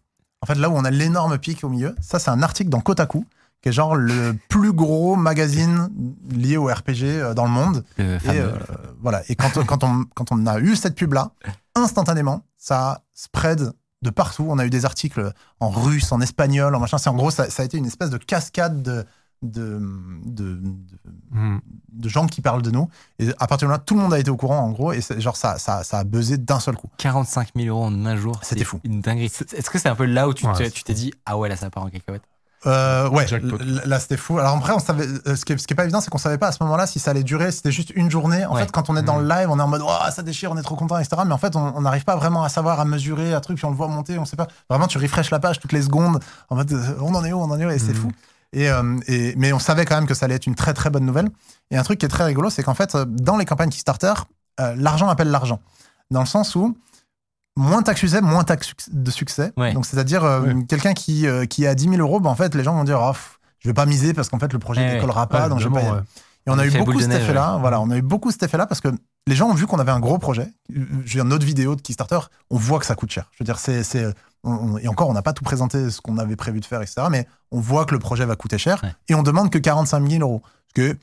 en fait, là où on a l'énorme pic au milieu, ça, c'est un article dans Kotaku, qui est genre le plus gros magazine lié au RPG euh, dans le monde. Le Et, euh, voilà. Et quand, quand, on, quand on a eu cette pub-là, instantanément, ça spread de partout. On a eu des articles en russe, en espagnol, en machin. C'est en gros, ça, ça a été une espèce de cascade de, de, de, de- Hmm. de gens qui parlent de nous. Et à partir de là, tout le monde a été au courant, en gros. Et genre, ça, ça, ça a buzzé d'un seul coup. 45 000 euros en un jour. C'était fou. Une dinguerie. Est-ce que c'est un peu là où Ouais, tu t'es dit, ah ouais, là, ça part en cacahuète? Euh, ouais, là c'était fou. Alors après, on savait, euh, ce qui est, ce qui est pas évident, c'est qu'on savait pas à ce moment-là si ça allait durer. C'était juste une journée. En Ouais. fait, quand on est dans le live, on est en mode, oh, ça déchire, on est trop content, etc. Mais en fait, on n'arrive pas vraiment à savoir, à mesurer, un truc, puis on le voit monter, on sait pas. Vraiment, tu refresh la page toutes les secondes. En mode, euh, on en est où, on en est où, et c'est Mhm. fou. Et, euh, et- mais on savait quand même que ça allait être une très très bonne nouvelle. Et un truc qui est très rigolo, c'est qu'en fait, dans les campagnes Kickstarter, euh, l'argent appelle l'argent. Dans le sens où moins t'as de succès, moins t'as de suc- de succès. Ouais. Donc c'est-à-dire euh, Ouais. quelqu'un qui, euh, qui est à 10 000 euros, bah, en fait, les gens vont dire, oh, pff, je vais pas miser parce qu'en fait, le projet Ouais, décollera pas, Ouais, donc je vais pas y aller. Et on a eu beaucoup cet effet-là. ouais. Voilà, on a eu beaucoup cet effet-là parce que les gens ont vu qu'on avait un gros projet. Je veux dire, notre vidéo de Kickstarter, on voit que ça coûte cher. Je veux dire, c'est, et encore, on n'a pas tout présenté ce qu'on avait prévu de faire, etc. Mais on voit que le projet va coûter cher Ouais. et on demande que 45 000 euros. Ce qui est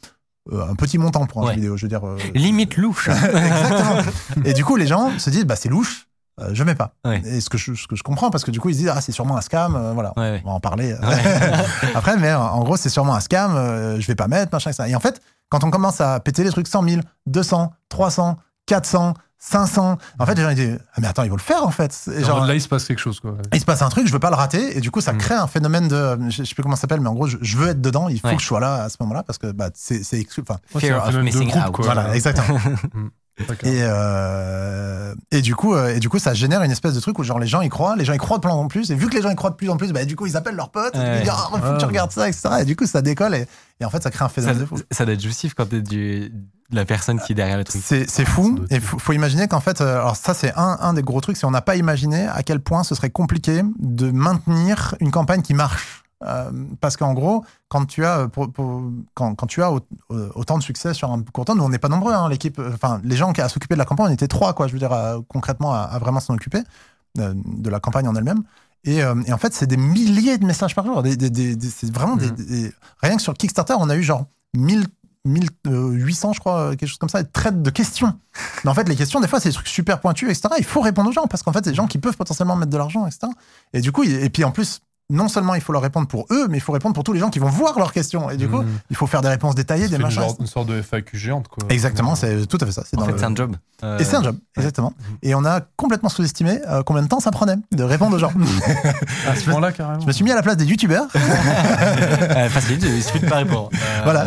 euh, un petit montant pour un Ouais. jeu vidéo. Je veux dire, euh, Limite louche. Exactement. et du coup, les gens se disent, bah, c'est louche, euh, je mets pas. Ouais. Et ce que, je, ce que je comprends, parce que du coup, ils se disent, ah, c'est sûrement un scam, euh, voilà. Ouais, ouais. On va en parler euh, après, mais en- en gros, c'est sûrement un scam, euh, je vais pas mettre, machin, etc. Et en fait, quand on commence à péter les trucs 100 000, 200, 300, 400, 500, en fait, les gens ils disent, ah, mais attends, il faut le faire, en fait. Et genre, là, il se passe quelque chose, quoi. il se passe un truc, je veux pas le rater, et du coup, ça Mm. crée un phénomène de, je, je sais plus comment ça s'appelle, mais en gros, je, je veux être dedans, il faut Ouais. que je sois là à ce moment-là, parce que bah, c'est exclu- enfin, Fear un of missing groupe, out. quoi. voilà, exactement. Et, euh, et, du coup, euh, et du coup, ça génère une espèce de truc où genre les gens y croient, les gens y croient de plus en plus, et vu que les gens y croient de plus en plus, bah, du coup, ils appellent leurs potes, et ils disent, faut que tu regardes ça, etc. Et du coup, ça décolle, et, et en fait, ça crée un ça, phénomène de fou. ça doit être jouissif quand t'es du, de la personne qui est derrière le truc. C'est fou, et faut, faut imaginer qu'en fait, euh, alors ça, c'est un, un des gros trucs, c'est on n'a pas imaginé à quel point ce serait compliqué de maintenir une campagne qui marche. Euh, parce qu'en gros, quand tu as, euh, pour- pour- quand, quand tu as euh, autant de succès sur un court temps, nous on n'est pas nombreux, hein, l'équipe, enfin les gens qui à s'occuper de la campagne, on était trois, quoi, je veux dire, à- concrètement, à, à vraiment s'en occuper euh, de la campagne en elle-même. Et, euh, et en fait, c'est des milliers de messages par jour. Des, des- des- des- c'est vraiment des- Rien que sur Kickstarter, on a eu genre 1000, 1800, je crois, quelque chose comme ça, de traites de questions. Mais en fait, les questions, des fois, c'est des trucs super pointus, etc. Il faut répondre aux gens parce qu'en fait, c'est des gens qui peuvent potentiellement mettre de l'argent, etc. Et du coup, et puis en plus, non seulement il faut leur répondre pour eux, mais il faut répondre pour tous les gens qui vont voir leurs questions. Et du coup, Mmh. il faut faire des réponses détaillées, des une, machins. genre- une sorte de FAQ géante, quoi. Exactement, c'est tout à fait ça. C'est En dans fait, le- c'est un job. Euh, Et c'est un job, exactement. Et on a complètement sous-estimé euh, combien de temps ça prenait de répondre aux gens. À ce moment-là, carrément. Je me suis mis à la place des youtubeurs. euh, facile, il suffit de pas répondre. Euh, Voilà,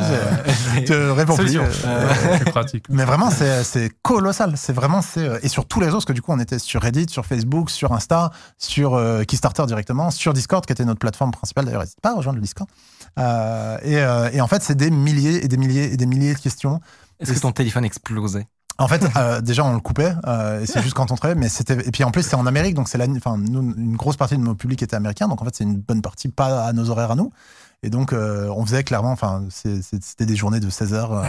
Je réponds plus. Euh, C'est pratique. Mais vraiment, c'est colossal. C'est vraiment, c'est et sur tous les réseaux, parce que du coup, on était sur Reddit, sur Facebook, sur Insta, sur euh, Kickstarter directement, sur Discord, qui était notre plateforme principale. D'ailleurs, n'hésite pas à rejoindre le Discord. Euh, et, euh, et en fait, c'est des milliers et des milliers et des milliers de questions. Est-ce que ton téléphone explosait? En fait, euh, déjà, on le coupait, euh, et c'est juste quand on travaillait, mais c'était. Et puis en plus, c'est en Amérique, donc c'est la... enfin, nous, une grosse partie de nos publics était américain, donc en fait, c'est une bonne partie pas à nos horaires à nous. Et donc, euh, on faisait clairement, enfin, c'était des journées de 16 heures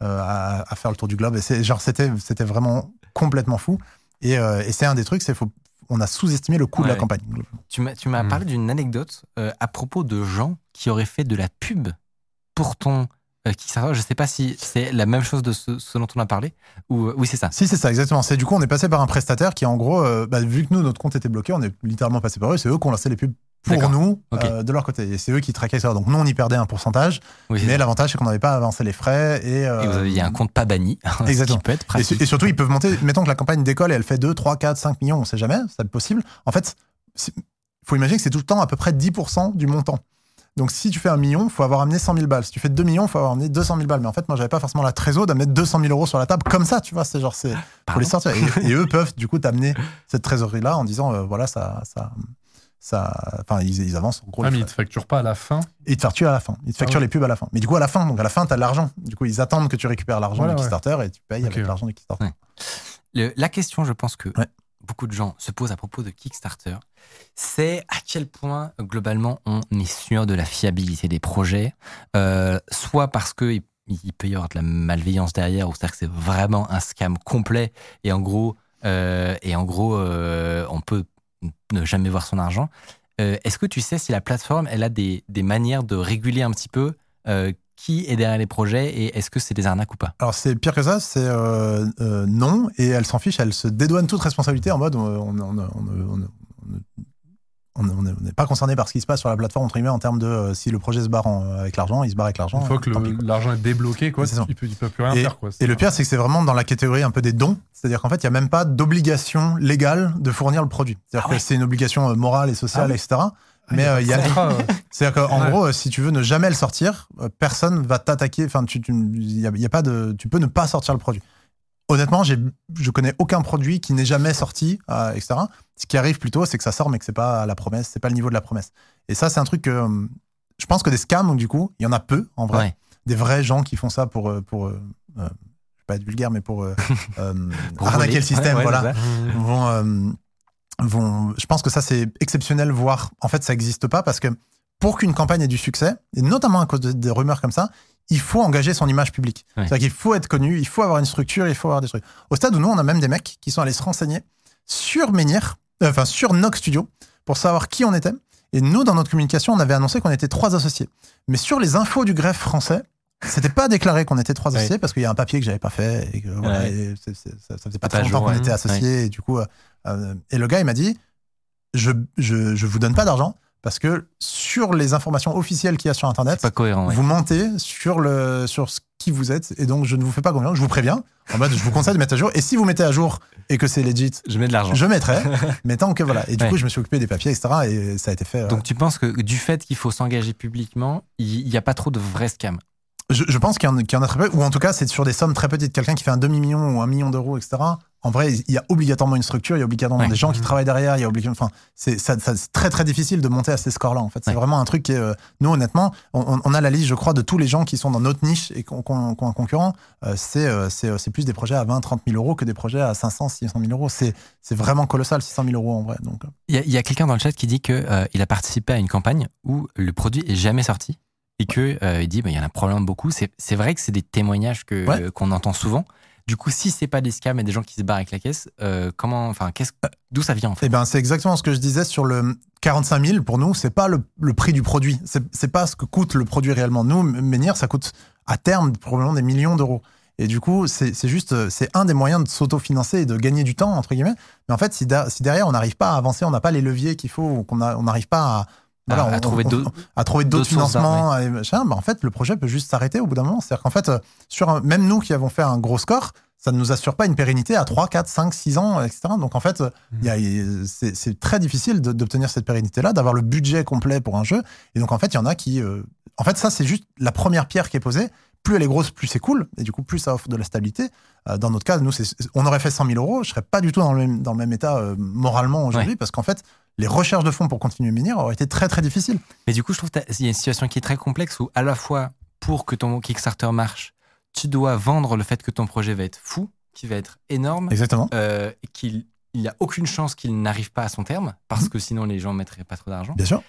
à, à faire le tour du globe, et c'est genre, c'était, c'était vraiment complètement fou. Et, et c'est un des trucs, c'est faut, on a sous-estimé le coût de la campagne. Tu m'as, tu m'as Hmm. parlé d'une anecdote euh, à propos de gens qui auraient fait de la pub pour ton euh. Je sais pas si c'est la même chose de ce, ce dont on a parlé. Ou, euh, oui, c'est ça. Si, c'est ça, exactement. C'est du coup, on est passé par un prestataire qui, en gros, euh, bah, vu que nous, notre compte était bloqué, on est littéralement passé par eux. C'est eux qui ont lancé les pubs pour nous euh, de leur côté. Et c'est eux qui traquaient ça. Donc nous, on y perdait un pourcentage. Oui, Mais l'avantage, c'est qu'on n'avait pas avancé les frais. Et, euh, Et vous avez il y a un compte pas banni. ce Exactement. qui peut être et, pratique. su- et surtout, ils peuvent monter. Mettons que la campagne décolle et elle fait 2, 3, 4, 5 millions, on sait jamais, c'est possible. En fait, il faut imaginer que c'est tout le temps à peu près 10% du montant. Donc si tu fais un million, il faut avoir amené 100 000 balles. Si tu fais 2 millions, il faut avoir amené 200 000 balles. Mais en fait, moi, j'avais pas forcément la trésor d'amener 200 000 euros sur la table comme ça, tu vois. C'est genre, c'est faut Pardon les sortir. Et, et eux peuvent, du coup, t'amener cette trésorerie-là en disant, euh, voilà, ça, ça, ça, enfin, ils, ils avancent en gros. Ah, mais ils te facturent pas à la fin. Ils te facturent à la fin. Ils te facturent ouais. les pubs à la fin. Mais du coup, à la fin, donc à la fin, tu as de l'argent. Du coup, ils attendent que tu récupères l'argent Voilà, du ouais. Kickstarter et tu payes avec l'argent du Kickstarter. Ouais. Le- la question, je pense que Ouais. beaucoup de gens se posent à propos de Kickstarter, c'est à quel point, globalement, on est sûr de la fiabilité des projets, euh, soit parce que il, il peut y avoir de la malveillance derrière, ou c'est-à-dire que c'est vraiment un scam complet, et en gros, euh, et en gros euh, on peut ne jamais voir son argent. Euh, Est-ce que tu sais si la plateforme, elle a des, des manières de réguler un petit peu euh, qui est derrière les projets, et est-ce que c'est des arnaques ou pas? Alors c'est pire que ça, c'est euh, non, et elle s'en fiche, elle se dédouane toute responsabilité en mode on- on- n'est pas concerné par ce qui se passe sur la plateforme entre guillemets en termes de euh, si le projet se barre en- avec l'argent, il se barre avec l'argent. Une fois que quoi. l'argent est débloqué, quoi, ils peuvent, ils peuvent plus rien Et- faire. Quoi. Et le pire, c'est que c'est vraiment dans la catégorie un peu des dons. C'est-à-dire qu'en fait, il n'y a même pas d'obligation légale de fournir le produit. C'est-à-dire Ah que c'est une obligation euh, morale et sociale, Ah etc. Mais euh, il y a, euh, c'est-à-dire qu'en Ouais. gros, euh, si tu veux ne jamais le sortir, euh, personne va t'attaquer. Enfin, tu, tu, y a, y a pas de, tu peux ne pas sortir le produit. Honnêtement, je connais aucun produit qui n'est jamais sorti, euh, etc. Ce qui arrive plutôt, c'est que ça sort, mais que c'est pas la promesse, c'est pas le niveau de la promesse. Et ça, c'est un truc que euh, je pense que des scams, du coup, il y en a peu en vrai. Ouais. Des vrais gens qui font ça pour, euh, pour, euh, euh, je vais pas être vulgaire, mais pour, Pour arnaquer voler. le système, Ouais, ouais, voilà vont, euh, vont. Je pense que ça, c'est exceptionnel, voire en fait, ça n'existe pas parce que pour qu'une campagne ait du succès, et notamment à cause de- des rumeurs comme ça, il faut engager son image publique. Ouais. C'est-à-dire qu'il faut être connu, il faut avoir une structure, il faut avoir des trucs. Au stade où nous, on a même des mecs qui sont allés se renseigner sur Menhir, euh, enfin sur Nox Studio, pour savoir qui on était. Et nous, dans notre communication, on avait annoncé qu'on était trois associés. Mais sur les infos du greffe français, c'était pas déclaré qu'on était trois Ouais. associés parce qu'il y a un papier que j'avais pas fait et que voilà, Ouais. et ça, ça faisait pas très longtemps qu'on était associés et du coup, euh, euh, et le gars il m'a dit, je, je, je vous donne pas d'argent parce que sur les informations officielles qu'il y a sur internet, C'est pas cohérent. ouais. vous mentez sur le sur ce qui vous êtes et donc je ne vous fais pas confiance. Je vous préviens. En mode, je vous conseille de mettre à jour. Et si vous mettez à jour et que c'est legit, Je mets de l'argent. je mettrai. mais tant que voilà. Et du Ouais. coup, je me suis occupé des papiers, etc. Et ça a été fait. euh, Donc tu penses que du fait qu'il faut s'engager publiquement, il n'y a pas trop de vrais scams? Je, je pense qu'il y, en- qu'il y en a très peu, ou en tout cas, c'est sur des sommes très petites. Quelqu'un qui fait un demi-million ou un million d'euros, etc. En vrai, il y a obligatoirement une structure, il y a obligatoirement Ouais. des gens qui travaillent derrière, il y a obligatoirement. Enfin, c'est ça- ça- c'est très très difficile de monter à ces scores-là. En fait, c'est Ouais. vraiment un truc qui est. euh, nous, honnêtement, on, a la liste, je crois, de tous les gens qui sont dans notre niche et qui ont, un concurrent. Euh, c'est euh, plus des projets à 20, 30 000 euros que des projets à 500, 600 000 euros. C'est vraiment colossal, 600 000 euros en vrai. Donc, euh, Il y a, a quelqu'un dans le chat qui dit qu'il il a participé à une campagne où le produit est jamais sorti et que euh, il dit bah, il y en a probablement beaucoup. C'est vrai que c'est des témoignages que Ouais. euh, qu'on entend souvent. Du coup, si c'est pas des scams et des gens qui se barrent avec la caisse, euh, comment, enfin, qu'est-ce, d'où ça vient en fait Eh ben, c'est exactement ce que je disais sur le 45 000. Pour nous, c'est pas le, le prix du produit. C'est pas ce que coûte le produit réellement. Nous, Menhir, ça coûte à terme probablement des millions d'euros. Et du coup, c'est juste, c'est un des moyens de s'autofinancer et de gagner du temps, entre guillemets. Mais en fait, si, da- si derrière, on n'arrive pas à avancer, on n'a pas les leviers qu'il faut, qu'on on n'arrive pas à, voilà, à, à on- trouver on- d'autres. à trouver d'autres financements, et machin, bah, en fait, le projet peut juste s'arrêter au bout d'un moment. C'est-à-dire qu'en fait, euh, sur un- même nous qui avons fait un gros score, ça ne nous assure pas une pérennité à 3, 4, 5, 6 ans, etc. Donc en fait, euh, il- c'est très difficile d'obtenir cette pérennité-là, d'avoir le budget complet pour un jeu. Et donc en fait, il y en a qui... euh, en fait, ça, c'est juste la première pierre qui est posée. Plus elle est grosse, plus c'est cool. Et du coup, plus ça offre de la stabilité. Euh, dans notre cas, nous, on aurait fait 100 000 euros. Je serais pas du tout dans le même, dans le même état euh, moralement aujourd'hui, parce qu'en fait, les recherches de fonds pour continuer à Menhir auraient été très, très difficiles. Mais du coup, je trouve qu'il y a une situation qui est très complexe où, à la fois, pour que ton Kickstarter marche, tu dois vendre le fait que ton projet va être fou, qu'il va être énorme, Exactement. euh, qu'il n'y a aucune chance qu'il n'arrive pas à son terme, parce Mhm. que sinon les gens mettraient pas trop d'argent. Bien sûr.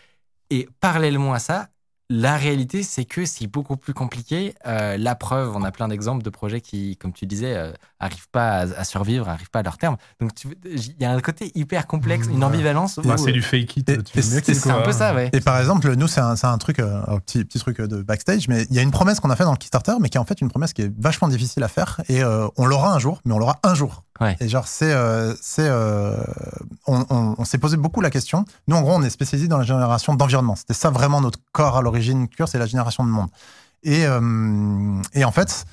Et parallèlement à ça, la réalité, c'est que c'est beaucoup plus compliqué. Euh, la preuve, on a plein d'exemples de projets qui, comme tu disais, euh, arrivent pas à, à survivre, arrivent pas à leur terme. Donc, il y a un côté hyper complexe, une ambivalence. Bah, c'est du fake it. C'est- un peu ça, ouais. Et par exemple, nous, c'est un, truc, euh, un petit, petit truc de backstage, mais il y a une promesse qu'on a fait dans le Kickstarter, mais qui est en fait une promesse qui est vachement difficile à faire. Et euh, on l'aura un jour, mais on l'aura un jour. Ouais. Et genre, c'est. euh, c'est euh, on on- on s'est posé beaucoup la question. Nous, en gros, on est spécialisé dans la génération d'environnement. C'était ça vraiment notre corps à l'origine, cure, c'est la génération de monde. Et, euh, et en fait.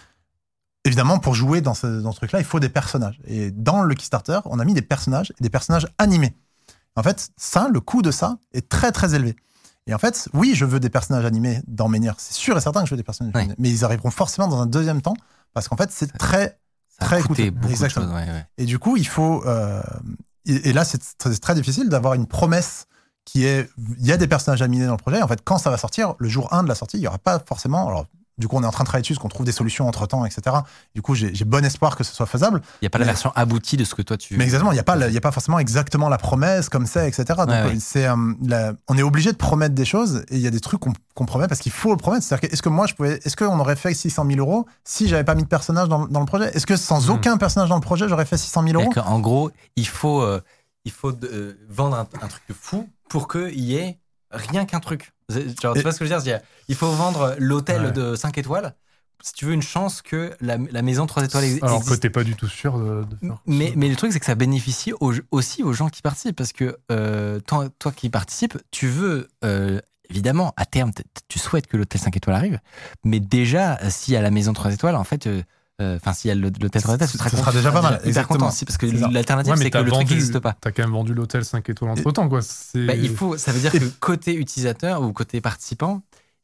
Évidemment, pour jouer dans ce, dans ce truc-là, il faut des personnages. Et dans le Kickstarter, on a mis des personnages et des personnages animés. En fait, ça, le coût de ça est très très élevé. Et en fait, oui, je veux des personnages animés dans Menhir. C'est sûr et certain que je veux des personnages Ouais. animés. Mais ils arriveront forcément dans un deuxième temps parce qu'en fait, c'est très. Très coûté Exactement. ouais, ouais. Et du coup, il faut. euh, et, et là, c'est très difficile d'avoir une promesse qui est, il y a des personnages à miner dans le projet. En fait, quand ça va sortir, le jour 1 de la sortie, il y aura pas forcément. Alors, du coup, on est en train de travailler dessus, qu'on trouve des solutions entre temps, etc. Du coup, j'ai bon espoir que ce soit faisable. Il n'y a pas la version aboutie de ce que toi tu. Mais exactement, il n'y a, pas la- il y a pas forcément exactement la promesse comme ça, etc. Donc, Ouais, ouais. c'est, euh, la- on est obligé de promettre des choses et il y a des trucs qu'on promet parce qu'il faut le promettre. C'est-à-dire est-ce que moi, je pouvais, est-ce qu'on aurait fait 600 000 euros si j'avais pas mis de personnage dans, dans le projet? Est-ce que sans Mhm. aucun personnage dans le projet, j'aurais fait 600 000 euros? En gros, il faut, euh, il faut de- euh, vendre un, un truc de fou pour qu'il y ait rien qu'un truc. Genre, tu vois ce que je veux dire? Il faut vendre l'hôtel Ouais. de 5 étoiles si tu veux une chance que la, la maison 3 étoiles ex- Alors que existe. t'es pas du tout sûr de, de faire Mais, le truc, c'est que ça bénéficie aussi aux gens qui participent. Parce que euh, toi, toi qui participes, tu veux, euh, évidemment, à terme, tu souhaites que l'hôtel 5 étoiles arrive. Mais déjà, euh, s'il y a la maison 3 étoiles, en fait, euh, enfin, s'il y a le- l'hôtel 3 étoiles, tu Ce sera content. déjà pas mal, Hyper exactement. content aussi, parce que l'alternative, Ouais, c'est que le truc n'existe pas. T'as quand même vendu l'hôtel 5 étoiles entre temps, quoi. Bah, il faut, ça veut dire que côté utilisateur ou côté participant,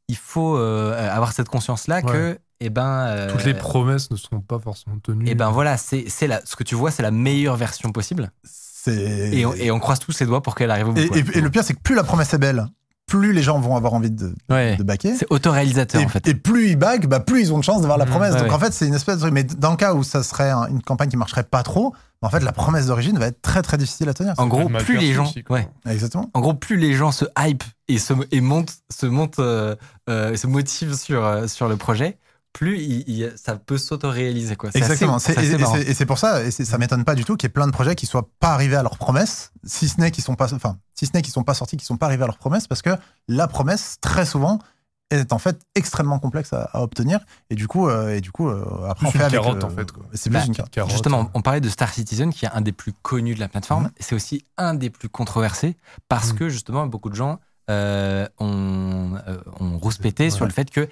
il faut euh, avoir cette conscience-là que, eh ben, euh, Toutes les promesses ne seront pas forcément tenues. eh ben voilà, c'est, c'est la, ce que tu vois, c'est la meilleure version possible. Et on, et on croise tous les doigts pour qu'elle arrive au bout. Et, et- et le pire, c'est que plus la promesse est belle, plus les gens vont avoir envie de, Ouais. de baquer. C'est autoréalisateur Et, en fait. et plus ils baguent, bah, plus ils ont de chance d'avoir la Mmh, promesse. Donc ouais. en fait, c'est une espèce de truc. Mais dans le cas où ça serait un- une campagne qui marcherait pas trop, en fait, la promesse d'origine va être très très difficile à tenir. En gros, plus les gens, aussi, ouais. Exactement. En gros, plus les gens se hype et se et montent, se montent, euh, euh, se motivent sur euh, sur le projet, plus il- il- ça peut s'autoréaliser Exactement. assez- et assez et marrant. c'est pour ça, et ça m'étonne pas du tout qu'il y ait plein de projets qui soient pas arrivés à leurs promesses, si ce n'est qu'ils sont pas, enfin, si ce n'est qu'ils sont pas sortis, qu'ils sont pas arrivés à leurs promesses, parce que la promesse, très souvent, est en fait extrêmement complexe à, à obtenir, et du coup, euh, et du coup, euh, après Plus on fait une avec. carotte, le- en fait. C'est plus Bah, une carotte. Justement, on parlait de Star Citizen, qui est un des plus connus de la plateforme. Mhm. C'est aussi un des plus controversés parce Mhm. que justement, beaucoup de gens euh, ont, euh, ont rouspété Ouais. sur le fait que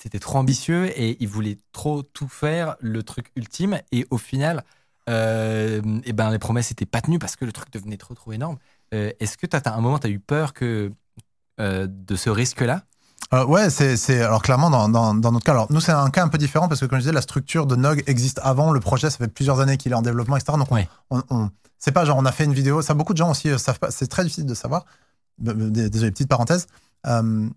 c'était trop ambitieux et ils voulaient trop tout faire, le truc ultime. Et au final, euh, eh ben, les promesses n'étaient pas tenues parce que le truc devenait trop, trop énorme. Euh, Est-ce que à un moment, tu as eu peur que, euh, de ce risque-là? Euh, ouais, c'est, alors clairement dans, dans, dans notre cas. Alors nous c'est un cas un peu différent parce que comme je disais, la structure de Nog existe avant le projet. Ça fait plusieurs années qu'il est en développement, etc. Donc on- on, on- c'est pas genre on a fait une vidéo. Ça beaucoup de gens aussi savent pas. C'est très difficile de savoir. Euh, euh, Désolé, petite parenthèse. Euh,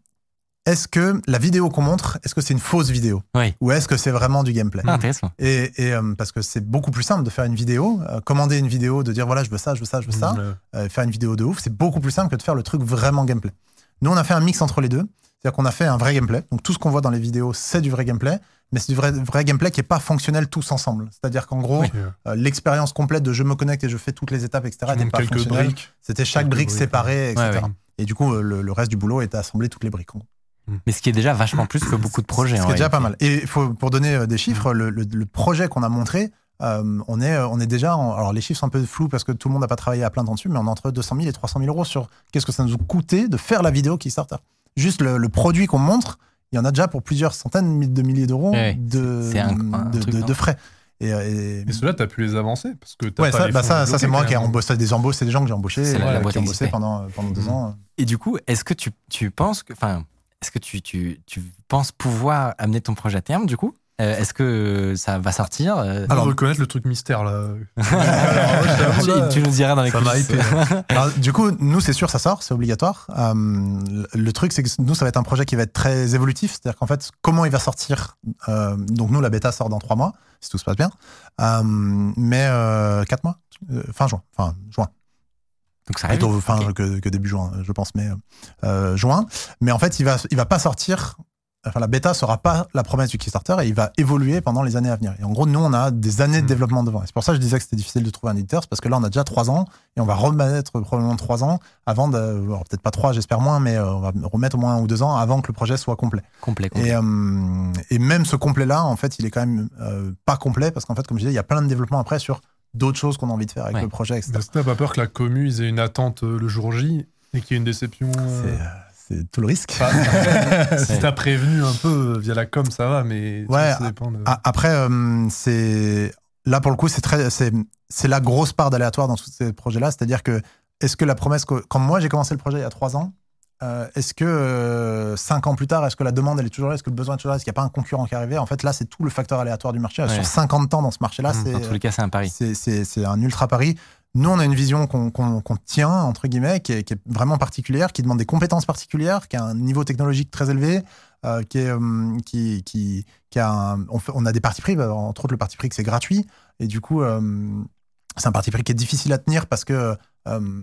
est-ce que la vidéo qu'on montre, est-ce que c'est une fausse vidéo Oui. ou est-ce que c'est vraiment du gameplay Ah, Intéressant. Et, et, euh, parce que c'est beaucoup plus simple de faire une vidéo, euh, commander une vidéo, de dire voilà je veux ça, je veux ça, je veux ça Mmh, euh, faire une vidéo de ouf, c'est beaucoup plus simple que de faire le truc vraiment gameplay. Nous, on a fait un mix entre les deux. C'est-à-dire qu'on a fait un vrai gameplay. Donc, tout ce qu'on voit dans les vidéos, c'est du vrai gameplay. Mais c'est du vrai, vrai gameplay qui n'est pas fonctionnel tous ensemble. C'est-à-dire qu'en gros, Oui. euh, l'expérience complète de je me connecte et je fais toutes les étapes, etc., n'était pas fonctionnelle. briques. C'était chaque quelques brique briques, séparée, etc. Ouais, ouais. Et du coup, le, le reste du boulot était assembler toutes les briques. en gros. Mais ce qui est déjà vachement plus que beaucoup de projets. Ce qui est déjà pas mal. Et faut, pour donner euh, des chiffres, le, le- le projet qu'on a montré, euh, on, est, euh, on est déjà. en- alors, les chiffres sont un peu flous parce que tout le monde n'a pas travaillé à plein temps dessus, mais on est entre 200 000 et 300 000 euros sur qu'est-ce que ça nous a coûté de faire la vidéo qui sort. Juste le, le produit qu'on montre, il y en a déjà pour plusieurs centaines de milliers d'euros Ouais, de, frais. Et, et- Et ceux-là, t'as pu les avancer parce que ouais, pas ça, les bah ça, c'est moi qui ai embauché des embauches, c'est des gens que j'ai embauchés, C'est la- la boîte qui ont bossé pendant, pendant deux Mhm. ans. Et du coup, est-ce que tu, tu penses que, enfin, est-ce que tu, tu, tu penses pouvoir amener ton projet à terme du coup? Euh, Est-ce que ça va sortir Euh, Alors, reconnaître le truc mystère là. Alors, tu, tu nous diras dans les Ça coulisses. Alors, du coup, nous, c'est sûr, ça sort, c'est obligatoire. Euh, le- le truc, c'est que nous, ça va être un projet qui va être très évolutif. C'est-à-dire qu'en fait, comment il va sortir euh, Donc, nous, la bêta sort dans trois mois, si tout se passe bien. Euh, mais euh, quatre mois Euh, Fin juin. Fin juin. Donc ça. Plutôt fin Ok. que, que début juin, je pense, mais euh, juin. Mais en fait, il va, il va pas sortir. Enfin, la bêta sera pas la promesse du Kickstarter et il va évoluer pendant les années à venir. Et en gros, nous, on a des années de Mhm. développement devant. Et c'est pour ça que je disais que c'était difficile de trouver un éditeur, parce que là, on a déjà trois ans et on va remettre probablement trois ans avant de, alors, peut-être pas trois, j'espère moins, mais euh, on va remettre au moins un ou deux ans avant que le projet soit complet. Complet. complet. Et, euh, et même ce complet-là, en fait, il est quand même euh, pas complet parce qu'en fait, comme je disais, il y a plein de développements après sur d'autres choses qu'on a envie de faire avec Ouais. le projet, etc. Est-ce que t'as pas peur que la commu ils aient une attente euh, le jour J et qu'il y ait une déception euh, C'est, euh, c'est tout le risque. Enfin, si t'as prévenu un peu euh, via la com, ça va, mais Ouais, ça dépend de... Après, euh, c'est là pour le coup, c'est très, c'est, c'est la grosse part d'aléatoire dans tous ces projets-là. C'est-à-dire que est-ce que la promesse, que, quand moi j'ai commencé le projet il y a trois ans, euh, est-ce que euh, cinq ans plus tard, est-ce que la demande elle est toujours là, est-ce que le besoin est toujours là, est-ce qu'il n'y a pas un concurrent qui est arrivé? En fait, là, c'est tout le facteur aléatoire du marché. Ouais. Sur 50 ans dans ce marché-là, Mmh, c'est Dans tous les cas, c'est un pari. c'est, un ultra pari. nous, on a une vision qu'on tient, entre guillemets, qui est, qui est vraiment particulière, qui demande des compétences particulières, qui a un niveau technologique très élevé, euh, qui, est, euh, qui, qui, qui a un- on, fait- on a des partis pris, entre autres le parti pris que c'est gratuit, et du coup, euh, c'est un parti pris qui est difficile à tenir parce que, euh,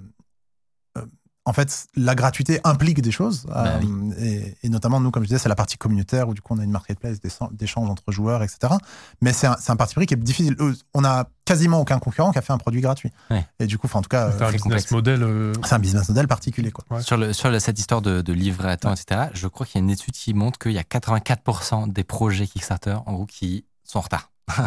en fait, la gratuité implique des choses, Bah euh, et, et notamment, nous, comme je disais, c'est la partie communautaire où du coup, on a une marketplace d'échan- d'échanges entre joueurs, etc. Mais c'est un, parti pris qui est difficile. Euh, On a quasiment aucun concurrent qui a fait un produit gratuit. Ouais. Et du coup, enfin, en tout cas, euh, C'est un très business model. euh, c'est un business model particulier, quoi. Ouais. Sur, le, sur le- cette histoire de, de livrer à temps, etc., je crois qu'il y a une étude qui montre qu'il y a 84% des projets Kickstarter, en gros, qui sont en retard.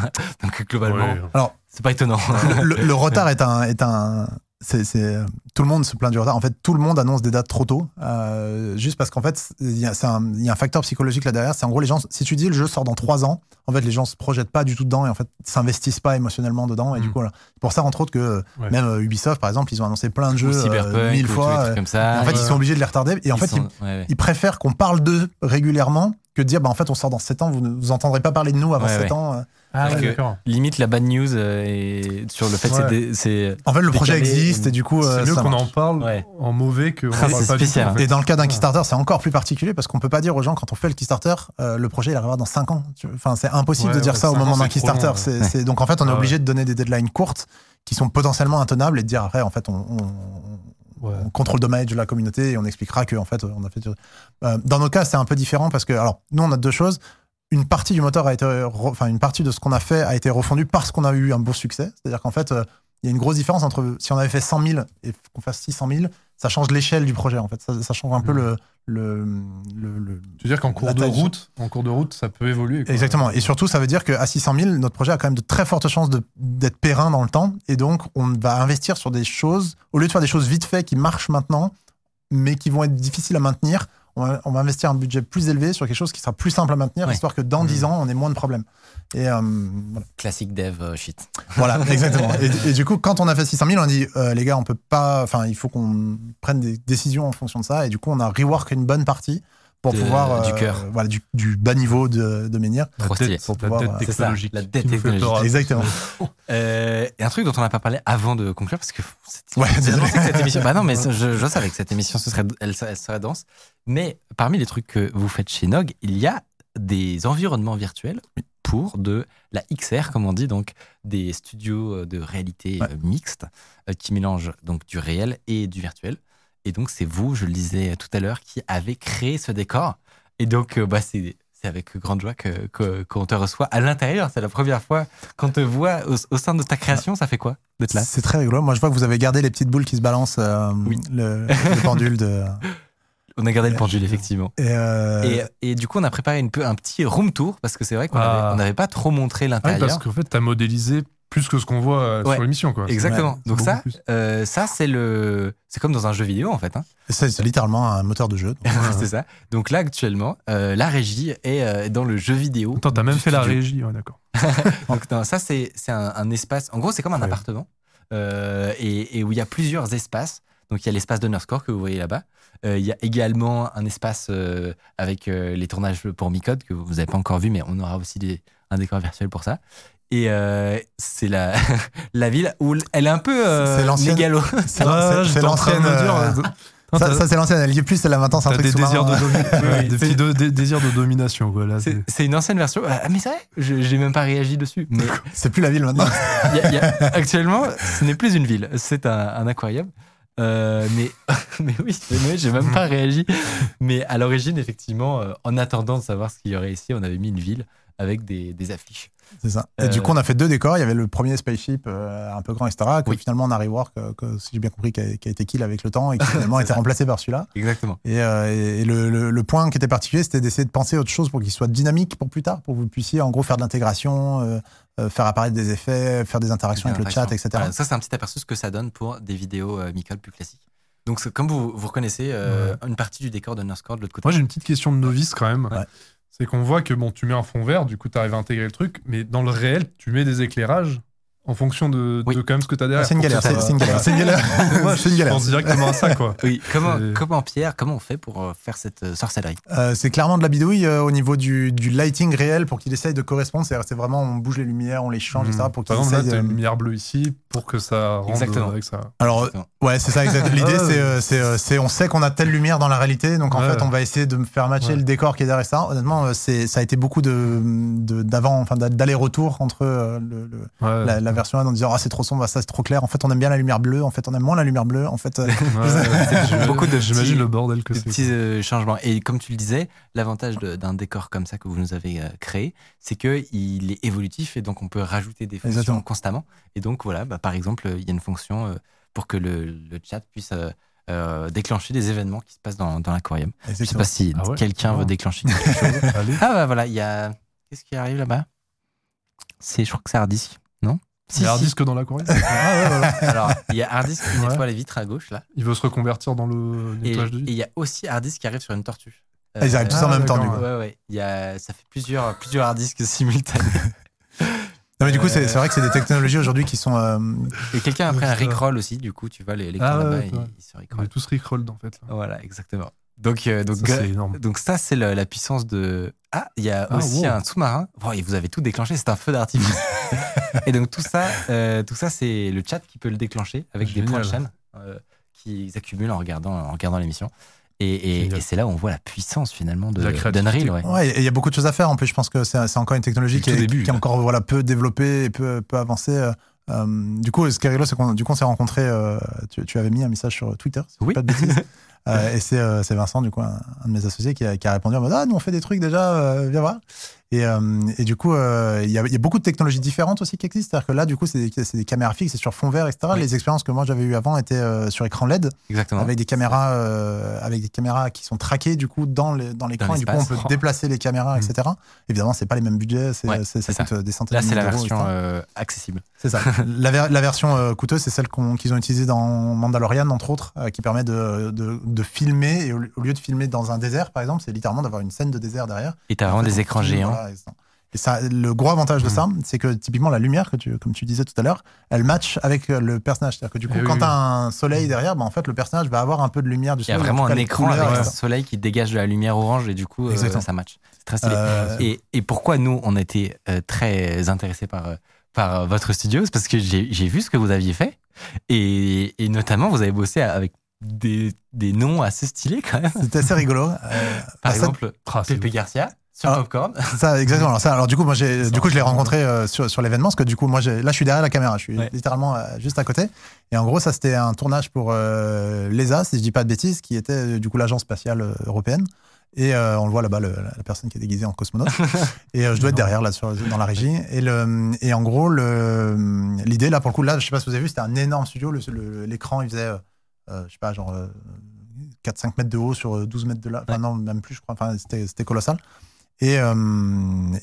Donc, globalement, ouais. Alors, c'est pas étonnant. le, le retard est un, est un, c'est, c'est- tout le monde se plaint du retard. En fait, tout le monde annonce des dates trop tôt, euh, juste parce qu'en fait, il y, a, un, il y a un facteur psychologique là derrière. C'est en gros les gens. Si tu dis le jeu sort dans trois ans, en fait, les gens se projettent pas du tout dedans et en fait s'investissent pas émotionnellement dedans. Et du Mm. coup. C'est pour ça, entre autres, que Ouais. même euh, Ubisoft, par exemple, ils ont annoncé plein de jeux euh, Cyberpunk, mille fois. trucs euh, comme ça. en fait, ils sont obligés de les retarder. Et en ils fait, sont- ils, ouais, ouais. ils préfèrent qu'on parle d'eux régulièrement que de dire, bah, en fait, on sort dans 7 ans, vous ne vous entendrez pas parler de nous avant Ouais, 7 ouais. ans. Euh. Ah, Parce que-. Limite, la bad news euh, est sur le fait que Ouais. c'est. En fait, le projet existe et du coup, euh, C'est mieux ça qu'on en parle Ouais. en mauvais qu'on en Ah, parle c'est pas du tout. spécial, en fait. Et dans le cas d'un. Kickstarter, c'est encore plus particulier parce qu'on peut pas dire aux gens quand on fait le Kickstarter, euh, le projet il arrivera dans 5 ans. Enfin, c'est impossible Ouais, de dire ouais, ça au moment d'un Kickstarter. C'est- donc en fait, on est Ah ouais. obligé de donner des deadlines courtes qui sont potentiellement intenables et de dire après, en fait, on, on- Ouais. on contrôle le dommage de la communauté et on expliquera que en fait, on a fait. Euh, dans nos cas, c'est un peu différent parce que alors nous, on a deux choses. Une partie du moteur a été, enfin une partie de ce qu'on a fait a été refondue parce qu'on a eu un beau succès. C'est-à-dire qu'en fait, euh, il y a une grosse différence entre si on avait fait 100 000 et qu'on fasse 600 000, ça change l'échelle du projet en fait. Ça, ça change un peu Mhm. le, le, le- veux dire qu'en cours de route, en cours de route, ça peut évoluer. quoi. Exactement. Et surtout, ça veut dire qu'à 600 000, notre projet a quand même de très fortes chances d'être périn dans le temps. Et donc, on va investir sur des choses, au lieu de faire des choses vite fait qui marchent maintenant, mais qui vont être difficiles à maintenir, on va, on va investir un budget plus élevé sur quelque chose qui sera plus simple à maintenir, Ouais. histoire que dans 10 Mhm. ans, on ait moins de problèmes. Et euh, voilà. Classique dev euh, shit. Voilà, exactement. Et, et du coup, quand on a fait 600 000, on a dit, euh, les gars, on peut pas, enfin, il faut qu'on prenne des décisions en fonction de ça. Et du coup, on a rework une bonne partie pour De- pouvoir. du euh, cœur. Voilà, du, du bas niveau de, de menhir. Pour la pouvoir, dette euh, technologique. la dette technologique. Exactement. Euh, et un truc dont on n'a pas parlé avant de conclure, parce que c'est Ouais, que cette émission. Bah non, mais je, je savais que cette émission, ce serait, elle, serait- elle serait dense. Mais parmi les trucs que vous faites chez Nog, il y a des environnements virtuels pour de la XR, comme on dit, donc des studios de réalité Ouais. mixte qui mélangent donc du réel et du virtuel. Et donc c'est vous, je le disais tout à l'heure, qui avez créé ce décor. Et donc euh, bah, c'est c'est avec grande joie que- que- qu'on te reçoit à l'intérieur. C'est la première fois qu'on te voit au, au sein de ta création. Ça fait quoi d'être là? C'est très rigolo. Moi, je vois que vous avez gardé les petites boules qui se balancent, euh, Oui. le, le pendule de. On a gardé le pendule, effectivement. Et, euh, Et, et du coup, on a préparé une peu, un petit room tour parce que c'est vrai qu'on Ah. n'avait pas trop montré Ah oui, l'intérieur. parce qu'en fait, t'as modélisé plus que ce qu'on voit euh, Ouais. sur l'émission. quoi. Exactement. Ouais, Donc ça, euh, ça c'est le, c'est comme dans un jeu vidéo en fait. hein. c'est c'est littéralement un moteur de jeu. c'est ça. Donc là, actuellement, euh, la régie est euh, dans le jeu vidéo. Attends, t'as même fait la régie. Ouais, d'accord. Donc non, ça c'est c'est un, un espace. En gros, c'est comme un Ouais. appartement euh, et, et où il y a plusieurs espaces. Donc il y a l'espace d'Underscore que vous voyez là-bas. Euh, il y a également un espace euh, avec euh, les tournages pour Micode que vous n'avez pas encore vu, mais on aura aussi des, un décor virtuel pour ça. Et euh, c'est la, la ville où elle est un peu euh, C'est l'ancienne- mégalo. C'est l'ancienne. ça, ça, c'est l'ancienne. Elle dit plus, c'est la maintenant, c'est un truc des désirs de, ouais, des c'est- petits de- des désirs de domination. Quoi, là, C'est c'est- c'est une ancienne version. Ah, mais c'est vrai, je n'ai même pas réagi dessus. Mais C'est plus la ville maintenant. y a- y a- actuellement, ce n'est plus une ville, c'est un, un aquarium. Euh, mais, mais oui, mais j'ai même pas réagi. Mais à l'origine, effectivement, euh, en attendant de savoir ce qu'il y aurait ici, on avait mis une ville avec des, des affiches. C'est ça. Et Euh, du coup, on a fait deux décors. Il y avait le premier spaceship euh, un peu grand, etc. Que Oui. finalement, on a rework, euh, que, si j'ai bien compris, qui a, qui a été kill avec le temps et qui finalement a été remplacé par celui-là. Exactement. Et, euh, et- et le, le- le point qui était particulier, c'était d'essayer de penser autre chose pour qu'il soit dynamique pour plus tard, pour que vous puissiez en gros faire de l'intégration, euh, euh, faire apparaître des effets, faire des interactions avec le chat, etc. Voilà, ça, c'est un petit aperçu de ce que ça donne pour des vidéos euh, Micole plus classiques. Donc, comme vous, vous reconnaissez, euh, une partie du décor de de l'autre côté. Moi, j'ai une petite question de novice quand même. Ouais. C'est qu'on voit que bon, tu mets un fond vert, du coup, tu arrives à intégrer le truc, mais dans le réel, tu mets des éclairages En fonction de, Oui. de quand même ce que t'as derrière. C'est une pour que galère, ça c'est une galère. C'est une galère. Je pense directement à ça, quoi. Oui, comment, comment Pierre, comment on fait pour euh, faire cette euh, sorcellerie? Euh, c'est clairement de la bidouille euh, au niveau du, du lighting réel pour qu'il essaye de correspondre. C'est vraiment, on bouge les lumières, on les change, etc. pour qu'il Par exemple, là, essaye. euh, une lumière bleue ici pour que ça rende Exactement. avec ça. Alors, Exactement. ouais, c'est ça, exact. L'idée, Ouais, c'est, ouais. c'est, c'est, on sait qu'on a telle lumière dans la réalité, donc en Ouais. fait, on va essayer de me faire matcher Ouais. le décor qui est derrière ça. Honnêtement, c'est, ça a été beaucoup de, de- d'avant, enfin, d'a- d'aller-retour entre le- le- Ouais. la, la version 1 en disant, ah, c'est trop sombre, ça, c'est trop clair. En fait, on aime bien la lumière bleue. En fait, on aime moins la lumière bleue. En fait, euh, Ouais, beaucoup de J'imagine le bordel que c'est. petits euh, changements. Et comme tu le disais, l'avantage d'un décor comme ça que vous nous avez euh, créé, c'est que il est évolutif et donc on peut rajouter des fonctions Exactement. constamment. Et donc voilà, bah, par exemple, il y a une fonction euh, pour que le, le chat puisse euh, euh, déclencher des événements qui se passent dans, dans l'aquarium. Je sais exactement. pas si Ah ouais quelqu'un veut déclencher quelque chose. Ah bah voilà, il y a. Qu'est-ce qui arrive là-bas? C'est, je crois que c'est Hardisk, non? Il y a un disque dans l'aquarium. Ah ouais, voilà. Alors, il y a Hardisk qui Ouais. nettoie les vitres à gauche là. Il veut se reconvertir dans le Et et nettoyage de il vie. y a aussi Hardisk qui arrive sur une tortue. Ah, ils arrivent tous en Ah, même temps, du d'accord, coup. Ouais, ouais. Il y a, ça fait plusieurs, plusieurs harddisks simultanés. Non, mais du coup, c'est, Euh, c'est vrai que c'est des technologies aujourd'hui qui sont. euh, Et quelqu'un a pris un ça. rickroll aussi, du coup, tu vois, les, les Ah, là-bas, ouais, ils, ouais. ils se On rickrollent. tous rickrolled en fait. là. Voilà, exactement. Donc, euh, donc, Ça, c'est énorme. donc ça, c'est la, la puissance de. Ah, il y a Ah, aussi wow. un sous-marin. Bon, et vous avez tout déclenché, c'est un feu d'artifice. et donc tout ça, euh, tout ça, c'est le chat qui peut le déclencher avec des points de chaîne euh, qui s'accumulent en regardant, en regardant l'émission. Et, et- Génial. et c'est là où on voit la puissance finalement de d'Unreal. Ouais. Ouais, et il y a beaucoup de choses à faire. En plus, je pense que c'est c'est encore une technologie qui est, début, qui est encore voilà, peu développée et peu, peu avancée. Euh, du coup, ce qui est rigolo, c'est qu'on du coup, on s'est rencontrés. euh, tu, tu avais mis un message sur Twitter, si Oui. pas de bêtises. Euh, et c'est Vincent, du coup, un, un de mes associés, qui a, qui a répondu en mode Ah, nous, on fait des trucs déjà, viens voir. Et, euh, et du coup, euh, il y, a, il y a beaucoup de technologies différentes aussi qui existent. C'est-à-dire que là, du coup, c'est des, caméras fixes, c'est sur fond vert, etc. Oui. Les expériences que moi j'avais eues avant étaient euh, sur écran LED Exactement. avec des caméras avec des caméras qui sont traquées du coup dans l'écran Dans et du coup on peut Oh. déplacer les caméras etc évidemment c'est pas les mêmes budgets c'est, Ouais, ça ça. des centaines Là, c'est la version accessible. c'est ça la, ver- la version coûteuse c'est celle qu'on- qu'ils ont utilisée dans Mandalorian entre autres euh, qui permet de, de, de filmer et au, lieu de filmer dans un désert par exemple c'est littéralement d'avoir une scène de désert derrière Et t'as vraiment des écrans géants. Et ça- et ça, le gros avantage de Mm. ça, c'est que typiquement la lumière, que tu, comme tu disais tout à l'heure, elle match avec euh, le personnage. C'est-à-dire que du coup, Eh oui, quand oui. tu as un soleil derrière, bah, en fait, le personnage va avoir un peu de lumière du Il y a soleil. en vraiment un écran couleurs, avec un soleil qui dégage de la lumière orange et du coup, euh, ça match. C'est très stylé. Euh, Et, et pourquoi nous, on était euh, très intéressés par, par votre studio? C'est parce que j'ai vu ce que vous aviez fait. Et, et notamment, vous avez bossé avec des, des noms assez stylés quand même. C'était assez rigolo. Euh, Par ça- exemple, Ah, Pepe Garcia sur Ah. Popcorn. Ça, exactement. Alors, ça, alors du coup, moi, j'ai, du coup, je l'ai rencontré euh, sur, sur l'événement, parce que du coup, moi, j'ai, là, je suis derrière la caméra, je suis Ouais. littéralement euh, juste à côté. Et en gros, ça, c'était un tournage pour euh, l'ESA, si je dis pas de bêtises, qui était du coup l'agence spatiale européenne. Et euh, on le voit là-bas, la personne qui est déguisée en cosmonaute. et euh, je dois être derrière, là, sur, dans la régie. Et, le, et en gros, l'idée, là, pour le coup, là, je sais pas si vous avez vu, c'était un énorme studio. L'écran, il faisait, euh, je sais pas, genre euh, 4-5 mètres de haut sur euh, 12 mètres de là. Enfin, Ouais. non, même plus, je crois. Enfin, c'était, c'était colossal. Et, euh,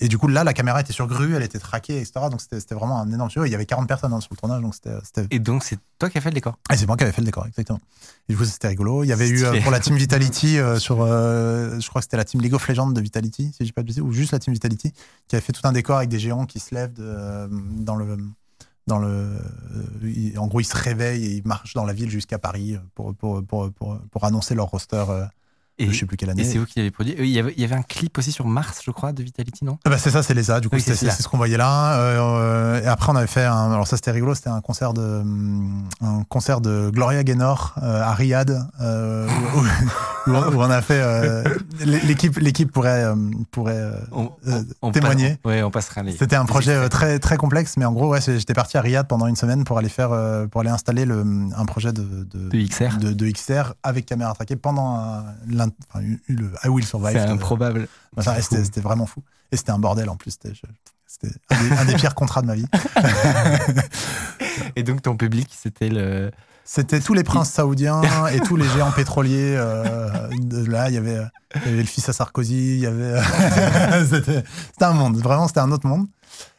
et du coup, là, la caméra était sur grue, elle était traquée, etc. Donc, c'était, vraiment un énorme studio. Il y avait 40 personnes hein, sur le tournage, donc c'était, Et donc, c'est toi qui as fait le décor? ah, c'est moi qui avais fait le décor, exactement. Et du coup, c'était rigolo. Il y avait eu euh, pour la team Vitality, euh, sur, je crois que c'était la team League of Legends de Vitality, si je dis pas de bêtises, ou juste la team Vitality, qui avait fait tout un décor avec des géants qui se lèvent de, dans le. Dans le, en gros, ils se réveillent et ils marchent dans la ville jusqu'à Paris pour, pour, pour, pour, annoncer leur roster et, je sais plus quelle année. Et c'est vous qui l'avez produit. Il y, avait, un clip aussi sur Mars, je crois, de Vitality, non? Ah bah, C'est ça, c'est l'ESA. Du coup, c'est ce qu'on voyait là. Euh, et après, on avait fait un. Alors, ça, c'était rigolo. C'était un concert de, euh, un concert de Gloria Gaynor euh, à Riyad, où, on a fait. l'équipe, l'équipe pourrait, pourrait témoigner. On, on passera les. C'était un projet très, très complexe, mais en gros, ouais, j'étais parti à Riyad pendant une semaine pour aller faire, pour aller installer un projet de, De XR. De, XR avec caméra traquée pendant l'un 20, enfin, eu le I Will Survive. C'est improbable. C'était vraiment fou. Et c'était un bordel en plus. C'était, un, des, pires contrats de ma vie. et donc ton public, c'était le. C'était tous les princes saoudiens et tous les géants pétroliers. Euh, là, il y, avait, le fils à Sarkozy. Il y avait. Euh, c'était, un monde. Vraiment, c'était un autre monde.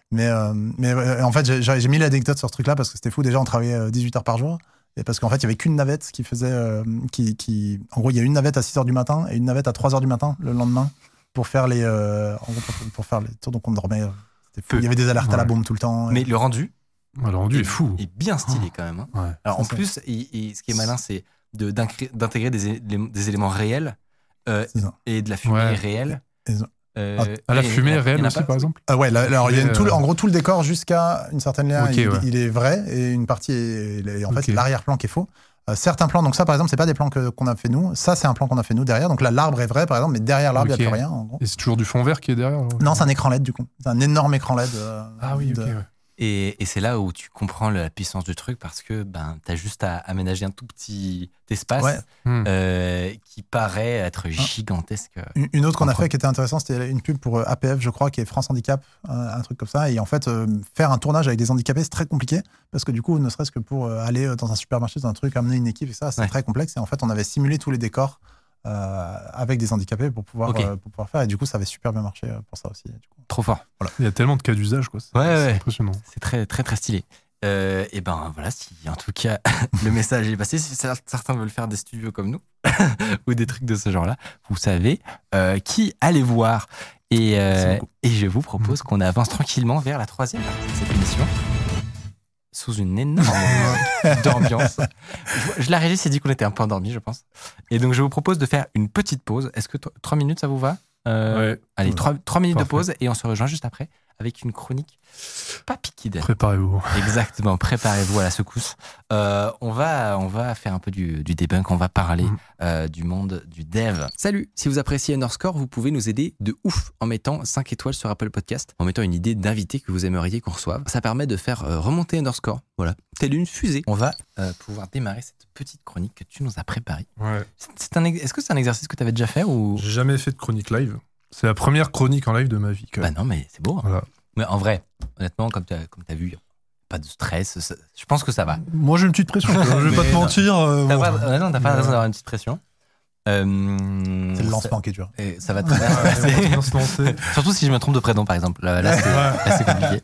Mais, euh, en fait, j'ai mis l'anecdote sur ce truc-là parce que c'était fou. Déjà, on travaillait 18 heures par jour. Et parce qu'en fait, il y avait qu'une navette qui faisait. euh, qui, qui, en gros, il y a une navette à 6 heures du matin et une navette à 3 heures du matin le lendemain pour faire les. euh, en gros, pour, pour faire les tours. Donc, on dormait. euh, c'était fou. Peu. Il y avait des alertes à la bombe tout le temps. Mais le rendu, Ah, le rendu est fou. est bien stylé quand même. hein. Ouais. Alors en Ça, plus, il- il- ce qui est malin, c'est de- d'intégrer des, des éléments réels euh, et de la fumée Ouais. réelle. Ils ont- Euh, Ah, la et- fumée est réelle aussi, par exemple Ah ouais, alors il y a une- tout le- euh, en gros tout le décor jusqu'à une certaine ligne, il, ouais. il est vrai et une partie est, est- en fait l'arrière-plan qui est faux. Euh, certains plans, donc ça par exemple c'est pas des plans qu'on a fait nous, ça c'est un plan qu'on a fait nous derrière. Donc là l'arbre est vrai par exemple, mais derrière l'arbre il Ok. n'y a plus rien. En gros. Et c'est toujours du fond vert qui est derrière Non, c'est un écran LED du coup, c'est un énorme écran LED. euh, Ah oui, ok. ouais. Et, et c'est là où tu comprends la puissance du truc parce que ben, tu as juste à aménager un tout petit espace Ouais. Hmm. euh, qui paraît être gigantesque. Une une autre qu'on a fait qui était intéressante, c'était une pub pour euh, APF, je crois, qui est France Handicap, euh, un truc comme ça. Et en fait, euh, faire un tournage avec des handicapés, c'est très compliqué parce que du coup, ne serait-ce que pour aller dans un supermarché, dans un truc, amener une équipe et ça, c'est Ouais. très complexe. Et en fait, on avait simulé tous les décors euh, avec des handicapés pour pouvoir, euh, pour pouvoir faire. Et du coup, ça avait super bien marché euh, pour ça aussi. du coup. Trop fort. Il y a tellement de cas d'usage, quoi. C'est Ouais, ouais. impressionnant. C'est très, très, très stylé. Euh, et ben voilà, si en tout cas le message est passé, si cer- certains veulent faire des studios comme nous ou des trucs de ce genre-là, vous savez euh, qui aller voir. Et, euh, et je vous propose qu'on avance tranquillement vers la troisième partie de cette émission sous une énorme d'ambiance. Je, je- la régie s'est dit qu'on était un peu endormi, je pense. Et donc je vous propose de faire une petite pause. Est-ce que trois minutes ça vous va? Euh, Ouais. Allez, trois, trois minutes Parfait. de pause et on se rejoint juste après avec une chronique pas piquée d'air. Préparez-vous. Exactement, préparez-vous à la secousse. Euh, on, va, on va faire un peu du, du debunk, on va parler Mhm. euh, du monde du dev. Salut, si vous appréciez Underscore, vous pouvez nous aider de ouf en mettant 5 étoiles sur Apple Podcast, en mettant une idée d'invité que vous aimeriez qu'on reçoive. Ça permet de faire euh, remonter Underscore, voilà, telle une fusée. On va euh, pouvoir démarrer cette petite chronique que tu nous as préparée. Ouais. C'est- c'est un Est-ce que c'est un exercice que tu avais déjà fait ou... J'ai jamais fait de chronique live. C'est la première chronique en live de ma vie. quand Bah non, mais c'est beau. hein. Voilà. Mais en vrai, honnêtement, comme tu as, comme as vu, pas de stress, ça- je pense que ça va. Moi, j'ai une petite pression. je vais pas Mais te non. mentir. euh, T'as bon. pas, euh, non, t'as pas raison d'avoir une petite pression. Euh, C'est le lancement qui est dur. ça- et Ça va très bien se Ouais, on va passer. bien se lancer. Surtout si je me trompe de prénom, par exemple. Là, là, c'est Ouais. là, c'est compliqué.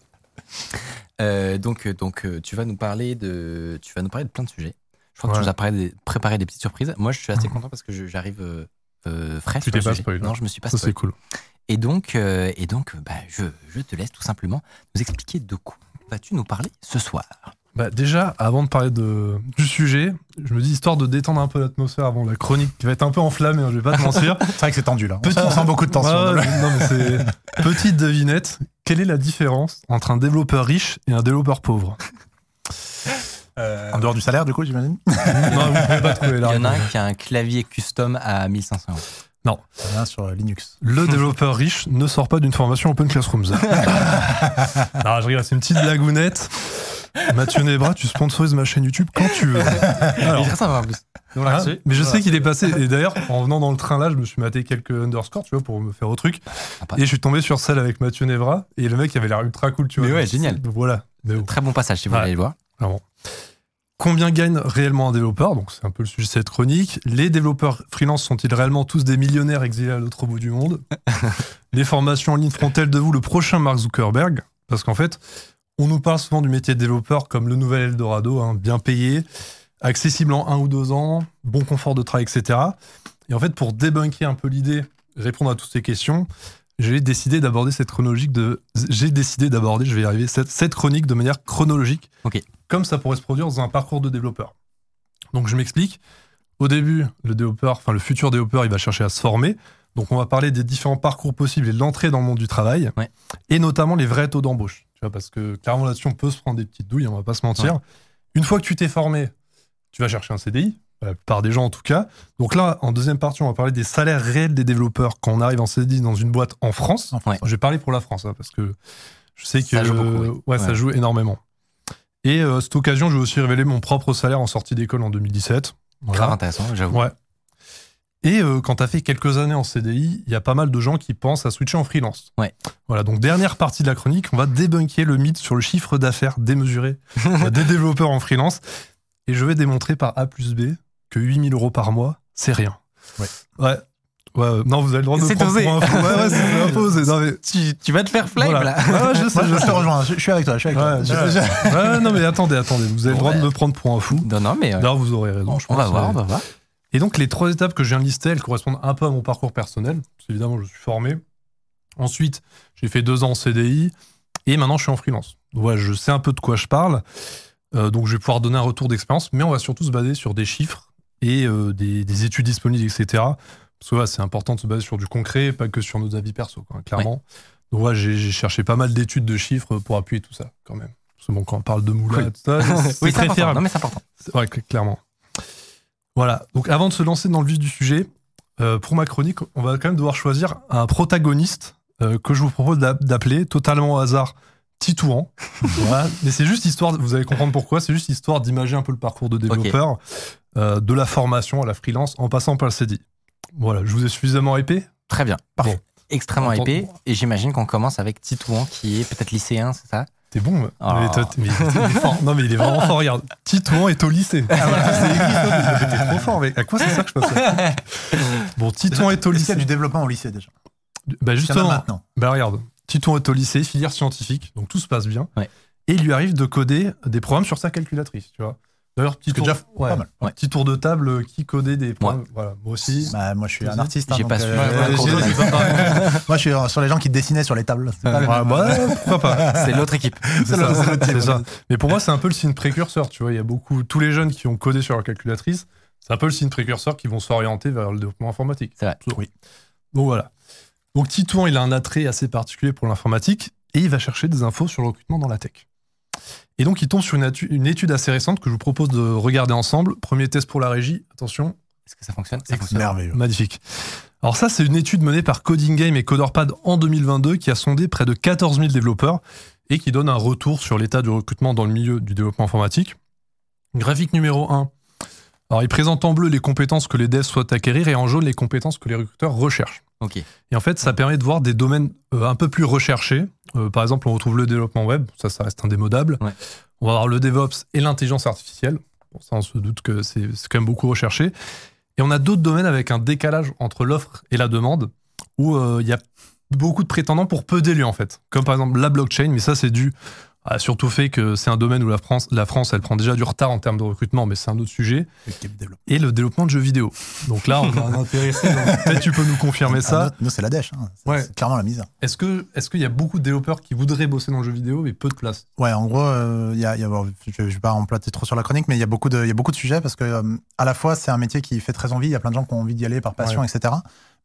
Euh, donc, euh, donc euh, tu vas nous parler de, tu vas nous parler de plein de sujets. Je crois que tu Ouais. nous as préparé des, préparé des petites surprises. Moi, je suis assez content parce que je- j'arrive euh, euh. Tu t'es pas sujet. spoil, hein. Non, je me suis pas Ça, c'est cool. Et donc, euh, et donc, euh, bah, je, je te laisse tout simplement nous expliquer de quoi vas-tu nous parler ce soir. Bah, déjà, avant de parler de, du sujet, je me dis, histoire de détendre un peu l'atmosphère avant la chronique qui va être un peu enflammée, hein, je vais pas te mentir. C'est vrai que c'est tendu là. Sent- on sent beaucoup de tension. Non, mais c'est petite devinette. Quelle est la différence entre un développeur riche et un développeur pauvre? En dehors du salaire, du coup, j'imagine. Non, vous pouvez pas trouver Il la y en a un qui a un clavier custom à 1500 euros. Rien sur euh, Linux. Le développeur riche ne sort pas d'une formation Open Classrooms. non, je rigole, c'est une petite blagounette. Mathieu Nebra, tu sponsorises ma chaîne YouTube quand tu veux. Alors, Il est très sympa en plus. Hein mais je Voilà. sais qu'il est passé. Et d'ailleurs, en venant dans le train là, je me suis maté quelques underscores, tu vois, pour me faire au truc. Sympa. Et je suis tombé sur celle avec Mathieu Nevra. Et le mec avait l'air ultra cool, tu vois. Mais ouais, Donc, génial. Voilà. Mais bon. Très bon passage si vous Ouais. voulez le voir. Combien gagne réellement un développeur Donc, c'est un peu le sujet de cette chronique. Les développeurs freelance sont-ils réellement tous des millionnaires exilés à l'autre bout du monde? Les formations en ligne feront-elles de vous le prochain Mark Zuckerberg? Parce qu'en fait, on nous parle souvent du métier de développeur comme le nouvel Eldorado, hein, bien payé, accessible en un ou deux ans, bon confort de travail, etc. Et en fait, pour débunker un peu l'idée, répondre à toutes ces questions, j'ai décidé d'aborder cette chronologique de. J'ai décidé d'aborder, je vais y arriver, cette, cette chronique de manière chronologique. Ok. Comme ça pourrait se produire dans un parcours de développeur. Donc je m'explique. Au début, le développeur, enfin le futur développeur, il va chercher à se former. Donc on va parler des différents parcours possibles et de l'entrée dans le monde du travail. Ouais. Et notamment les vrais taux d'embauche. Tu vois, parce que clairement là-dessus, on peut se prendre des petites douilles, on va pas se mentir. Une fois que tu t'es formé, tu vas chercher un CDI, la plupart des gens en tout cas. Donc là, en deuxième partie, on va parler des salaires réels des développeurs quand on arrive en CDI dans une boîte en France. Je vais parler pour la France, hein, parce que je sais que Ça joue beaucoup, oui. ouais, ça joue énormément. Et euh, cette occasion, je vais aussi révéler mon propre salaire en sortie d'école en 2017. Voilà. Grave intéressant, j'avoue. Ouais. Et euh, quand tu as fait quelques années en CDI, il y a pas mal de gens qui pensent à switcher en freelance. Ouais. Voilà, donc dernière partie de la chronique, on va débunker le mythe sur le chiffre d'affaires démesuré des développeurs en freelance. Et je vais démontrer par A plus B que 8000 euros par mois, c'est rien. Ouais. Ouais. Ouais, euh, non, vous avez le droit de me C'est prendre osé. pour un fou. Ouais, ouais, c'est imposé. Non, mais Tu, tu vas te faire flame voilà. là. Ouais, ouais, je sais, je sais. te rejoins, je, je suis avec toi. Je suis avec Ouais, toi. ouais. Je- je- Ouais, non, mais attendez, attendez. Vous avez le droit de me prendre pour un fou. Non, non, mais euh, Là, vous aurez raison. je on va voir, on va voir. Et donc, les trois étapes que je viens de lister, elles correspondent un peu à mon parcours personnel. Parce qu'évidemment, je suis formé. Ensuite, j'ai fait deux ans en CDI. Et maintenant, je suis en freelance. Ouais, je sais un peu de quoi je parle. Euh, donc, je vais pouvoir donner un retour d'expérience, mais on va surtout se baser sur des chiffres et euh, des, des études disponibles, etc. Parce que ouais, c'est important de se baser sur du concret, pas que sur nos avis perso, quoi, clairement. Donc, ouais, j'ai cherché pas mal d'études de chiffres pour appuyer tout ça, quand même. Parce que bon, quand on parle de moulin, Cool. tout ça, c'est Oui, très important. Non, mais c'est important. Ouais, cl- clairement. Voilà. Donc, avant de se lancer dans le vif du sujet, euh, pour ma chronique, on va quand même devoir choisir un protagoniste euh, que je vous propose d'a- d'appeler totalement au hasard Titouan. Voilà. Mais c'est juste histoire, vous allez comprendre pourquoi, c'est juste histoire d'imager un peu le parcours de développeur, euh, de la formation à la freelance en passant par le CDI. Voilà, je vous ai suffisamment épais. Très bien. Parfait. Extrêmement épais. Et j'imagine qu'on commence avec Titouan, qui est peut-être lycéen, c'est ça? T'es bon, mais- Oh. mais toi, il fort. Non, mais il est vraiment fort. Regarde, Titouan est au lycée. Ah, voilà, c'est écrit ça. mais T'es trop fort, mais à quoi c'est ça que je pense Bon, Titouan est au Est-ce qu'il y a lycée. du développement au lycée déjà Bah Il justement, maintenant. bah regarde, Titouan est au lycée, filière scientifique, donc tout se passe bien. Ouais. Et il lui arrive de coder des programmes sur sa calculatrice, tu vois. D'ailleurs, petit tour, ouais. Ouais. petit tour de table, euh, qui codait des programmes. Voilà, moi aussi. Bah, Moi, je suis un artiste. hein, pas su. euh, Moi, je suis sur les gens qui dessinaient sur les tables. C'est bah, pourquoi pas C'est l'autre équipe. C'est ça. Mais pour moi, c'est un peu le signe précurseur, tu vois. Il y a beaucoup, tous les jeunes qui ont codé sur leur calculatrice, c'est un peu le signe précurseur qui vont s'orienter vers le développement informatique. C'est vrai. Oui. Donc voilà. Donc Titouan, il a un attrait assez particulier pour l'informatique et il va chercher des infos sur le recrutement dans la tech. Et donc il tombe sur une, étude assez récente que je vous propose de regarder ensemble. Premier test pour la régie. Attention, Est-ce que ça fonctionne? Ça fonctionne. Merveilleux. Magnifique. Alors ça, c'est une étude menée par Coding Game et CoderPad en 2022 qui a sondé près de 14 000 développeurs et qui donne un retour sur l'état du recrutement dans le milieu du développement informatique. Graphique numéro 1. Alors, il présente en bleu les compétences que les devs souhaitent acquérir et en jaune les compétences que les recruteurs recherchent. Et en fait, ça permet de voir des domaines euh, un peu plus recherchés. Euh, par exemple, on retrouve le développement web, ça, ça reste indémodable. Ouais. On va avoir le DevOps et l'intelligence artificielle. Bon, ça, on se doute que c'est c'est quand même beaucoup recherché. Et on a d'autres domaines avec un décalage entre l'offre et la demande, où euh, il y a beaucoup de prétendants pour peu d'élus, en fait. Comme par exemple la blockchain, mais ça, c'est dû à surtout fait que c'est un domaine où la France, la France, elle prend déjà du retard en termes de recrutement, mais c'est un autre sujet. Et le développement de jeux vidéo. Donc là, on a un intéressé. donc Peut-être tu peux nous confirmer Ah, ça. Nous, nous, c'est la dèche. hein. C'est Ouais. c'est clairement la misère. Est-ce que est-ce qu'il y a beaucoup de développeurs qui voudraient bosser dans le jeu vidéo mais peu de place? Ouais, en gros, euh, y a, il y a- bon, je ne vais pas emplater trop sur la chronique, mais il y a beaucoup de, il y a beaucoup de sujets parce que euh, à la fois c'est un métier qui fait très envie. Il y a plein de gens qui ont envie d'y aller par passion, Ouais. etc.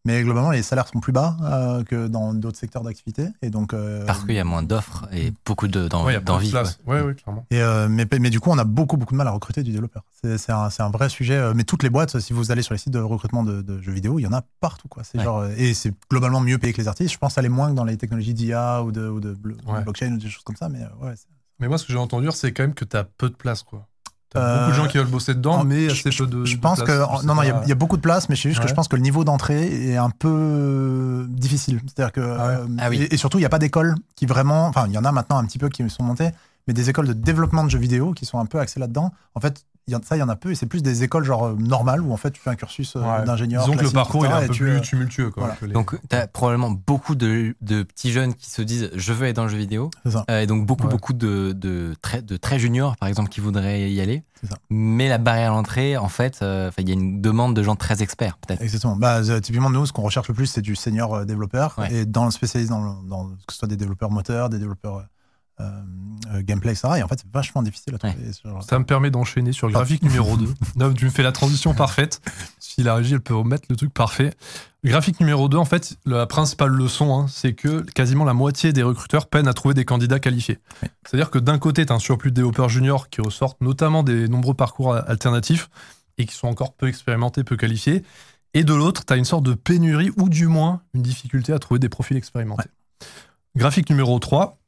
Mais globalement, les salaires sont plus bas euh, que dans d'autres secteurs d'activité. Et donc, euh, Parce qu'il y a moins d'offres et beaucoup de- d'en- Ouais, il y a peu de d'envie. place. Ouais, ouais, clairement. Et euh, mais, mais du coup, on a beaucoup, beaucoup de mal à recruter du développeur. C'est un, c'est un vrai sujet. euh, Mais toutes les boîtes, si vous allez sur les sites de recrutement de, de jeux vidéo, il y en a partout. Quoi. C'est Ouais. genre, et c'est globalement mieux payé que les artistes. Je pense aller moins que dans les technologies d'IA ou de, ou de blo- Ouais. blockchain ou des choses comme ça. Mais ouais, c'est- Mais moi, ce que j'ai entendu, c'est quand même que tu as peu de place. quoi. T'as Euh, beaucoup de gens qui veulent bosser dedans, en- mais je- assez peu de. Je de pense place. que Je non non il y, a- y beaucoup de place mais c'est juste que je pense que le niveau d'entrée est un peu difficile c'est-à-dire que Ah ouais. euh, Ah oui. et, et surtout il n'y a pas d'école qui vraiment enfin il y en a maintenant un petit peu qui sont montées mais des écoles de développement de jeux vidéo qui sont un peu axées là-dedans en fait il y a- ça il y en a peu et c'est plus des écoles genre euh, normales où en fait tu fais un cursus euh, Ouais. d'ingénieur que le parcours il est un et peu tu, plus euh, tumultueux. Quoi, voilà. que les- Donc, tu as probablement beaucoup de, de petits jeunes qui se disent je veux être dans le jeu vidéo. C'est ça. Euh, et donc, beaucoup, Ouais. beaucoup de, de, très, de très juniors, par exemple, qui voudraient y aller. C'est ça. Mais la barrière à l'entrée, en fait, euh, il y a une demande de gens très experts, peut-être. Exactement. Bah, euh, typiquement, nous, ce qu'on recherche le plus, c'est du senior euh, développeur. Ouais. Et dans le spécialiste, dans, le- dans que ce soit des développeurs moteurs, des développeurs gameplay, etc. Et en fait, c'est vachement difficile à trouver. Ça me permet d'enchaîner sur le graphique numéro 2. Non, tu me fais la transition parfaite. Si la régie, elle peut remettre le truc parfait. Graphique numéro 2, en fait, la principale leçon, hein, c'est que quasiment la moitié des recruteurs peinent à trouver des candidats qualifiés. Oui. C'est-à-dire que d'un côté, tu as un surplus de développeurs juniors qui ressortent notamment des nombreux parcours alternatifs et qui sont encore peu expérimentés, peu qualifiés. Et de l'autre, tu as une sorte de pénurie ou du moins une difficulté à trouver des profils expérimentés. Graphique numéro 3,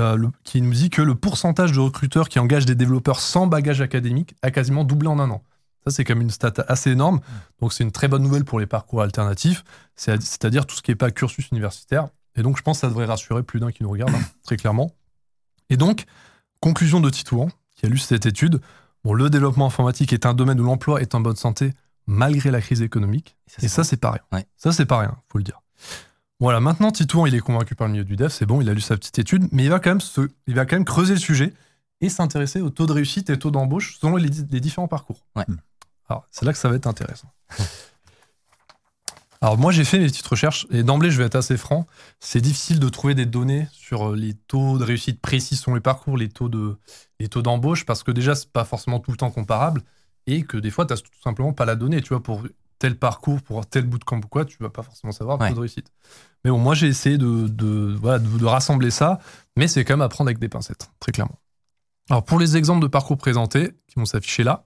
euh, le- qui nous dit que le pourcentage de recruteurs qui engagent des développeurs sans bagage académique a quasiment doublé en un an. Ça, c'est quand même une stat assez énorme. Donc, c'est une très bonne nouvelle pour les parcours alternatifs, c'est- c'est-à-dire tout ce qui n'est pas cursus universitaire. Et donc, je pense que ça devrait rassurer plus d'un qui nous regarde, hein, très clairement. Et donc, conclusion de Titouan, qui a lu cette étude. Bon, le développement informatique est un domaine où l'emploi est en bonne santé malgré la crise économique. Et ça, c'est pas rien. Ouais. Ça, c'est pas rien, faut le dire. Voilà, maintenant, Titouan, il est convaincu par le milieu du dev, c'est bon, il a lu sa petite étude, mais il va quand même, se, il va quand même creuser le sujet et s'intéresser au taux de réussite et taux d'embauche selon les, les différents parcours. Ouais. Alors, c'est là que ça va être intéressant. Alors moi j'ai fait mes petites recherches et d'emblée je vais être assez franc, c'est difficile de trouver des données sur euh, les taux de réussite précis sur les parcours, les taux de les taux d'embauche parce que déjà c'est pas forcément tout le temps comparable et que des fois tu tout simplement pas la donnée, tu vois pour tel parcours pour tel bout de camp ou quoi, tu vas pas forcément savoir le Ouais. taux de réussite. Mais bon, moi j'ai essayé de, de, voilà, de, de rassembler ça, mais c'est quand même à prendre avec des pincettes, très clairement. Alors pour les exemples de parcours présentés, qui vont s'afficher là,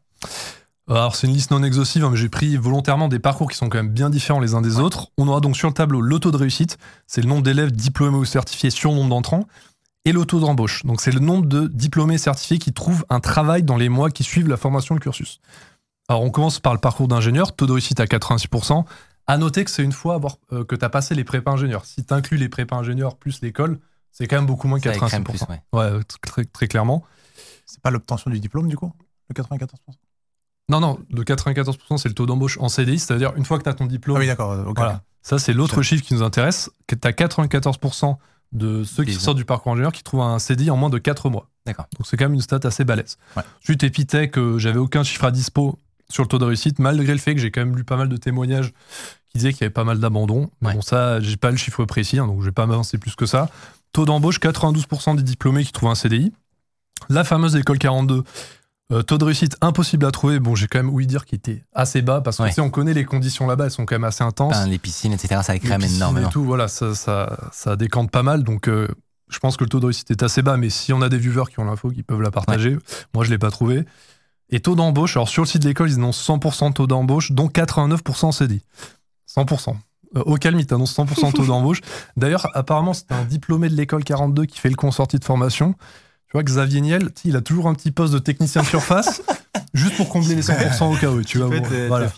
euh, alors c'est une liste non exhaustive, hein, mais j'ai pris volontairement des parcours qui sont quand même bien différents les uns des autres. On aura donc sur le tableau le taux de réussite, c'est le nombre d'élèves diplômés ou certifiés sur le nombre d'entrants, et le taux d'embauche, donc c'est le nombre de diplômés certifiés qui trouvent un travail dans les mois qui suivent la formation, le cursus. Alors on commence par le parcours d'ingénieur, taux de réussite à 86%. À noter que c'est une fois avoir, euh, que tu as passé les prépas ingénieurs. Si tu inclus les prépas ingénieurs plus l'école, c'est quand même beaucoup moins que Ça écrème 86%. plus, ouais. Ouais, très, très clairement. C'est pas l'obtention du diplôme, du coup? Le 94% Non, non, le 94%, c'est le taux d'embauche en CDI, c'est-à-dire une fois que tu as ton diplôme. Ah oui, d'accord. ok. Voilà. Ça, c'est l'autre chiffre qui nous intéresse. Tu as 94% de ceux qui sortent du parcours ingénieur qui trouvent un CDI en moins de 4 mois. D'accord. Donc, c'est quand même une stat assez balèze. Ouais. Ensuite, Epitech, euh, j'avais aucun chiffre à dispo sur le taux de réussite, malgré le fait que j'ai quand même lu pas mal de témoignages qui disaient qu'il y avait pas mal d'abandon. Mais Ouais. bon, ça, j'ai pas le chiffre précis, hein, donc je vais pas m'avancer plus que ça. Taux d'embauche, 92% des diplômés qui trouvent un CDI. La fameuse école 42, euh, taux de réussite impossible à trouver. Bon, j'ai quand même ouï dire qu'il était assez bas parce que Ouais. on connaît les conditions là-bas, elles sont quand même assez intenses. Les piscines, etc., ça piscines énormément. Et tout, voilà, ça, ça, ça décante pas mal. Donc, euh, je pense que le taux de réussite est assez bas, mais si on a des viewers qui ont l'info, qui peuvent la partager, moi, je l'ai pas trouvé. Et taux d'embauche, alors sur le site de l'école, ils annoncent 100% de taux d'embauche, dont 89% CDI. 100%. Euh, au calme, ils t'annoncent 100% de taux d'embauche. D'ailleurs, apparemment, c'était un diplômé de l'école 42 qui fait le consorti de formation. Tu vois, Xavier Niel, il a toujours un petit poste de technicien de surface, juste pour combler les 100% au cas où, tu vois. bon, voilà.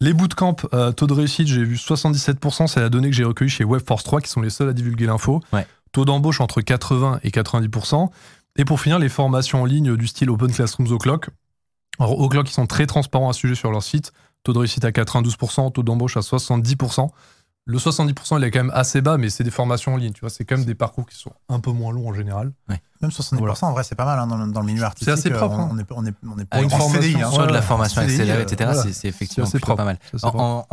Les bootcamps, euh, taux de réussite, j'ai vu 77%, c'est la donnée que j'ai recueillie chez Webforce 3, qui sont les seuls à divulguer l'info. Ouais. Taux d'embauche entre 80 et 90%. Et pour finir, les formations en ligne du style Open Classrooms O'Clock. Alors, O'Clock, ils sont très transparents à ce sujet sur leur site. Taux de réussite à 92%, taux d'embauche à 70%. Le 70%, il est quand même assez bas, mais c'est des formations en ligne. Tu vois, c'est quand même des parcours qui sont un peu moins longs en général. Même 70%, Voilà. en vrai, c'est pas mal hein, dans, le, dans le milieu artistique. assez propre, euh, hein. On est, on est, on en une CDI, formation hein. Sur de la formation CDI, accélérée, euh, etc., voilà. c'est- c'est effectivement C'est assez plutôt propre. pas mal. C'est En, propre. en-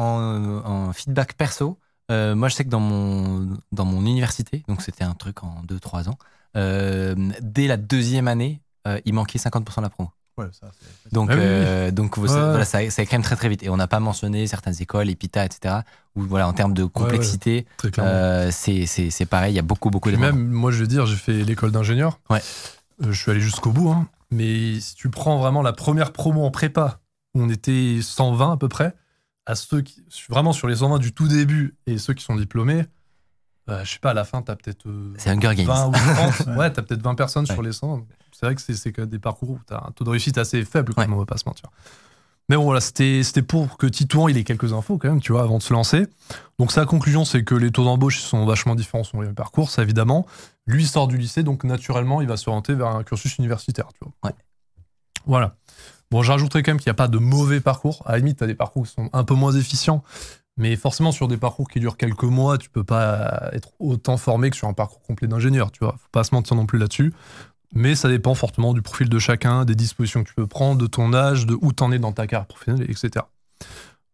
en- en feedback perso, euh, moi je sais que dans mon, dans mon université, donc c'était un truc en 2-3 ans, euh, dès la deuxième année, euh, il manquait 50% de la promo. Ouais, ça, Donc, Ah oui. euh, donc ça- Ouais. voilà, ça, ça écrème très très vite. Et on n'a pas mentionné certaines écoles, Epita, etc., où voilà, en termes de complexité, clairement. euh, c'est c'est- c'est pareil, il y a beaucoup beaucoup de même, moi, je veux dire, j'ai fait l'école d'ingénieur. Ouais. Euh, je suis allé jusqu'au bout. hein. Mais si tu prends vraiment la première promo en prépa, où on était 120 à peu près, à ceux qui, vraiment sur les 120 du tout début et ceux qui sont diplômés, euh, je sais pas, à la fin, t'as peut-être euh, C'est Hunger Games. 20 ou 30. Ouais. ouais, t'as peut-être 20 personnes sur Ouais. les 100. C'est vrai que c'est c'est que des parcours où t'as un taux de réussite assez faible, quand Ouais. même, on va pas se mentir. Mais bon, voilà, c'était c'était pour que Titouan il ait quelques infos quand même, tu vois, avant de se lancer. Donc sa conclusion, c'est que les taux d'embauche sont vachement différents sur les parcours, ça évidemment. Lui il sort du lycée, donc naturellement, il va s'orienter vers un cursus universitaire, tu vois. Ouais. Voilà. Bon, je rajouterais quand même qu'il n'y a pas de mauvais parcours. À la limite, tu as des parcours qui sont un peu moins efficients, mais forcément, sur des parcours qui durent quelques mois, tu peux pas être autant formé que sur un parcours complet d'ingénieur, tu vois. Faut pas se mentir non plus là-dessus. Mais ça dépend fortement du profil de chacun, des dispositions que tu peux prendre, de ton âge, de où t'en es dans ta carrière professionnelle, etc.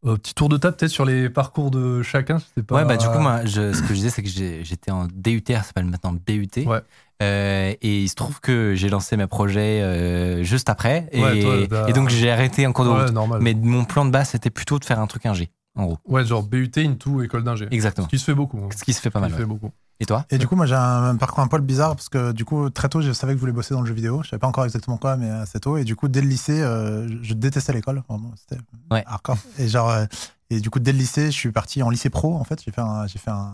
Euh, petit tour de table peut-être sur les parcours de chacun. pas. Ouais, bah du coup, moi, je- ce que je disais, c'est que j'étais en DUT, ça s'appelle maintenant BUT. Ouais. Euh, et il se trouve que j'ai lancé mes projets euh, juste après. Et, Ouais, toi, t'as- et donc, j'ai arrêté en cours de Ouais, route. normal. Mais mon plan de base, c'était plutôt de faire un truc ingé, en gros. Ouais, genre BUT into école d'ingé. Exactement. Ce qui se fait beaucoup. hein. Ce qui se fait pas Ce mal. qui se fait beaucoup. Et toi Et du coup, moi, j'ai un, parcours un poil bizarre parce que du coup, très tôt, je savais que je voulais bosser dans le jeu vidéo. Je savais pas encore exactement quoi, mais assez tôt. Et du coup, dès le lycée, euh, je- détestais l'école. Vraiment, c'était Ouais. hardcore. Et genre, euh, et du coup, dès le lycée, je suis parti en lycée pro. En fait, j'ai fait un, j'ai fait un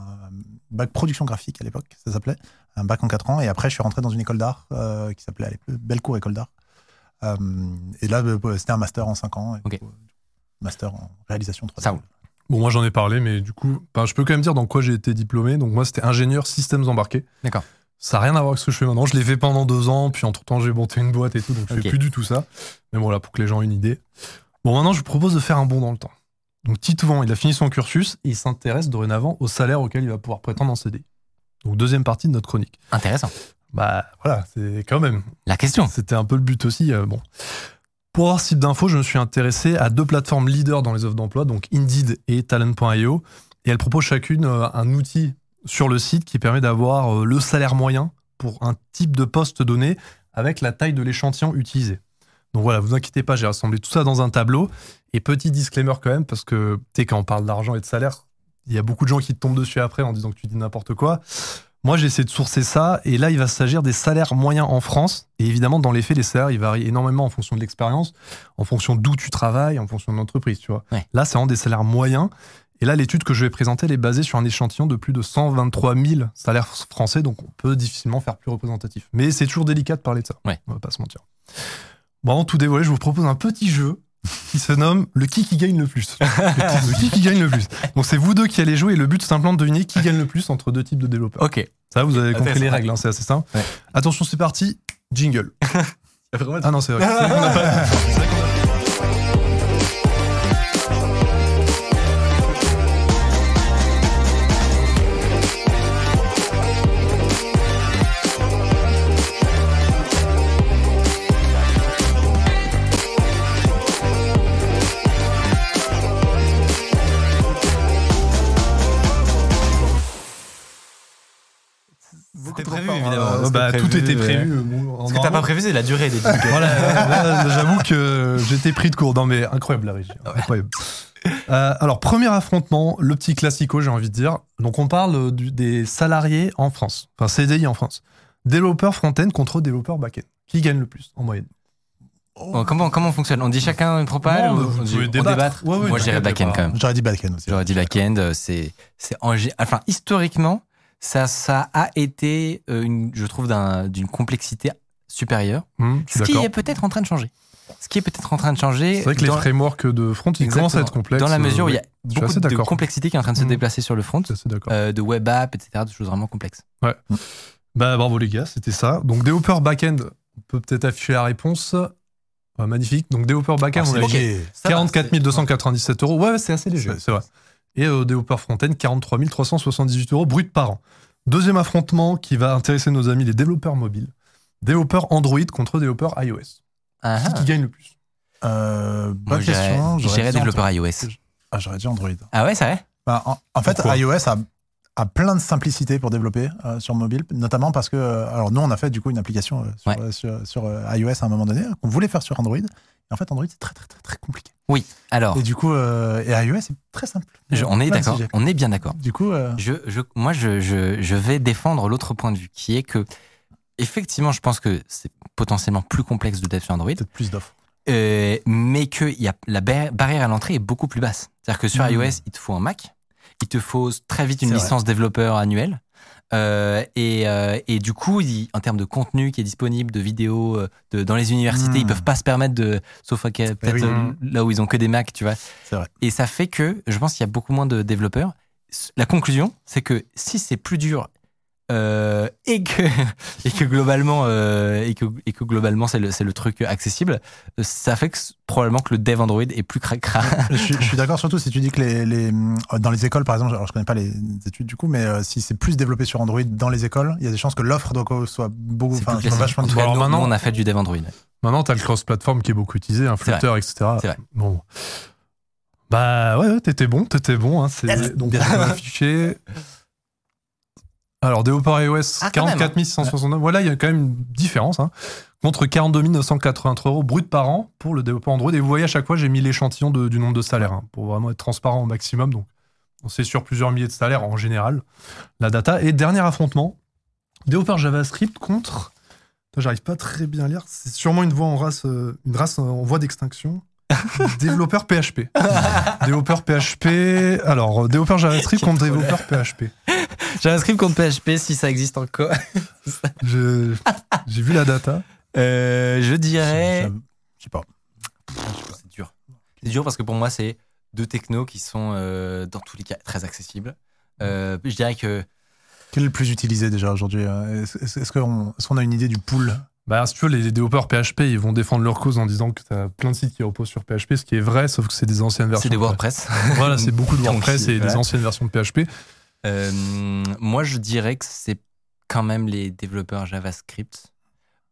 bac production graphique à l'époque, ça s'appelait, un bac en 4 ans. Et après, je suis rentré dans une école d'art euh, qui s'appelait Belcourt École d'art. Et là, euh, c'était un master en 5 ans. Et coup, master en réalisation 3D. Ça roule. Bon, moi j'en ai parlé, mais du coup, bah, je peux quand même dire dans quoi j'ai été diplômé. Donc, moi, c'était ingénieur systèmes embarqués. D'accord. Ça n'a rien à voir avec ce que je fais maintenant. Je l'ai fait pendant deux ans, puis entre temps, j'ai monté une boîte et tout, donc je Ok. fais plus du tout ça. Mais voilà, pour que les gens aient une idée. Bon, maintenant, je vous propose de faire un bond dans le temps. Donc, Titouan, il a fini son cursus et il s'intéresse dorénavant au salaire auquel il va pouvoir prétendre en CD. Donc, deuxième partie de notre chronique. Intéressant. Bah, voilà, c'est quand même. La question. C'était un peu le but aussi. euh, bon. Pour avoir ce type d'infos, je me suis intéressé à deux plateformes leaders dans les offres d'emploi, donc Indeed et Talent.io. Et elles proposent chacune euh, un outil sur le site qui permet d'avoir euh, le salaire moyen pour un type de poste donné avec la taille de l'échantillon utilisé. Donc voilà, vous inquiétez pas, j'ai rassemblé tout ça dans un tableau. Et petit disclaimer quand même, parce que tu sais, quand on parle d'argent et de salaire, il y a beaucoup de gens qui te tombent dessus après en disant que tu dis n'importe quoi. Moi, j'ai essayé de sourcer ça, et là, il va s'agir des salaires moyens en France. Et évidemment, dans les faits, les salaires, ils varient énormément en fonction de l'expérience, en fonction d'où tu travailles, en fonction de l'entreprise, tu vois. Ouais. Là, c'est vraiment des salaires moyens. Et là, l'étude que je vais présenter, elle est basée sur un échantillon de plus de 123 000 salaires français, donc on peut difficilement faire plus représentatif. Mais c'est toujours délicat de parler de ça. Ouais. On va pas se mentir. Bon, avant de tout dévoiler, je vous propose un petit jeu qui se nomme le qui qui gagne le plus. Le, qui- le qui qui gagne le plus. Donc c'est vous deux qui allez jouer et le but c'est simplement de deviner qui gagne le plus entre deux types de développeurs. Ok. Ça, vous avez compris Intéressant, les règles, hein, c'est assez simple. Ouais. Attention, c'est parti. Jingle. Ah non, c'est vrai. prévu, fort. évidemment. Euh, C'était bah, tout était ouais. prévu. euh, bon, en Ce que t'as pas prévu, c'est la durée des jingles. Voilà, là, là, j'avoue que j'étais pris de court. Non, mais incroyable la régie. Incroyable. Euh, alors, premier affrontement, le petit classico, j'ai envie de dire. Donc, on parle euh, du- des salariés en France, enfin CDI en France. Développeur front-end contre développeur back-end. Qui gagne le plus en moyenne? Bon, comment, comment on fonctionne? On dit chacun une propale Non, ou vous on dit- on débattre. Ouais, ouais, Moi, t'inquiète, back-end quand même. J'aurais dit backend aussi. J'aurais dit back-end. euh, C'est, c'est en enfin, historiquement, ça, ça a été, euh, une, je trouve, d'un- d'une complexité supérieure. Suis Ce qui est peut-être en train de changer. Ce qui est peut-être en train de changer. C'est vrai que les frameworks de front, ils commencent à être complexes. Dans la mesure où il y a euh, beaucoup de complexité qui est en train de se Mhm. déplacer sur le front, euh, de web app, etc., de choses vraiment complexes. Bah bravo les gars, c'était ça. Donc développeur back-end, on peut peut-être afficher la réponse. Ah, magnifique. Donc développeur back-end, Ah, on c'est a léger. 44 297 euros. Ouais, ouais, c'est assez léger, c'est vrai. Et euh, développeur front-end, 43 378 euros brut par an. Deuxième affrontement qui va intéresser nos amis les développeurs mobiles. Développeur Android contre développeur iOS. Ah, Qui, qui gagne le plus? Euh, bonne question. dirais dit développeur Android. iOS. Ah, j'aurais dit Android. Ah ouais, c'est vrai? Bah, en, en fait, Pourquoi? iOS a, a plein de simplicité pour développer euh, sur mobile, notamment parce que, euh, alors nous, on a fait du coup une application euh, sur, Ouais. sur, sur, iOS à un moment donné qu'on voulait faire sur Android. Et en fait, Android, c'est très, très, très, très compliqué. Oui. Alors, Et du coup, et iOS, c'est très simple. je- on est d'accord. On est bien d'accord. Du coup, Je, je, moi, je, je, je vais défendre l'autre point de vue, qui est que, effectivement, je pense que c'est potentiellement plus complexe de dev sur Android, peut-être plus d'offres. mais que y a, la bar- barrière à l'entrée est beaucoup plus basse. C'est-à-dire que sur Mhm. iOS, il te faut un Mac, il te faut très vite une vrai. licence développeur annuelle. euh, et, euh, et du coup, il- en termes de contenu qui est disponible, de vidéos, euh, de, dans les universités, ils peuvent pas se permettre de, sauf peut-être oui. euh, là où ils ont que des Macs, tu vois. Vrai. Et ça fait que je pense qu'il y a beaucoup moins de développeurs. La conclusion, c'est que si c'est plus dur euh, et que et que globalement euh, et que et que globalement c'est le c'est le truc accessible, ça fait que probablement que le dev Android est plus cracra. je, suis- je suis d'accord surtout si tu dis que les, les, euh, dans les écoles, par exemple, alors je connais pas les études du coup, mais euh, si c'est plus développé sur Android dans les écoles, il y a des chances que l'offre soit beaucoup, C'est enfin, vachement nous, maintenant- on a fait du dev Android. Maintenant, tu as le cross-platform qui est beaucoup utilisé, un Flutter, etc. C'est vrai. Bon. Bah ouais, ouais, t'étais bon, t'étais bon. Hein, c'est Yes. donc on va afficher. Alors, développeur iOS, Ah, quand 44 669. Voilà, il y a quand même une différence. Hein, contre 42 983 euros brut par an pour le développeur Android. Et vous voyez, à chaque fois, j'ai mis l'échantillon de- du nombre de salaires hein, pour vraiment être transparent au maximum. Donc, on sait sur plusieurs milliers de salaires en général, la data. Et dernier affrontement, développeur JavaScript contre. J'arrive pas très bien à lire. C'est sûrement une voie en race, euh, une race en voie d'extinction. développeur PHP. développeur PHP. Alors, euh, développeur JavaScript contre développeur PHP. JavaScript contre PHP si ça existe encore. Je- J'ai vu la data. Euh, je dirais Je je sais pas. c'est dur. C'est dur parce que pour moi c'est deux technos qui sont euh, dans tous les cas très accessibles. Euh, je dirais que Quel est le plus utilisé déjà aujourd'hui euh, Est-ce est-ce- est-ce qu'on est-ce qu'on a une idée du pool? Bah, si tu veux, les développeurs PHP, ils vont défendre leur cause en disant que tu as plein de sites qui reposent sur PHP, ce qui est vrai, sauf que c'est des anciennes versions. c'est des de WordPress. Voilà, c'est beaucoup de WordPress et des anciennes versions de PHP. Euh, moi, je dirais que c'est quand même les développeurs JavaScript.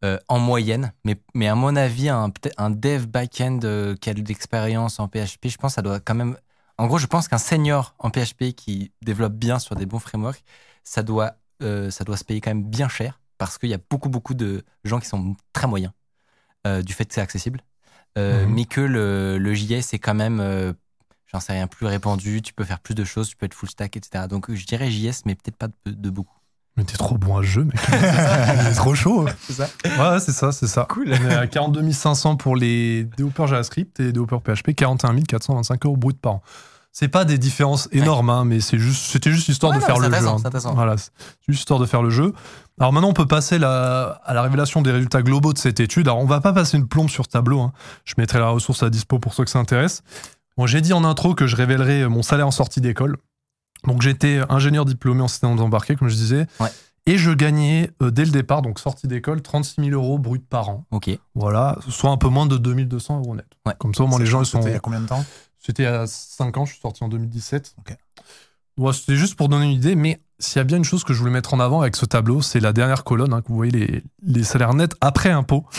euh, en moyenne. Mais, mais à mon avis, un, dev back-end euh, qui a de l'expérience en PHP, je pense que ça doit quand même. En gros, je pense qu'un senior en PHP qui développe bien sur des bons frameworks, ça doit, euh, ça doit se payer quand même bien cher parce qu'il y a beaucoup, beaucoup de gens qui sont très moyens du fait que c'est accessible. Mhm. Mais que le, le JS est quand même, j'en sais rien, plus répandu, tu peux faire plus de choses, tu peux être full stack, etc. Donc je dirais JS, mais peut-être pas de, de beaucoup. Mais t'es trop bon à ce jeu, mec. c'est trop chaud. C'est ça Ouais, c'est ça, c'est ça. Cool. On est à 42 500 pour les développeurs JavaScript et développeurs PHP, 41 425 euros brut par an. C'est pas des différences énormes, hein, mais c'est juste, c'était juste histoire Ouais, de non, faire le jeu. hein. Voilà, c'est juste histoire de faire le jeu. Alors maintenant, on peut passer la- à la révélation des résultats globaux de cette étude. Alors, on va pas passer une plombe sur ce tableau. hein. Je mettrai la ressource à dispo pour ceux que ça intéresse. Bon, j'ai dit en intro que je révélerais mon salaire en sortie d'école. Donc, j'étais ingénieur diplômé en système embarqué, comme je disais. Ouais. Et je gagnais euh, dès le départ, donc sortie d'école, 36 000 euros brut par an. Ok. Voilà, soit un peu moins de 2200 euros net. Ouais. Comme ça, au moins, les gens, ils sont. C'était il y a combien de temps? C'était à 5 ans, je suis sorti en 2017. Ok. Ouais, C'était juste pour donner une idée, mais s'il y a bien une chose que je voulais mettre en avant avec ce tableau, c'est la dernière colonne, hein, que vous voyez les, les salaires nets après impôt.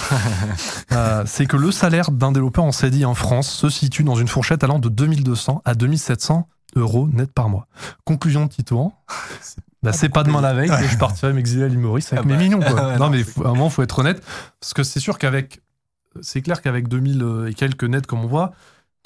Euh, c'est que le salaire d'un développeur en CDI en France se situe dans une fourchette allant de 2200 à 2700 euros net par mois. Conclusion de Titouan. Bah, c'est pas demain la veille que je partirai m'exiler à Maurice avec Ah mes bah. millions. Quoi. Ouais, non, mais faut- à un moment, faut être honnête. Parce que c'est sûr qu'avec. C'est clair qu'avec 2000 et quelques nets, comme on voit,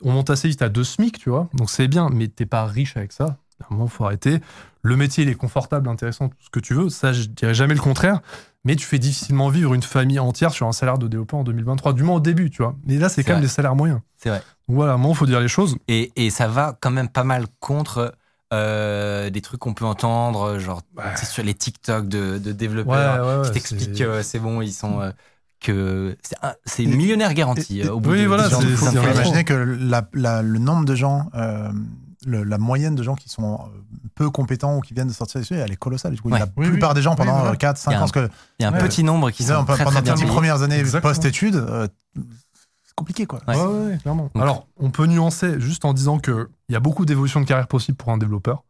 on monte assez vite à 2 SMIC, tu vois. Donc c'est bien, mais t'es pas riche avec ça. À un moment, faut arrêter. Le métier, il est confortable, intéressant, tout ce que tu veux. Ça, je dirais jamais le contraire. Mais tu fais difficilement vivre une famille entière sur un salaire de développeur en 2023, du moins au début, tu vois. Mais là, c'est quand même des salaires moyens. C'est vrai. Donc voilà, à un moment, faut dire les choses. Et, et ça va quand même pas mal contre euh, des trucs qu'on peut entendre, genre c'est sur les TikTok de, de développeurs ouais, qui ouais, t'expliquent c'est- que c'est bon, ils sont. euh, que c'est millionnaire garanti Et- euh, au bout oui, de voilà, c'est- imaginer que la- la- le nombre de gens, euh, le- la moyenne de gens qui sont euh, peu compétents ou qui viennent de sortir des elle est colossale. Du coup, Ouais. la Oui, plupart oui. des gens pendant Oui, voilà. 4, 5 Il y a ans, parce que Il y a un Ouais. petit nombre qui sont très, pendant les premières années post-études, euh, c'est compliqué quoi. Ouais. Ouais, ouais, ouais, clairement. Donc- Alors, on peut nuancer juste en disant qu'il y a beaucoup d'évolutions de carrière possibles pour un développeur.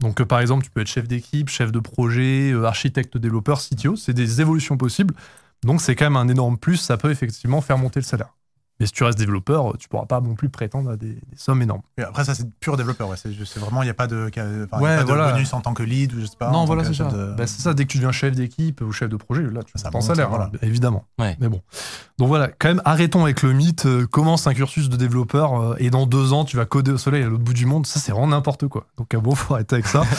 Donc, euh, par exemple, tu peux être chef d'équipe, chef de projet, euh, architecte, développeur, CTO. C'est des évolutions possibles. Donc, c'est quand même un énorme plus. Ça peut effectivement faire monter le salaire. Mais si tu restes développeur, tu pourras pas non plus prétendre à des, des sommes énormes. Et après, ça, c'est pur développeur. Ouais. C'est vraiment, il n'y a pas de, enfin, il y a pas de voilà. bonus en tant que lead ou je sais pas. non, voilà, c'est chef ça. de- Bah, c'est ça, dès que tu deviens chef d'équipe ou chef de projet, là, tu Ça as ton salaire, voilà. hein, évidemment. Ouais. Mais bon. Donc voilà, quand même, arrêtons avec le mythe. euh, commence un cursus de développeur euh, et dans deux ans, tu vas coder au soleil à l'autre bout du monde. Ça, c'est vraiment n'importe quoi. Donc, euh, bon, faut arrêter avec ça.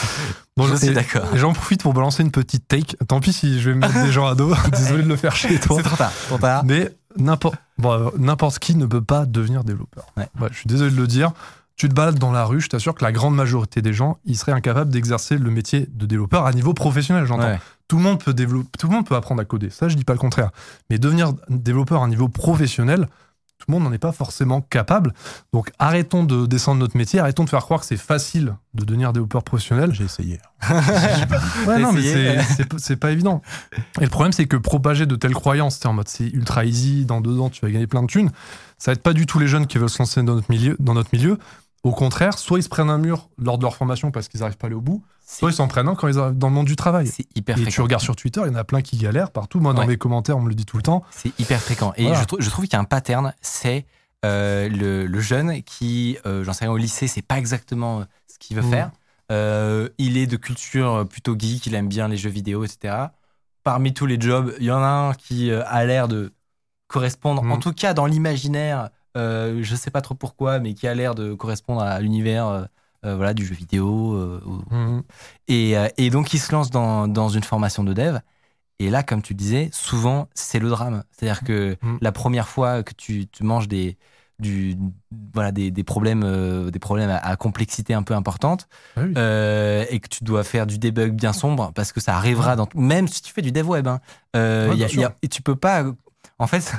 Bon, Je suis d'accord. J'en profite pour balancer une petite take. Tant pis si je vais me mettre des gens à dos. Désolé de le faire chez toi. C'est trop tard. Trop tard. Mais n'importe bon, euh, n'importe qui ne peut pas devenir développeur. Ouais. je suis désolé de le dire. Tu te balades dans la rue, je t'assure que la grande majorité des gens, ils seraient incapables d'exercer le métier de développeur à niveau professionnel, j'entends. Ouais. Tout le monde peut développer, tout le monde peut apprendre à coder. Ça, je dis pas le contraire. Mais devenir développeur à niveau professionnel, le monde n'en est pas forcément capable. Donc, arrêtons de descendre notre métier, arrêtons de faire croire que c'est facile de devenir développeur professionnel. J'ai essayé. Ouais, non, mais essayé. c'est- pas évident. Et le problème, c'est que propager de telles croyances, c'est en mode c'est ultra easy, dans deux ans, tu vas gagner plein de thunes, ça aide pas du tout les jeunes qui veulent se lancer dans notre milieu. Dans notre milieu. Au contraire, soit ils se prennent un mur lors de leur formation parce qu'ils n'arrivent pas à aller au bout, soit ils s'en prennent un quand ils arrivent dans le monde du travail. C'est hyper Et fréquent. tu regardes sur Twitter, il y en a plein qui galèrent partout. Moi, dans Ouais. mes commentaires, on me le dit tout le temps. C'est hyper fréquent. Et Voilà. je, trou- je trouve qu'il y a un pattern, c'est euh, le, le jeune qui, euh, j'en sais rien, au lycée, c'est pas exactement euh, ce qu'il veut faire. Euh, il est de culture plutôt geek, il aime bien les jeux vidéo, etc. Parmi tous les jobs, il y en a un qui a l'air de correspondre, Mhm. en tout cas dans l'imaginaire, euh, je sais pas trop pourquoi, mais qui a l'air de correspondre à l'univers euh, euh, voilà, du jeu vidéo. euh, ou- et, et donc, il se lance dans, dans une formation de dev. Et là, comme tu le disais, souvent, c'est le drame. C'est-à-dire que Mm. la première fois que tu, tu manges des, du, voilà, des, des problèmes, des problèmes à, à complexité un peu importante Ah oui. et que tu dois faire du debug bien sombre parce que ça arrivera dans même si tu fais du dev web hein, Ouais, il y a- bien il y a- sûr. et tu peux pas en fait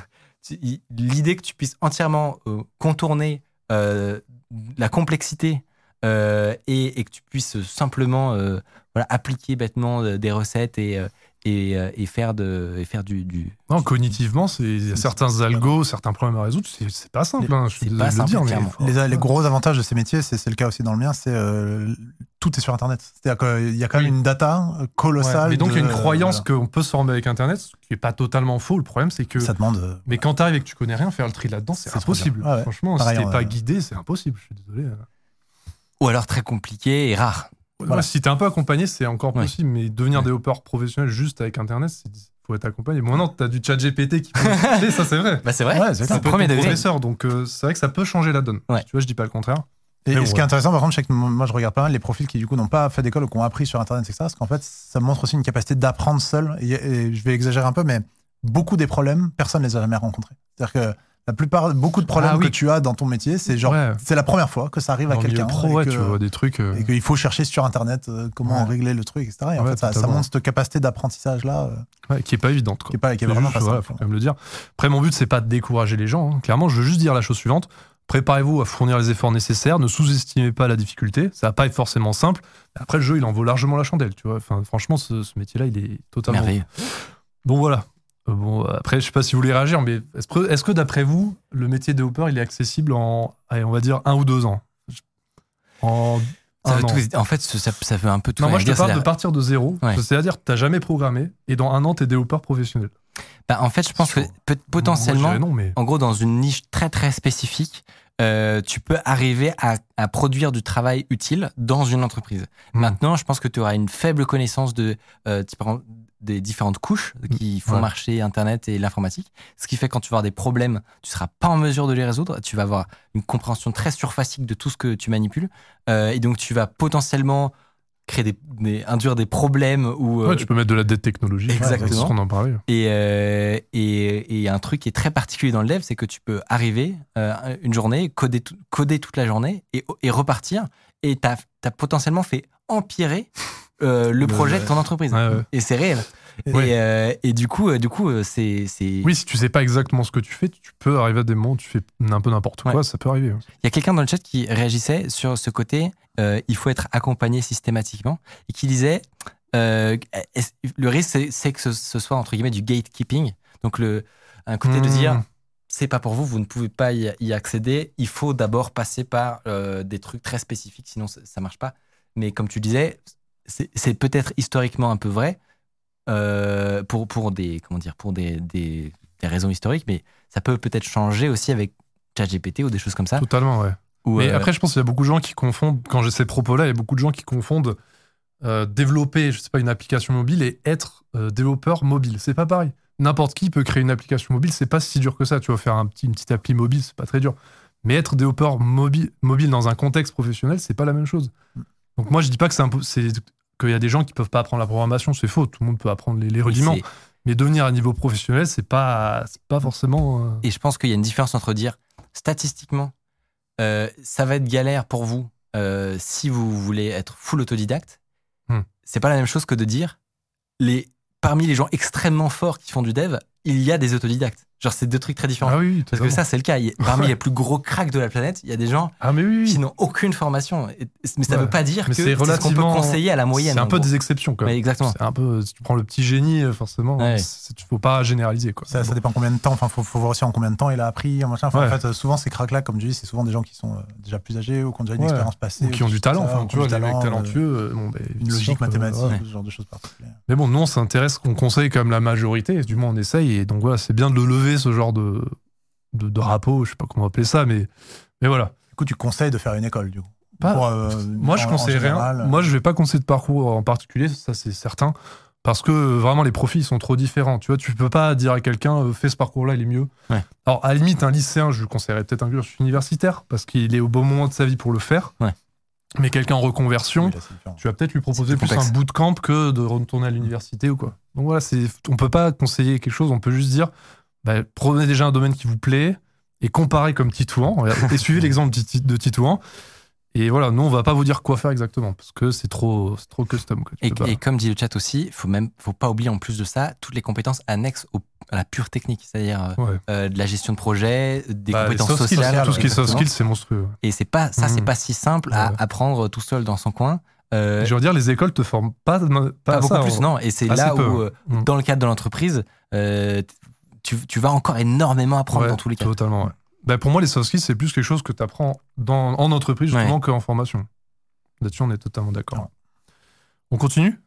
l'idée que tu puisses entièrement euh, contourner euh, la complexité euh, et, que tu puisses simplement appliquer bêtement des recettes et, et, euh, et faire, de, et faire du. du Non, cognitivement, c'est- il y a certains algos, certains problèmes à résoudre. C'est pas simple. hein, je suis pas de le simple, dire, mais Les, les gros avantages de ces métiers, c'est c'est le cas aussi dans le mien, c'est euh, tout est sur Internet. C'est-à-dire qu'il y a quand même Oui. une data Ouais, colossale. mais donc, il y a une croyance voilà. qu'on peut se former avec Internet, ce qui est pas totalement faux. Le problème, c'est que. Ça demande. euh, Mais quand t'arrives et que tu connais rien, faire le tri là-dedans, c'est impossible. Ouais, ouais. Franchement, Pareil, si t'es on pas a- guidé, c'est impossible. Je suis désolé. Ou alors très compliqué et rare. Si t'es un peu accompagné, c'est encore Ouais. possible, mais devenir Ouais. développeur professionnel juste avec Internet, c'est faut être accompagné. Bon, maintenant, t'as du chat GPT qui peut ça c'est vrai. Bah, c'est vrai. Ouais, c'est être premier professeur, donc euh, c'est vrai que ça peut changer la donne. Ouais. Tu vois, je dis pas le contraire. Et, ce qui est intéressant, par contre, c'est que moi, je regarde pas mal les profils qui, du coup, n'ont pas fait d'école ou qui ont appris sur Internet, etc. Parce qu'en fait, ça montre aussi une capacité d'apprendre seul. Et, et je vais exagérer un peu, mais beaucoup des problèmes, personne ne les a jamais rencontrés. C'est-à-dire que la plupart, beaucoup de problèmes Ah oui. que tu as dans ton métier, c'est genre, Ouais. c'est la première fois que ça arrive à Dans quelqu'un. pro, et ouais, que- tu vois des trucs. euh, et qu'il faut chercher sur Internet euh, comment Ouais. régler le truc, etc. Et en fait, ça, ça montre cette capacité d'apprentissage-là euh, ouais, qui est pas évidente. Quoi. qui est, pas, qui est C'est vraiment juste, pas voilà, simple. faut quand même le dire. Après, mon but, c'est pas de décourager les gens. hein. Clairement, je veux juste dire la chose suivante. Préparez-vous à fournir les efforts nécessaires. Ne sous-estimez pas la difficulté. Ça va pas être forcément simple. Après, le jeu, il en vaut largement la chandelle. Tu vois. Enfin, franchement, ce, ce métier-là, il est totalement. Merveilleux. Bon, voilà. Bon, après, je sais pas si vous voulez réagir, mais est-ce que, d'après vous, le métier de hopper, il est accessible en, allez, on va dire, un ou deux ans? En Ça tout- en fait, ça, ça veut un peu tout Non, moi, je te parle de partir de zéro. Ouais. C'est-à-dire que tu n'as jamais programmé et dans un an, tu es développeur professionnel. Bah, en fait, je pense que potentiellement, Moi, je dirais non, mais. en gros, dans une niche très très spécifique, euh, tu peux arriver à, à produire du travail utile dans une entreprise. Hmm. Maintenant, je pense que tu auras une faible connaissance de, euh, des différentes couches qui font Ouais. marcher Internet et l'informatique. Ce qui fait que quand tu vas avoir des problèmes, tu seras pas en mesure de les résoudre. Tu vas avoir une compréhension très surfacique de tout ce que tu manipules. Euh, et donc, tu vas potentiellement créer des, des- induire des problèmes ou euh, Ouais, tu peux mettre de la dette technologique. Exactement. Ce qu'on en parlait. et, euh, et, et un truc qui est très particulier dans le dev, c'est que tu peux arriver une journée, coder, coder toute la journée et, et repartir. Et tu as, potentiellement fait empirer euh, le projet de ton entreprise. Ouais, ouais. Et c'est réel. Et, euh, et du coup, euh, du coup euh, c'est. c'est- Oui, si tu sais pas exactement ce que tu fais, tu peux arriver à des moments où tu fais un peu n'importe quoi, Ouais. ça peut arriver. Il y a quelqu'un dans le chat qui réagissait sur ce côté euh, il faut être accompagné systématiquement et qui disait euh, le risque, c'est- que ce, ce soit entre guillemets du gatekeeping. Donc, le, un côté de Hmm. dire c'est pas pour vous, vous ne pouvez pas y, y accéder. Il faut d'abord passer par euh, des trucs très spécifiques, sinon ça, ça marche pas. Mais comme tu disais, c'est peut-être historiquement un peu vrai euh, pour, pour des comment dire pour des, des, des raisons historiques, mais ça peut peut-être changer aussi avec ChatGPT ou des choses comme ça. Totalement, ouais. Ou, Mais euh, après, je pense qu'il y a beaucoup de gens qui confondent, quand j'ai ces propos-là, il y a beaucoup de gens qui confondent euh, développer, je sais pas, une application mobile et être développeur mobile. C'est pas pareil. N'importe qui peut créer une application mobile, c'est pas si dur que ça. Tu vas faire un petit, une petite appli mobile, c'est pas très dur. Mais être développeur mobile, mobile dans un contexte professionnel, c'est pas la même chose. Donc moi, je dis pas que c'est qu'il y a des gens qui peuvent pas apprendre la programmation, c'est faux. Tout le monde peut apprendre les, rudiments. Mais devenir à niveau professionnel, c'est pas, pas forcément. euh, Et je pense qu'il y a une différence entre dire statistiquement, euh, ça va être galère pour vous euh, si vous voulez être full autodidacte. Hmm. C'est pas la même chose que de dire les parmi les gens extrêmement forts qui font du dev, il y a des autodidactes. Genre c'est deux trucs très différents. Ah oui, Parce que ça c'est le cas. Il parmi Ouais. les plus gros cracks de la planète, il y a des gens Ah mais oui, oui. qui n'ont aucune formation. Et- Mais ça Ouais. veut pas dire Mais que c'est ce qu'on peut relativement- conseiller à la moyenne. C'est un peu gros. des exceptions quand même. Ouais, exactement. C'est un peu, si tu prends le petit génie, euh, forcément, Ouais. c'est- tu faut pas généraliser quoi. Ça, ça Bon. dépend combien de temps. Enfin, faut, faut voir aussi en combien de temps il a appris. Machin. Enfin, Ouais. En fait, euh, souvent ces cracks là, comme tu dis, c'est souvent des gens qui sont euh, déjà plus âgés ou qui ont déjà une Ouais. expérience passée Ou qui ont du talent, ça, enfin, tu vois, des mecs talent, talentueux, ben, une logique mathématique, ce genre de choses particulières. Mais bon, nous on s'intéresse, on conseille quand même la majorité, du moins on essaye, et donc voilà, c'est bien de le lever ce genre de, de, de rapport, je sais pas comment appeler ça, mais, mais voilà. Du coup, tu conseilles de faire une école, du coup? Pas- Pour, euh, Moi je en- en conseille rien, euh, moi je vais pas conseiller de parcours en particulier, ça c'est certain, parce que vraiment les profils sont trop différents, tu vois, tu peux pas dire à quelqu'un, euh, fais ce parcours-là, il est mieux. Ouais. Alors à la limite, un lycéen, je lui conseillerais peut-être un cursus universitaire, parce qu'il est au bon moment de sa vie pour le faire, Ouais. mais quelqu'un en reconversion, oui, là, tu vas peut-être lui proposer plus un bootcamp que de retourner à l'université ou quoi. Donc voilà, on peut pas conseiller quelque chose, on peut juste dire, bah, prenez déjà un domaine qui vous plaît et comparez comme Titouan, et suivez l'exemple de Tit- de Titouan. Et voilà, nous on va pas vous dire quoi faire exactement parce que c'est trop, trop custom. Quoi. Et, comme dit le chat aussi, faut même, faut pas oublier en plus de ça toutes les compétences annexes au- à la pure technique, c'est-à-dire euh, Ouais. euh, de la gestion de projet, des Bah, compétences soft skills, sociales. tout ce qui est soft skills, c'est monstrueux. Et c'est pas ça, c'est Mhm. pas si simple à apprendre tout seul dans son coin. Euh, Je veux dire, les écoles te forment pas, pas, pas à beaucoup ça, plus, non. Et c'est là peu, où, euh, Mm. dans le cadre de l'entreprise, euh, tu, tu vas encore énormément apprendre Ouais, dans tous les cas. Totalement, ouais. Bah, pour moi, les soft skills, c'est plus quelque chose que tu apprends dans, en entreprise, justement, Ouais. qu'en formation. Là-dessus, on est totalement d'accord. On continue?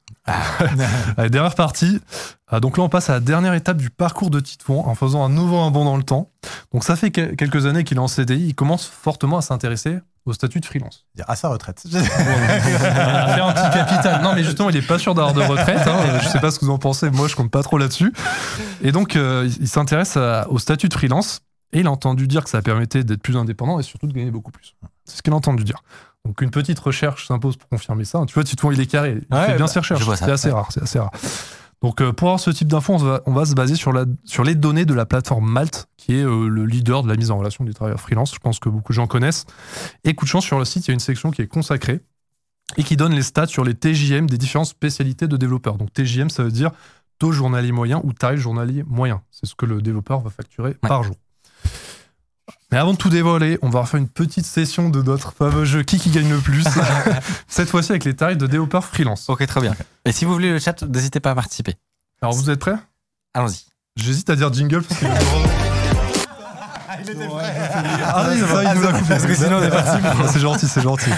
Allez, dernière partie. Ah, donc là, on passe à la dernière étape du parcours de Titouan en faisant un nouveau bond dans le temps. Donc ça fait que- quelques années qu'il est en CDI. Il commence fortement à s'intéresser au statut de freelance. À sa retraite. à faire un petit capital. Non, mais justement, il est pas sûr d'avoir de retraite. hein. Je sais pas ce que vous en pensez. Moi, je compte pas trop là-dessus. Et donc, euh, il il s'intéresse à- au statut de freelance. Et il a entendu dire que ça permettait d'être plus indépendant et surtout de gagner beaucoup plus. C'est ce qu'il a entendu dire. Donc, une petite recherche s'impose pour confirmer ça. Tu vois, Titouan, il est carré. Il Ouais, fait bien bah, ses recherches. C'est assez Ouais. rare. C'est assez rare. Donc, euh, pour avoir ce type d'infos, on, va- on va se baser sur, la, sur les données de la plateforme Malte, qui est euh, le leader de la mise en relation des travailleurs freelance. Je pense que beaucoup de gens connaissent. Et coup de chance, sur le site, il y a une section qui est consacrée et qui donne les stats sur les TJM des différentes spécialités de développeurs. Donc TJM, ça veut dire taux journalier moyen ou tarif journalier moyen. C'est ce que le développeur va facturer Ouais. par jour. Mais avant de tout dévoiler, on va refaire une petite session de notre fameux jeu Qui qui gagne le plus Cette fois-ci avec les tarifs de développeurs freelance. Ok, très bien. Et si vous voulez le chat, n'hésitez pas à participer. Alors vous êtes prêts? Allons-y. J'hésite à dire jingle parce que... Ah oui, ça, il nous a coupé. Parce que sinon, on est parti. c'est gentil, c'est gentil.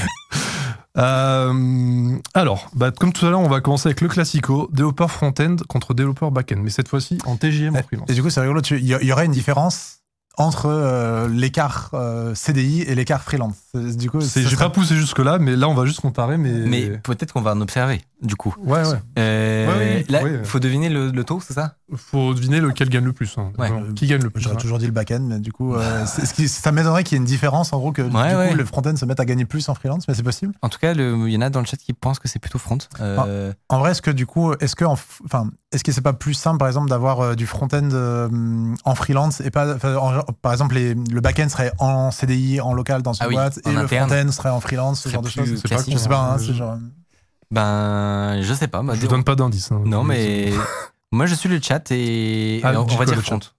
Euh, alors, bah, comme tout à l'heure, on va commencer avec le classico, développeur front-end contre développeur back-end, mais cette fois-ci en TJM en freelance. Et du coup, c'est rigolo. Il y, il y aurait une différence entre euh, l'écart euh, CDI et l'écart freelance. Du coup, J'ai serait- pas poussé jusque-là, mais là, on va juste comparer. Mais, Mais peut-être qu'on va en observer, du coup. ouais, ouais. Euh, Ouais, là, faut deviner le, le taux, c'est ça? Faut deviner lequel gagne le plus. hein. Ouais. Genre, Qui gagne le plus J'aurais hein. toujours dit le back-end, mais du coup, euh, c'est- ce qui- ça m'étonnerait qu'il y ait une différence, en gros, que du Ouais, coup, le front-end se mette à gagner plus en freelance, mais c'est possible? En tout cas, le- il y en a dans le chat qui pensent que c'est plutôt front. Euh, En vrai, est-ce que du coup, est-ce que, en enfin, est-ce que c'est pas plus simple, par exemple, d'avoir euh, du front-end euh, en freelance et pas, en- par exemple, les- le back-end serait en CDI, en local dans une Ah oui, boîte, et le front-end serait en freelance, ce genre de choses? C'est pas. Je sais pas, hein, Je- c'est genre. Ben, je sais pas. bah, Je vous donne pas d'indice. hein. Non, mais moi, je suis le chat et, Ah, et on, va dire le front. chat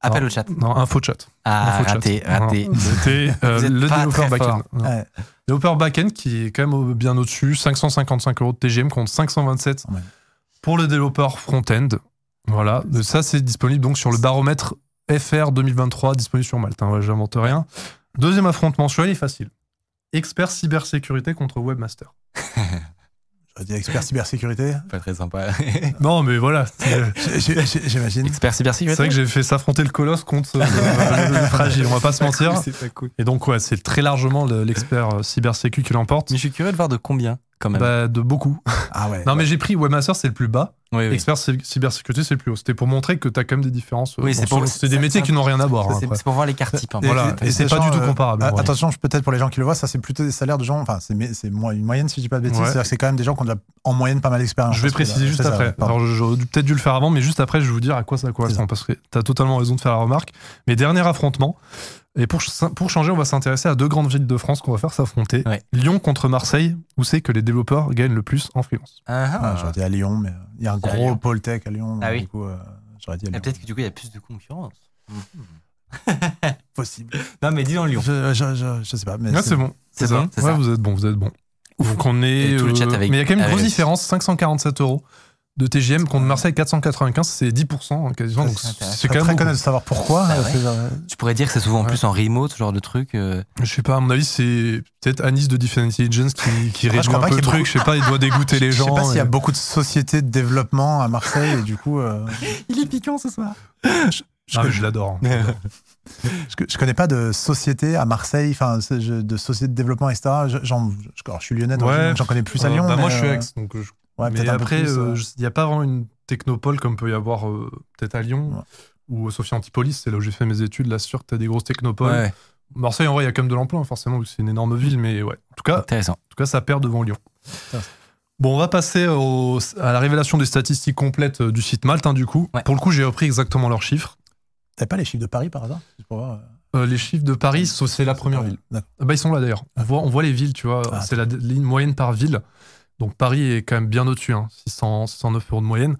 Appel Non. au chat. Non, info chat. Ah, Info chat. raté, raté. Non, C'était euh, Vous êtes le développeur back-end. Ouais. Développeur back-end qui est quand même au- bien au-dessus, 555 euros de TGM contre 527 Ouais. Pour le développeur front-end. Voilà, ça c'est disponible donc sur le baromètre FR 2023, disponible sur Malte. Hein, ouais, J'invente rien. Deuxième affrontement, celui-là il est facile. Expert cybersécurité contre webmaster. J'aurais dit expert cybersécurité. Pas très sympa. Non, mais voilà. C'est J'imagine. Expert c'est cybersécurité. vrai que j'ai fait s'affronter le colosse contre euh, le, le fragile, on va pas se mentir. C'est pas cool. Et donc, ouais, c'est très largement le- l'expert euh, cybersécu qui l'emporte. Mais je suis curieux de voir de combien, quand même. Bah, de beaucoup. Ah ouais. Non, mais j'ai pris Webmaster, c'est le plus bas. oui, oui. Expert cy- cybersécurité, c'est le plus haut. C'était pour montrer que tu as quand même des différences. Oui, c'est pour- c'est des métiers qui n'ont rien à voir. Hein, c'est pour voir l'écart type. un peu. Voilà. Et c'est pas du tout comparable, euh, ouais. Attention, peut-être pour les gens qui le voient, ça c'est plutôt des salaires de gens. Enfin, c'est une moyenne si je dis pas de bêtises. Ouais. C'est-à-dire que c'est quand même des gens qui ont de la- en moyenne pas mal d'expérience. Je vais préciser euh, juste ça, après. Alors, j'aurais peut-être dû le faire avant, mais juste après, je vais vous dire à quoi ça correspond. Parce que tu as totalement raison de faire la remarque. Mais dernier affrontement. Et pour, ch- pour changer, on va s'intéresser à deux grandes villes de France qu'on va faire s'affronter. Ouais. Lyon contre Marseille, où c'est que les développeurs gagnent le plus en freelance. Ah, ah. Ah, J'aurais dit à Lyon, mais il y a un gros. Ah pôle tech à Lyon. Ah oui. Du coup, euh, j'aurais dit à Et Lyon. Peut-être que du coup, il y a plus de concurrence. possible. Non, mais dis dans Lyon. Je, je, je, je sais pas. Mais Ah, c'est bon. C'est ça. bon, Ouais, vous êtes bon, vous êtes bon. Donc on est. Et tout le chat euh, avec- mais il y a quand même une grosse différence 547 euros de TGM contre Marseille 495, c'est 10% hein, quasiment. Ça, donc c'est quand même. très beaucoup. de savoir pourquoi. Bah euh, ouais. genre, Tu pourrais dire que c'est souvent Ouais. plus en remote, ce genre de truc. euh, Je sais pas, à mon avis, c'est peut-être Anis de Defense Intelligence qui, qui je réduit crois un peu le truc. Je sais pas, il doit dégoûter les Je sais gens. pas s'il y a beaucoup de sociétés de développement à Marseille et du coup. euh, Il est piquant ce soir. Ah, mais je l'adore. je, je connais pas de société à Marseille, enfin je- de société de développement, etc. Je, j'en- je- alors, je suis lyonnais, donc Ouais. j'en connais plus à Euh, Lyon. bah, moi, je suis euh, ex. Donc, je- ouais, mais après, euh, euh, il n'y a pas vraiment une technopole comme peut y avoir euh, peut-être à Lyon Ouais. ou Sophie Antipolis, c'est là où j'ai fait mes études. Là, c'est sûr que tu as des grosses technopoles. Ouais, Marseille, en vrai, il y a quand même de l'emploi, hein, forcément, vu que c'est une énorme ville, mais ouais. En tout cas, intéressant. En tout cas, ça perd devant Lyon. Ah. Bon, on va passer au- à la révélation des statistiques complètes euh, du site Malte, hein, du coup. Ouais. Pour le coup, j'ai repris exactement leurs chiffres. T'avais pas les chiffres de Paris par hasard? Juste pour voir, euh, les chiffres de Paris, so- c'est la première ville. Ah bah, ils sont là d'ailleurs. On voit, on voit les villes, tu vois. Ah, c'est la ligne moyenne par ville. Donc Paris est quand même bien au-dessus, hein, 600, 609 euros de moyenne.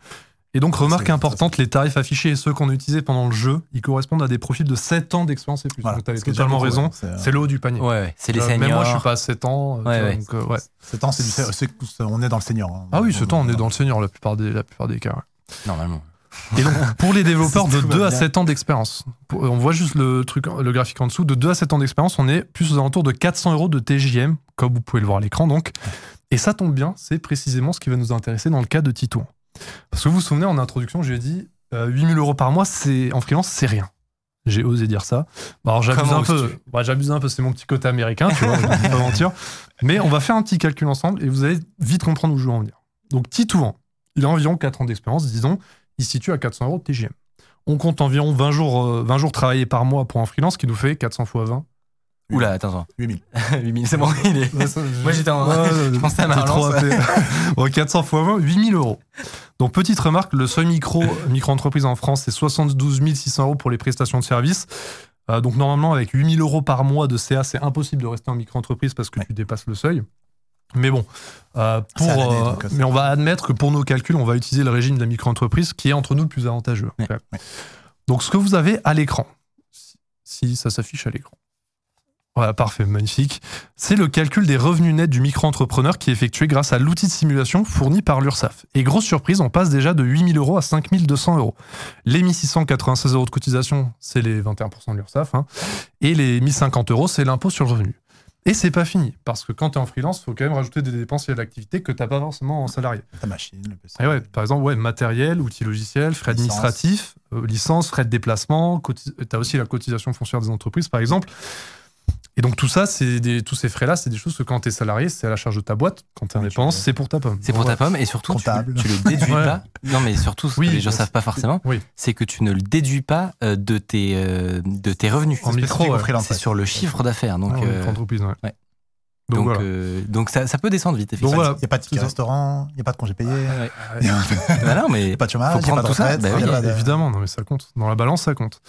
Et donc, remarque importante, les tarifs affichés et ceux qu'on a utilisés pendant le jeu, ils correspondent à des profils de 7 ans d'expérience et plus. Voilà. Donc, tu avais totalement raison. C'est, euh, C'est le haut du panier. Ouais, ouais, c'est les Euh, seniors. Même moi, je suis pas à 7 ans. euh, Ouais, tu vois, ouais. donc, euh, ouais. 7 ans, c'est on est dans le senior. hein. Ah oui, 7 ans, on est dans le senior la plupart des, la plupart des cas. ouais. Normalement. Et donc, pour les développeurs de Si tout va 2 à bien. 7 ans d'expérience, on voit juste le truc, le graphique en dessous, de 2 à 7 ans d'expérience, on est plus aux alentours de 400 euros de TJM, comme vous pouvez le voir à l'écran donc. Et ça tombe bien, c'est précisément ce qui va nous intéresser dans le cas de Titouan. Parce que vous vous souvenez, en introduction, j'ai dit euh, 8000 euros par mois, c'est en freelance, c'est rien. J'ai osé dire ça. Bon, alors j'abuse un peu. j'abuse un peu, c'est mon petit côté américain, tu vois, je pas mentir. Mais on va faire un petit calcul ensemble et vous allez vite comprendre où je veux en venir. Donc Titouan, il a environ 4 ans d'expérience, disons, il se situe à 400 euros de TGM. On compte environ 20 jours, euh, 20 jours travaillés par mois pour un freelance, qui nous fait 400 fois 20. Oula, attends, attends. 8000. 8000, c'est bon, il est. Moi, j'étais en- je pensais à ma trop relance. happé. Bon, 400 fois 20, 8000 euros. Donc, petite remarque, le seuil micro, micro-entreprise en France, c'est 72 600 euros pour les prestations de services. Euh, donc, normalement, avec 8000 euros par mois de CA, c'est impossible de rester en micro-entreprise parce que Ouais. tu dépasses le seuil. Mais bon, euh, pour, l'année, euh, donc, mais on va admettre que pour nos calculs, on va utiliser le régime de la micro-entreprise qui est entre nous le plus avantageux. Ouais. Donc, ce que vous avez à l'écran, si ça s'affiche à l'écran. Voilà, parfait, magnifique. C'est le calcul des revenus nets du micro-entrepreneur qui est effectué grâce à l'outil de simulation fourni par l'URSSAF. Et grosse surprise, on passe déjà de 8000 euros à 5200 euros. Les 1696 euros de cotisation, c'est les 21% de l'URSSAF. hein. et les 1050 euros, c'est l'impôt sur le revenu. Et c'est pas fini, parce que quand tu es en freelance, il faut quand même rajouter des dépenses à l'activité que tu pas forcément en salarié. Ta machine, le PC. Et ouais, par exemple, ouais, matériel, outils logiciels, frais Licence. administratifs, euh, licence, frais de déplacement, tu as aussi la cotisation foncière des entreprises, par exemple. Et donc tout ça, c'est des, tous ces frais-là, c'est des choses que quand tu es salarié, c'est à la charge de ta boîte. Quand tu es Oui, indépendant, c'est pour ta pomme. C'est pour ta pomme et surtout tu, le déduis Ouais. pas. Non mais surtout ce Oui, que les gens savent pas forcément, Oui, c'est que tu ne le déduis pas euh, de tes euh, de tes revenus. En micro, ouais. C'est ouais. sur le chiffre d'affaires. Donc donc, euh, ouais. Donc, donc voilà. euh, donc ça, ça peut descendre vite effectivement. voilà. Il n'y a pas de ticket restaurant, il n'y a pas de congé payé, Ouais. il n'y a Bah non mais pas de chômage, il n'y a pas prendre de tout ça, bah oui, pas de- Évidemment, non mais ça compte. Dans la balance, ça compte.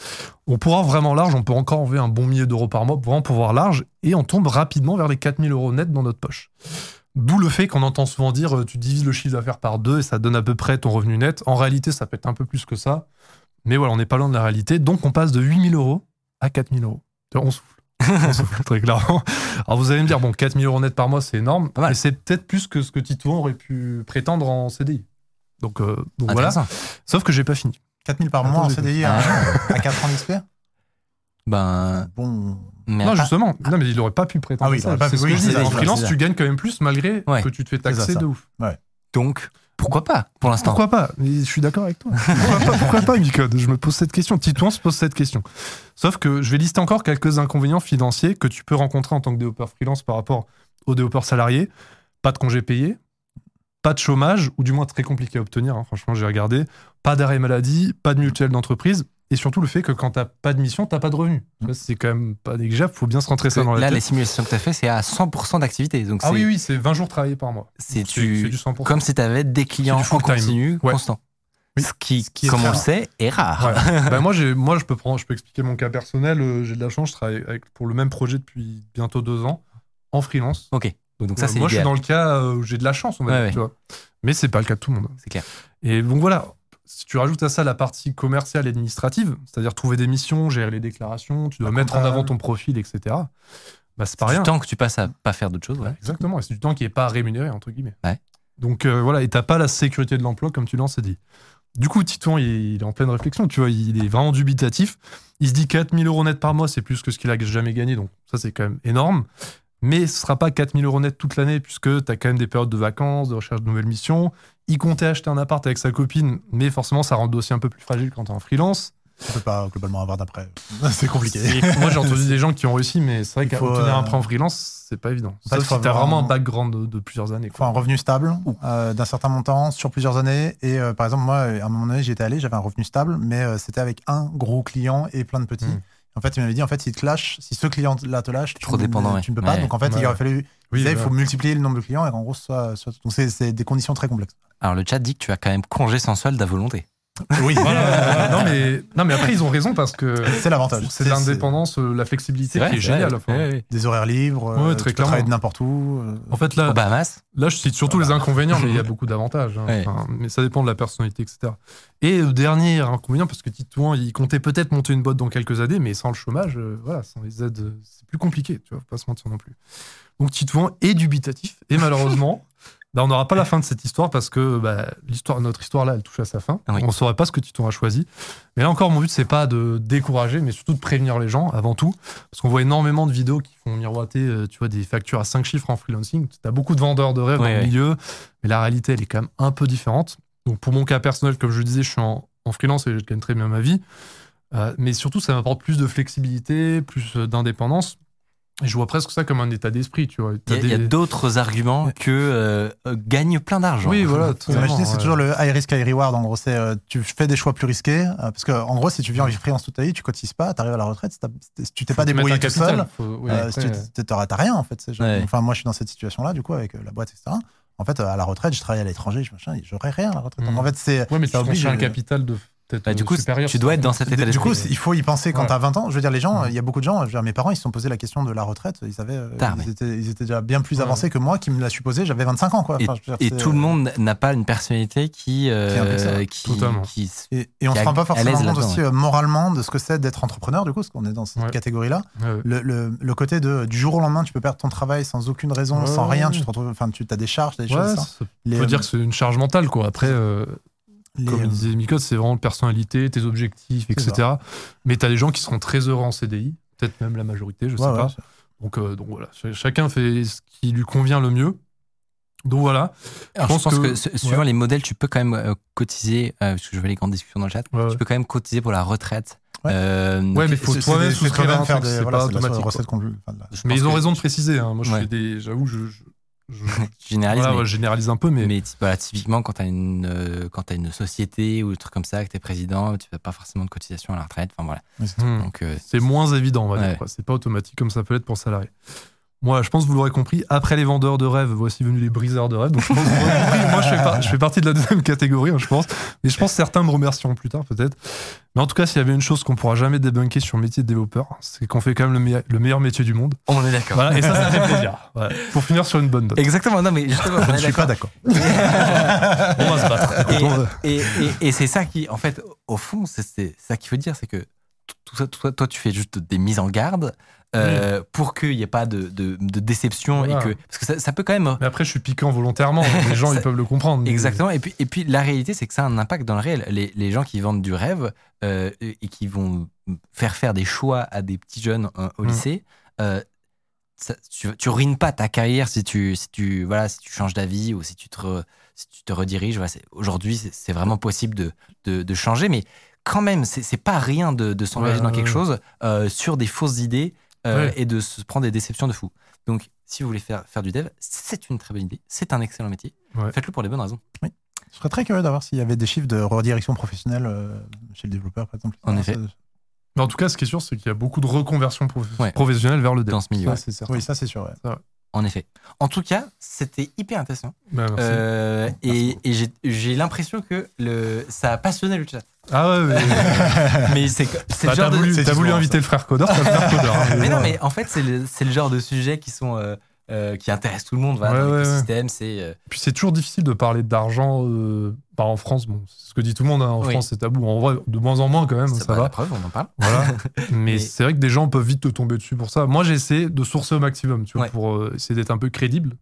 On pourra vraiment large, on peut encore enlever un bon millier d'euros par mois, vraiment pour voir large, et on tombe rapidement vers les 4000 euros net dans notre poche. D'où le fait qu'on entend souvent dire euh, tu divises le chiffre d'affaires par deux et ça donne à peu près ton revenu net. En réalité, ça peut être un peu plus que ça. Mais voilà, on n'est pas loin de la réalité. Donc, on passe de 8000 euros à 4000 euros. On souffle. Très clairement. Alors, vous allez me dire, bon, 4000 euros net par mois, c'est énorme. Pas mal. Mais c'est peut-être plus que ce que Tito aurait pu prétendre en CDI. Donc, euh, donc voilà. Sauf que j'ai pas fini. 4000 par mois en CDI Ah. à, à 4 ans d'XP Ben Bon. mais non, justement. Non, mais il aurait pas pu prétendre Ah oui, il ça. aurait pas C'est pu- ce que oui, En freelance, tu gagnes quand même plus malgré Ouais. que tu te fais ça, taxer ça. de ouf. donc pourquoi pas pour l'instant. Pourquoi pas? Je suis d'accord avec toi. Pourquoi pas, pourquoi pas Micode? Je me pose cette question. Titouan se pose cette question. Sauf que je vais lister encore quelques inconvénients financiers que tu peux rencontrer en tant que développeur freelance par rapport aux développeurs salariés. Pas de congé payé, pas de chômage, ou du moins très compliqué à obtenir. hein, franchement, j'ai regardé. Pas d'arrêt maladie, pas de mutuelle d'entreprise. Et surtout le fait que quand t'as pas de mission, t'as pas de revenus. Ça, C'est quand même pas négligeable. Faut bien se rentrer ça dans la là, les tête. simulations que tu as fait, c'est à 100% d'activité. Donc Ah oui, oui, c'est 20 jours travaillés par mois. c'est du 100%. comme si tu avais des clients en continu Ouais. constant. Oui. Ce qui, Ce qui est comme on le sait, est rare. Ouais. Bah, moi, moi je, peux prendre, je peux expliquer mon cas personnel. Euh, J'ai de la chance, je travaille avec- pour le même projet depuis bientôt deux ans, en freelance. Ok. Donc ça, Ouais, moi, je suis dans le cas euh, où j'ai de la chance, on va Ouais, dire, ouais. tu vois. Mais c'est pas le cas de tout le monde. C'est clair. Et donc voilà, si tu rajoutes à ça la partie commerciale et administrative, c'est-à-dire trouver des missions, gérer les déclarations, tu dois La mettre en avant ton profil, etc. Bah, c'est pas Du rien. temps que tu passes à pas faire d'autres choses. ouais. Exactement, et c'est du temps qui n'est pas rémunéré, entre guillemets. Ouais. Donc euh, voilà, et t'as pas la sécurité de l'emploi, comme tu l'as dit. Du coup, Titon, il, il est en pleine réflexion, tu vois, il est vraiment dubitatif. Il se dit 4000 euros net par mois, c'est plus que ce qu'il a jamais gagné, donc ça, c'est quand même énorme. Mais ce sera pas 4000 euros net toute l'année, puisque tu as quand même des périodes de vacances, de recherche de nouvelles missions. Il comptait acheter un appart avec sa copine, mais forcément, ça rend le dossier un peu plus fragile quand tu es en freelance. On peut pas globalement avoir d'après. c'est compliqué. Moi, j'ai entendu des gens qui ont réussi, mais c'est vrai qu'obtenir un euh, prêt en freelance, c'est pas évident. Sauf si t'as vraiment un un- background de, de plusieurs années. Il faut quoi. un revenu stable euh, d'un certain montant sur plusieurs années. Et euh, par exemple, moi, à un moment donné, j'y étais allé, j'avais un revenu stable, mais euh, c'était avec un gros client et plein de petits. Mm. En fait, il m'avait dit, en fait, s'il te lâche, si ce client-là te lâche, tu, Trop ne- dépendant, ouais. tu ne peux pas. Ouais. Donc en fait, il aurait fallu. Oui, il faut multiplier le nombre de clients et qu'en gros, soit, soit- donc c'est c'est des conditions très complexes. Alors le chat dit que tu as quand même congé sans solde à volonté. Oui, Voilà, non, mais, non, mais après, ils ont raison parce que c'est l'avantage. c'est l'indépendance, euh, la flexibilité qui est géniale. enfin. Ouais, ouais. Des horaires libres, Ouais, euh, très tu peux travailler de n'importe où. euh, En fait, là, Bahamas. Là, je cite surtout les inconvénients, mais il y a beaucoup d'avantages. hein. Ouais. Enfin, mais ça dépend de la personnalité, etc. Et le dernier inconvénient, parce que Titouan, il comptait peut-être monter une boîte dans quelques années, mais sans le chômage, euh, voilà, sans les aides, c'est plus compliqué, tu vois, faut pas se mentir non plus. Donc Titouan est dubitatif, et malheureusement, bah, on n'aura pas la fin de cette histoire parce que bah, l'histoire, notre histoire là, elle touche à sa fin. Oui. On ne saurait pas ce que Titouan a choisi. Mais là encore, mon but, c'est pas de décourager, mais surtout de prévenir les gens avant tout. Parce qu'on voit énormément de vidéos qui font miroiter euh, tu vois, des factures à 5 chiffres en freelancing. Tu as beaucoup de vendeurs de rêves Ouais, dans le milieu, mais la réalité, elle est quand même un peu différente. Donc pour mon cas personnel, comme je le disais, je suis en, en freelance et je gagne très bien ma vie. Euh, mais surtout, ça m'apporte plus de flexibilité, plus euh, d'indépendance. Je vois presque ça comme un état d'esprit, tu vois. Il T'as y a, des- d'autres arguments que euh, gagne plein d'argent. Oui, voilà. Imaginez, c'est ouais. toujours le high risk, high reward. En gros, c'est euh, tu fais des choix plus risqués. euh, parce que, en gros, si tu viens en freelance toute ta vie, tu cotises pas, tu arrives à la retraite, si, tu t'es pas débrouillé tout capital, seul, faut- oui, euh, après, si tu- rien en fait. c'est genre- Ouais. Enfin, moi, je suis dans cette situation-là, du coup, avec euh, la boîte, etc. En fait, euh, à la retraite, je travaille à l'étranger, je machin, j'aurais rien à la retraite. Donc, Mm. en fait, c'est. Ouais, mais tu ça oblige, un capital de Bah, du euh, coup, supérieur. tu dois être dans cet état Du coup, il faut y penser quand Ouais. t'as 20 ans. Je veux dire, les gens, il y a beaucoup de gens, je veux dire, mes parents, ils se sont posé la question de la retraite. Ils avaient, euh, Tard, ils, mais- étaient, ils étaient déjà bien plus Ouais. avancés que moi, qui me l'a supposé. J'avais 25 ans, quoi. Et, Enfin, je veux dire, et c'est- tout le monde n'a pas une personnalité qui, euh, Qui qui, Et, et on qui se rend pas forcément compte aussi euh, moralement de ce que c'est d'être entrepreneur, du coup, parce qu'on est dans cette Ouais. catégorie-là. Le, le- le côté de du jour au lendemain, tu peux perdre ton travail sans aucune raison, Ouais, sans rien. Tu te retrouves, enfin, tu as des charges, t'as des choses. Les, peut dire que c'est une charge mentale, quoi. Après, euh, comme il disait Mikos, c'est vraiment personnalité, tes objectifs, etc. Mais tu as des gens qui seront très heureux en CDI, peut-être même la majorité, je Ouais, sais ouais, pas. Donc, euh, donc voilà, Ch- chacun fait ce qui lui convient le mieux. Donc voilà. Alors, Je je pense que, que- su- suivant ouais. les modèles, tu peux quand même euh, cotiser, euh, parce que je vois les grandes discussions dans le chat, Ouais, ouais. tu peux quand même cotiser pour la retraite. Ouais. Euh, Ouais, mais faut c'est- toi-même souscrire un faire des voilà, pas automatique. recette enfin, Mais ils ont raison de préciser. hein. Moi, Ouais. J'avoue, je, je, je- généralise, voilà, mais- ouais, je généralise un peu, mais. Voilà, typiquement, quand tu as, euh, as une société ou un truc comme ça, que tu es président, tu n'as pas forcément de cotisation à la retraite. Enfin voilà. Hmm. Donc, euh, C'est moins évident, on va Ouais. dire. C'est pas automatique comme ça peut l'être pour salarié. Moi, je pense que vous l'aurez compris. Après les vendeurs de rêves, voici venus les briseurs de rêves. Donc, je pense que vous compris. Moi, je fais, par- je fais partie de la deuxième catégorie, hein, je pense. Mais je pense que certains me remercieront plus tard, peut-être. Mais en tout cas, s'il y avait une chose qu'on pourra jamais débunker sur le métier de développeur, c'est qu'on fait quand même le, meilleur- le meilleur métier du monde. on est d'accord. Voilà, et ça, ça fait plaisir. Voilà. Pour finir sur une bonne note. Exactement, non, mais justement, Je on ne est suis pas d'accord. On va se battre. Et, et, et c'est ça qui, en fait, au fond, c'est c'est ça qu'il faut dire, c'est que tout ça, toi, toi, tu fais juste des mises en garde euh, pour qu'il n'y ait pas de, de, de déception Voilà. et que parce que ça, ça peut quand même Mais après, je suis piquant volontairement. donc Les gens, ils peuvent le comprendre. mais- Exactement. Et puis, et puis la réalité, c'est que ça a un impact dans le réel. Les, les gens qui vendent du rêve euh, et qui vont faire faire des choix à des petits jeunes euh, au Mm. lycée, euh, ça- tu, tu ruines pas ta carrière si tu, si tu, voilà, si tu changes d'avis ou si tu te, re- si tu te rediriges. Voilà, Aujourd'hui, c'est vraiment possible de, de, de changer, mais quand même, c'est pas rien de, de s'engager Ouais, dans quelque chose euh, sur des fausses idées euh, Ouais. et de se prendre des déceptions de fou. Donc, si vous voulez faire, faire du dev, c'est une très bonne idée. C'est un excellent métier. Ouais. Faites-le pour les bonnes raisons. Je serais très curieux d'avoir s'il y avait des chiffres de redirection professionnelle euh, chez le développeur, par exemple. En effet. ça- Mais en tout cas, ce qui est sûr, c'est qu'il y a beaucoup de reconversions prof- Ouais. professionnelles vers le dev. Dans ce milieu, Ça. Oui, ça c'est sûr. ouais. En effet. En tout cas, c'était hyper intéressant. Bah, merci. Euh, Merci et et j'ai- l'impression que le, ça a passionné le chat. Ah ouais, mais. Mais c'est Bah, le genre de. voulu, voulu inviter le frère le codeur. hein. Mais non, mais en fait, c'est le, c'est le genre de sujet qui sont. euh, euh, qui intéressent tout le monde. Voilà, Ouais, dans ouais, l'écosystème, c'est. euh, Puis c'est toujours difficile de parler d'argent. Euh, bah, en France, bon, c'est ce que dit tout le monde. hein, en Oui. France, c'est tabou. En vrai, de moins en moins quand même, c'est ça pas la va. preuve, on en parle. Voilà. Mais, Mais- c'est vrai que des gens peuvent vite te tomber dessus pour ça. Moi, j'essaie de sourcer au maximum, tu vois, Ouais. pour essayer d'être un peu crédible.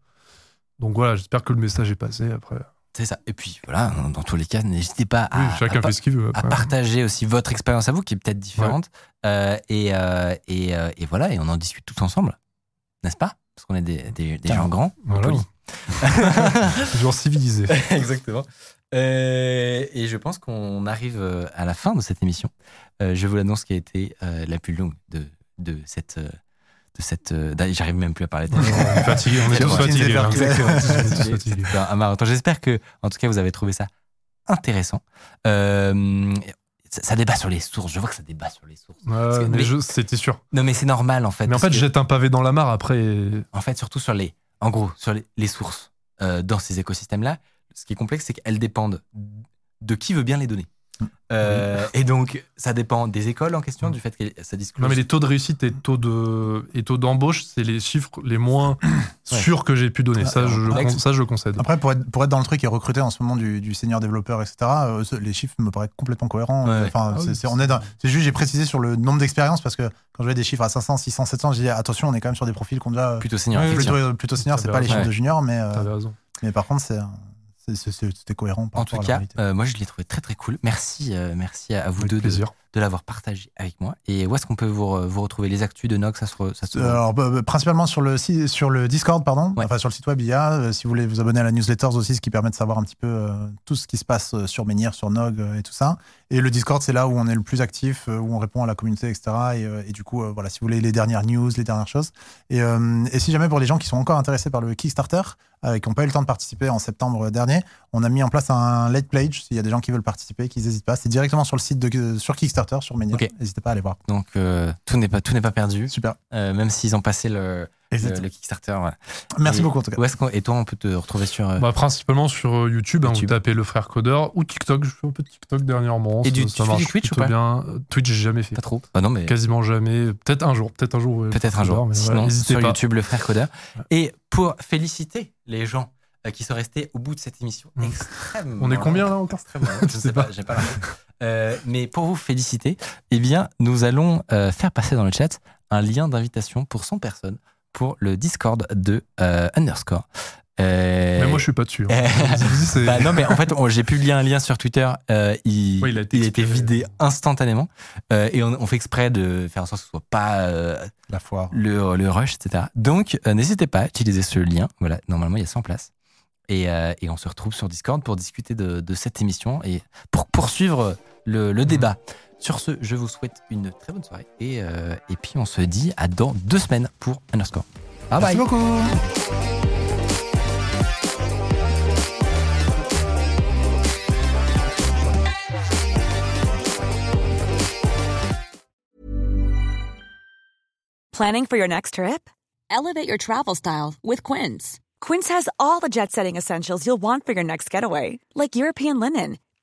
Donc voilà, j'espère que le message est passé après. Oui, C'est ça. Et puis voilà, dans, dans tous les cas, n'hésitez pas à, chacun à, fait ce qu'il veut. à après. partager aussi votre expérience à vous, qui est peut-être différente. Et, et, et voilà, et on en discute tous ensemble. N'est-ce pas? Parce qu'on est des, des, des gens grands. Voilà. polis. Genre civilisé. Exactement. Euh, et je pense qu'on arrive euh, à la fin de cette émission. Euh, je vous l'annonce qui a été euh, la plus longue de, de cette. de cette J'arrive même plus à parler. on est fatigué, on est C'est tous fatigués. un marathon. J'espère que, en tout cas, vous avez trouvé ça intéressant. Euh, ça, ça débat sur les sources. Je vois que ça débat sur les sources. Que- mais c'était sûr. Non, mais c'est normal en fait. Mais en fait, que- jette un pavé dans la mare après. et- en fait, surtout sur les, en gros, sur les, les sources euh, dans ces écosystèmes-là, ce qui est complexe, c'est qu'elles dépendent de qui veut bien les donner. Euh, Et donc, ça dépend des écoles en question, du fait que ça disclose. Non, mais les taux de réussite et taux de et taux d'embauche, c'est les chiffres les moins sûrs que j'ai pu donner. Ça, je, ça, je concède. Après, pour être, pour être dans le truc et recruter en ce moment du, du senior développeur, etc., euh, les chiffres me paraissent complètement cohérents. Ouais. Enfin, Ah c'est oui, c'est- on est dans- c'est juste, j'ai précisé sur le nombre d'expériences parce que quand je voyais des chiffres à 500, 600, 700, je dis attention, on est quand même sur des profils qu'on déjà Plutôt senior, plutôt, plutôt senior, c'est pas les chiffres de junior, mais, euh, T'avais raison. mais par contre, c'est- c'était cohérent par En tout cas, euh, moi je l'ai trouvé très très cool. Merci, euh, merci à vous Avec deux de, plaisir. de l'avoir partagé avec moi. Et où est-ce qu'on peut vous, vous retrouver? Les actus de Nox ça se, ça se- Euh, Alors, bah, bah, principalement sur le, sur le Discord, pardon, Ouais. enfin sur le site web, il y a. euh, si vous voulez vous abonner à la newsletter aussi, ce qui permet de savoir un petit peu tout ce qui se passe sur Menhir, sur Nog et tout ça. Et le Discord, c'est là où on est le plus actif, où on répond à la communauté, etc. Et, et du coup, voilà, si vous voulez les dernières news, les dernières choses. Et, et si jamais pour les gens qui sont encore intéressés par le Kickstarter, et qui n'ont pas eu le temps de participer en septembre dernier, on a mis en place un late pledge. S'il y a des gens qui veulent participer, qu'ils n'hésitent pas. C'est directement sur le site de sur Kickstarter, sur. Ok. N'hésitez pas à aller voir. Donc euh, tout n'est pas tout n'est pas perdu, Super. euh, même s'ils ont passé le, Exactement. le Kickstarter. voilà. Merci Et beaucoup en tout cas. Où est-ce qu'on- et toi, on peut te retrouver sur. euh, Bah, principalement sur euh, YouTube, hein, vous YouTube. tapez le frère codeur ou TikTok. Je fais un peu de TikTok dernièrement. Et du- ça, tu ça fais du Twitch ou pas bien. Twitch, j'ai jamais fait. pas trop. Bah non, mais Quasiment jamais. Peut-être un jour. Peut-être un jour. ouais, peut-être un jour. mais Sinon, voilà, sur pas. YouTube, le frère codeur. Et pour féliciter les gens euh, qui sont restés au bout de cette émission Mm. extrêmement. On est combien là encore extrêmement Je ne sais pas, j'ai pas l'info. Euh, mais pour vous féliciter, eh bien, nous allons euh, faire passer dans le chat un lien d'invitation pour 100 personnes pour le Discord de euh, Underscore. Euh, Mais moi, je suis pas dessus. hein. bah non, mais en fait, j'ai publié un lien sur Twitter. euh, il, Ouais, il a été il expiré. vidé instantanément. Euh, et on, on fait exprès de faire en sorte que ce soit pas La foire. le, le rush, etc. Donc, n'hésitez pas à utiliser ce lien. Voilà, normalement, il y a 100 places. Et, et on se retrouve sur Discord pour discuter de, de cette émission et pour poursuivre le, le débat. Sur ce, je vous souhaite une très bonne soirée. Et, euh, et puis, on se dit à dans deux semaines pour Underscore. Bye bye. Merci beaucoup. Planning for your next trip? Elevate your travel style with Quince. Quince has all the jet setting essentials you'll want for your next getaway, like European linen,